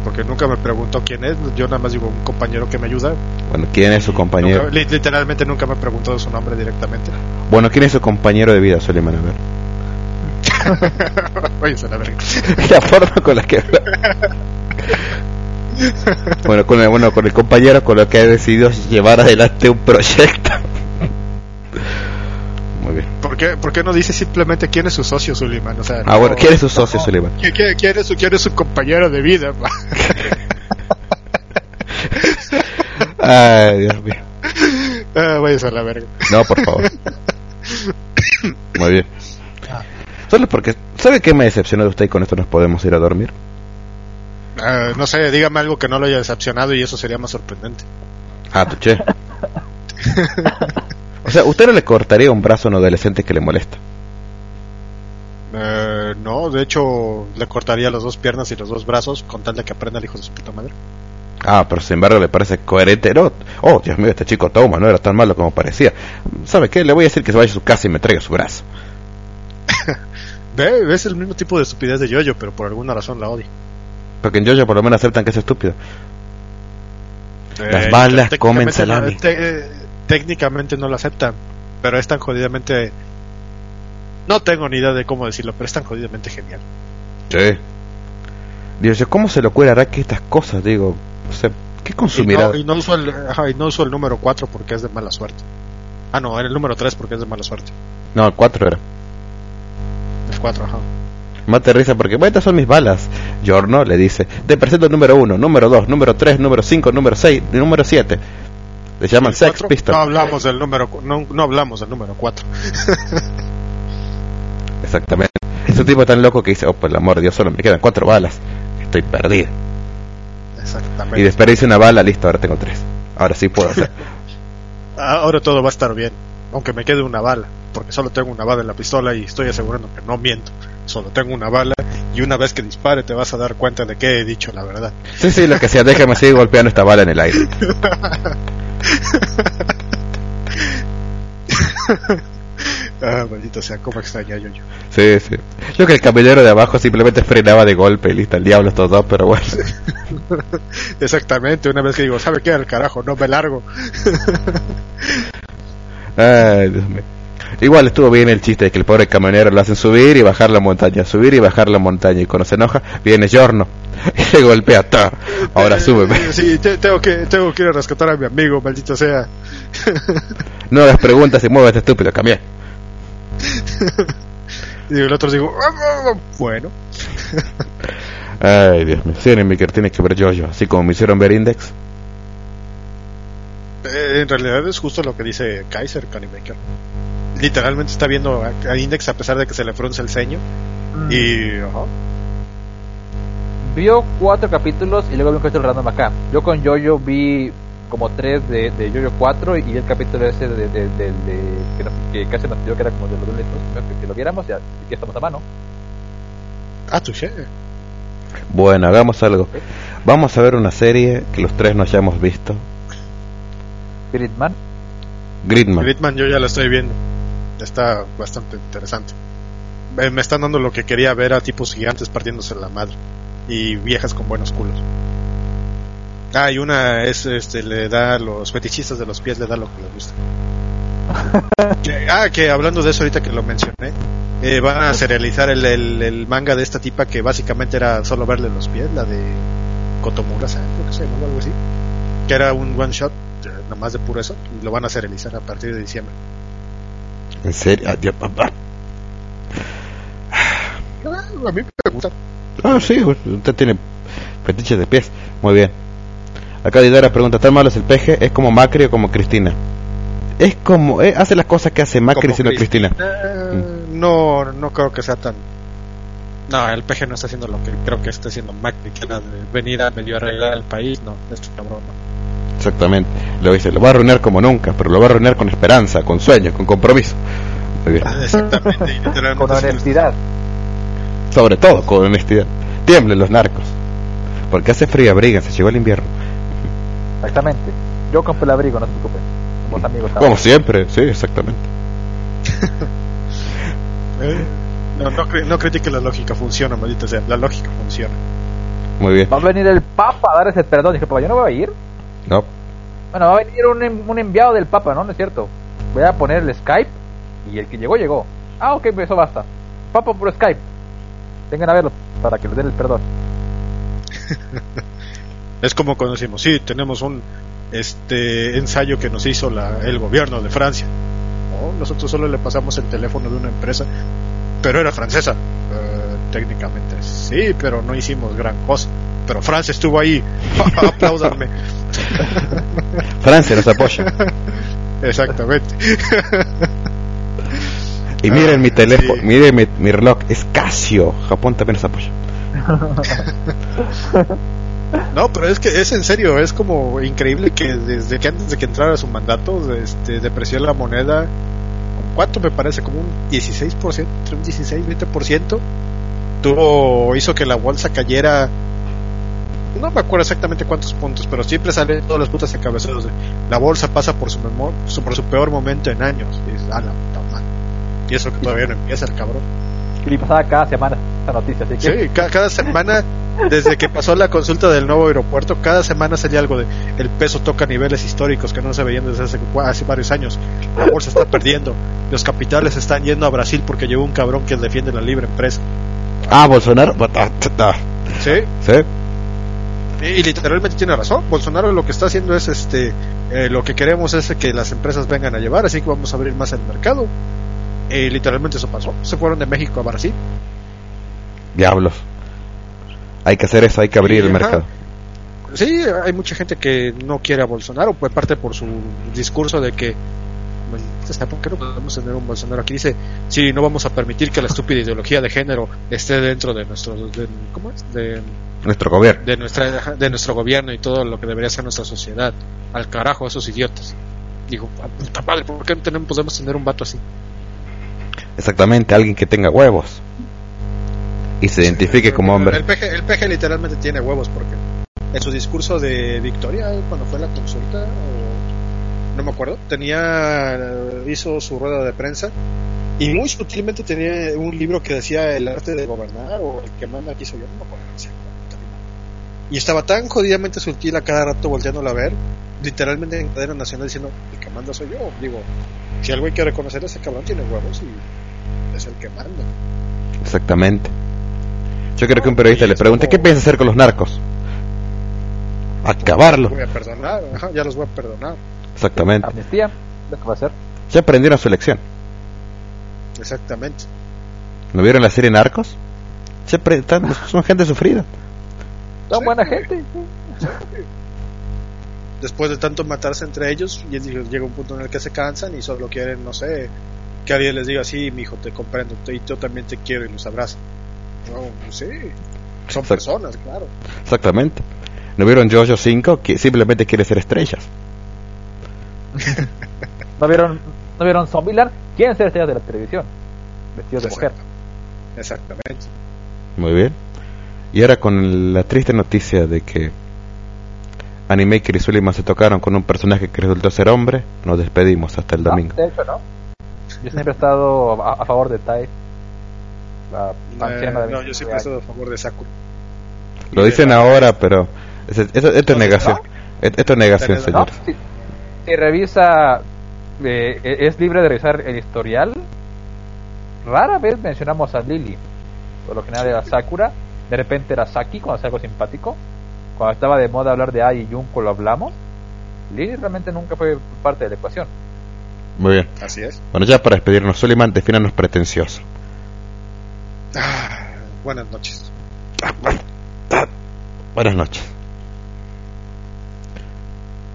porque nunca me preguntó quién es. Yo nada más digo un compañero que me ayuda. Bueno, ¿quién es su compañero? Nunca- li- literalmente nunca me preguntó su nombre directamente. Bueno, ¿quién es su compañero de vida, Suleiman? A ver. Váyanse a la verga. la forma con la que bueno con el, bueno con el compañero con lo que ha decidido llevar adelante un proyecto muy bien. ¿Por qué, ¿Por qué no dice simplemente quién es su socio, Suleiman? O sea, ah bueno no- quién es su socio no, Suleiman ¿Quién, quién- es su, quién es su compañero de vida? ay Dios mío. Ah, váyanse a la verga. no por favor. Muy bien. Solo porque sabe qué me decepcionó de usted y con esto nos podemos ir a dormir Ah, no sé, dígame algo que no lo haya decepcionado y eso sería más sorprendente. ah tuché o sea usted no le cortaría un brazo a un adolescente que le molesta Eh, no, de hecho, le cortaría las dos piernas y los dos brazos con tal de que aprenda el hijo de su puta madre. Ah, pero sin embargo le parece coherente. No, oh, Dios mío, este chico toma, no era tan malo como parecía. ¿Sabe qué? Le voy a decir que se vaya a su casa y me traiga su brazo. Ve, es el mismo tipo de estupidez de Yoyo, pero por alguna razón la odio. Porque en Jojo por lo menos aceptan que es estúpido. Las balas comen salami. te- técnicamente no lo aceptan, pero es tan jodidamente... No tengo ni idea de cómo decirlo, pero es tan jodidamente genial. Sí. Dios, yo, ¿cómo se le ocurre hará que estas cosas? Digo, o sea, ¿qué Y consumirá? no, y no uso el, ajá, y no uso el número 4 porque es de mala suerte. Ah, no, era el número 3 porque es de mala suerte. No, el 4 era. El 4, ajá. Mate risa porque, bueno, estas son mis balas. Giorno le dice, te presento el número 1, número 2, número 3, número 5, número 6, y número 7. Le llaman ¿El Sex cuatro? Pistol. No hablamos del número, no, no hablamos del número 4. Exactamente. Es un tipo tan loco que dice, oh, por el amor de Dios, solo me quedan cuatro balas. Estoy perdido. Exactamente. Y desperdicio una bala, listo, ahora tengo tres. Ahora sí puedo hacer. Ah, Ahora todo va a estar bien, aunque me quede una bala, porque solo tengo una bala en la pistola y estoy asegurando que no miento. Solo tengo una bala y una vez que dispare te vas a dar cuenta de que he dicho la verdad. Sí, sí, lo que sea, déjame seguir golpeando esta bala en el aire. Ah, maldito sea, cómo extraña yo yo. Sí, sí. Yo que el camionero de abajo simplemente frenaba de golpe y listo, el diablo estos dos, pero bueno. Exactamente, una vez que digo, ¿sabe qué? El carajo, no me largo. Ay, Dios mío. Igual estuvo bien el chiste de que el pobre camionero lo hacen subir y bajar la montaña, subir y bajar la montaña. Y cuando se enoja, viene Giorno y le golpea. ¡ta! Ahora súbeme. Eh, Sí, te- tengo que, tengo que ir a rescatar a mi amigo, maldito sea. No hagas preguntas y muévete, estúpido, cambia. Y el otro digo, "Ah, ah, ah". bueno, Ay, Dios mío. Sí, Maker tiene que ver Jojo, así como me hicieron ver Index. Eh, en realidad es justo lo que dice Kaiser Maker Literalmente está viendo a, a Index a pesar de que se le frunce el ceño. Mm. Y. ajá. Vio cuatro capítulos y luego vi un capítulo random acá. Yo con Jojo vi como tres de, de Jojo 4 y el capítulo ese de, de, de, de- que, casi nos pidió que era como de los lunes, que, que lo viéramos, ya, ya estamos a mano. Ah, touché. Bueno, hagamos algo. Vamos a ver una serie que los tres no hayamos visto. Spiritman, Gridman. Gridman yo ya la estoy viendo. Está bastante interesante. Me, me están dando lo que quería ver a tipos gigantes partiéndose la madre. Y viejas con buenos culos. Ah, y una es, este, le da a los fetichistas de los pies, le da lo que les gusta. Que- ah, que hablando de eso ahorita que lo mencioné, eh, van a serializar el, el, el manga de esta tipa que básicamente era solo verle los pies, la de Kotomura, ¿sabes? Creo que se llamaba algo así. Que era un one shot, eh, nomás de puro eso, y lo van a serializar a partir de diciembre. En serio. Ah. Ah, A mí me gusta. Ah, sí, usted tiene fetiches de pies. Muy bien. Acá Didara pregunta, ¿tan malo es el peje? ¿Es como Macri o como Cristina? Es como, eh, hace las cosas que hace Macri Como siendo Cristina. Eh, No, no creo que sea tan. No, el PG no está haciendo lo que creo que está haciendo Macri, que era de venir a medio arreglar el país. No, esto cabrón no. Exactamente. Lo dice, lo va a arruinar como nunca, pero lo va a arruinar con esperanza, con sueños, con compromiso. Muy bien. Exactamente, y literalmente con es- honestidad. Sobre todo con honestidad. Tiemblen los narcos. Porque hace frío, abríganse, llegó el invierno. Exactamente. Yo compré el abrigo, no se preocupen. Somos amigos. Como siempre, sí, exactamente. Eh, No, no, no critique la lógica, funciona, maldita sea. La lógica funciona. Muy bien. Va a venir el Papa a dar ese perdón. Dije, papá, yo no voy a ir. No. Bueno, va a venir un, un enviado del Papa, ¿no? No es cierto. Voy a poner el Skype y el que llegó, llegó. Ah, ok, pues eso basta. Papa por Skype. Vengan a verlo para que les den el perdón. Es como cuando decimos, sí, tenemos un este ensayo que nos hizo la, el gobierno de Francia. No, nosotros solo le pasamos el teléfono de una empresa, pero era francesa. Eh, técnicamente, sí, pero no hicimos gran cosa. Pero Francia estuvo ahí. Apláudanme. Francia nos apoya. Exactamente. Y miren mi Ah, teléfono, sí. miren mi, mi reloj, es Casio. Japón también nos apoya. No, pero es que es en serio, es como increíble que desde que antes de que entrara su mandato, este, depreció la moneda, ¿con ¿cuánto me parece? Como un 16%, entre un 16 20%, tuvo, hizo que la bolsa cayera, no me acuerdo exactamente cuántos puntos, pero siempre salen todas las putas encabezados de, la bolsa pasa por su, memo- su- por su peor momento en años, y dices, "Ah, la puta madre". y eso que todavía no empieza el cabrón. Y pasaba cada semana esa noticia, así que Sí, ca- cada semana, desde que pasó la consulta del nuevo aeropuerto, cada semana salía algo de el peso toca niveles históricos que no se veían desde hace, hace varios años. La bolsa está perdiendo. Los capitales están yendo a Brasil porque llegó un cabrón que defiende la libre empresa. Ah, Bolsonaro. Sí, ¿Sí? Y, literalmente tiene razón. Bolsonaro lo que está haciendo es este, eh, lo que queremos es que las empresas vengan a llevar, así que vamos a abrir más el mercado. Y literalmente eso pasó. Se fueron de México a Brasil. Diablos. Hay que hacer eso, hay que abrir el ajá. mercado. Sí, hay mucha gente que no quiere a Bolsonaro, pues parte por su discurso de que "Maldita ¿por qué no podemos tener un Bolsonaro aquí? Dice, sí, no vamos a permitir que la estúpida ideología de género esté dentro de nuestro, de, ¿cómo es? De, Nuestro gobierno. de nuestra, de nuestro gobierno y todo lo que debería ser nuestra sociedad. Al carajo, esos idiotas. Digo, "Ah, puta madre, ¿por qué no tenemos, podemos tener un vato así? Exactamente, alguien que tenga huevos. Y se identifique como hombre. El peje literalmente tiene huevos porque en su discurso de victoria, cuando fue la consulta, o no me acuerdo, tenía, hizo su rueda de prensa y muy sutilmente tenía un libro que decía el arte de gobernar o el que manda aquí soy yo, no me acuerdo. Y estaba tan jodidamente sutil a cada rato volteándolo a ver, literalmente en cadena nacional diciendo, el que manda soy yo. Digo, si algo hay que reconocer, ese cabrón tiene huevos y es el que manda. Exactamente. Yo creo que un periodista le pregunte, ¿qué piensa hacer con los narcos? Acabarlos. Voy a perdonar, ajá, ya los voy a perdonar. Exactamente. amnistía, lo que va a hacer. Ya aprendieron su lección. Exactamente. ¿No vieron la serie Narcos? Apre- están- son gente sufrida. Son buena gente. Después de tanto matarse entre ellos, y llega un punto en el que se cansan y solo quieren, no sé, que alguien les diga, sí, mi hijo, te comprendo, te- y yo también te quiero, y los abraza. No, sí, son personas, claro. Exactamente. ¿No vieron Jojo 5? Que simplemente quiere ser estrellas. ¿No vieron, ¿no vieron Zombieland? Quieren ser estrellas de la televisión. Vestidos de mujer. Exactamente. Muy bien. Y ahora con la triste noticia de que Animaker y Suleiman se tocaron con un personaje que resultó ser hombre, nos despedimos hasta el No, domingo. de hecho, no. Yo siempre he estado a, a favor de Tai. La Eh, de no, yo siempre he estado a favor de Sakura. Lo dicen ahora, pero es- es- esto, es negación. Es- Esto es negación, No, señor. Si, si revisa, eh, es libre de revisar el historial. Rara vez mencionamos a Lily. Por lo general era Sakura. De repente era Saki cuando hacía algo simpático. Cuando estaba de moda hablar de Ai y Junko lo hablamos. Lily realmente nunca fue parte de la ecuación. Muy bien. Así es. Bueno, ya para despedirnos, Suleiman, defínanos pretencioso. Ah, buenas noches. Buenas noches.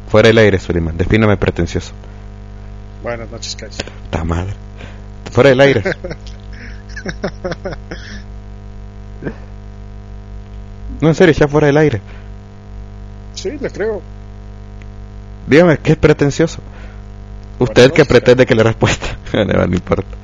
Fuera del aire, Suleiman, defíname pretencioso. Buenas noches, Cachi. Ta madre. Fuera del aire. No, en serio, ya fuera del aire. Sí, le creo. Dígame, ¿qué es pretencioso? Usted que pretende que la respuesta. no, no importa.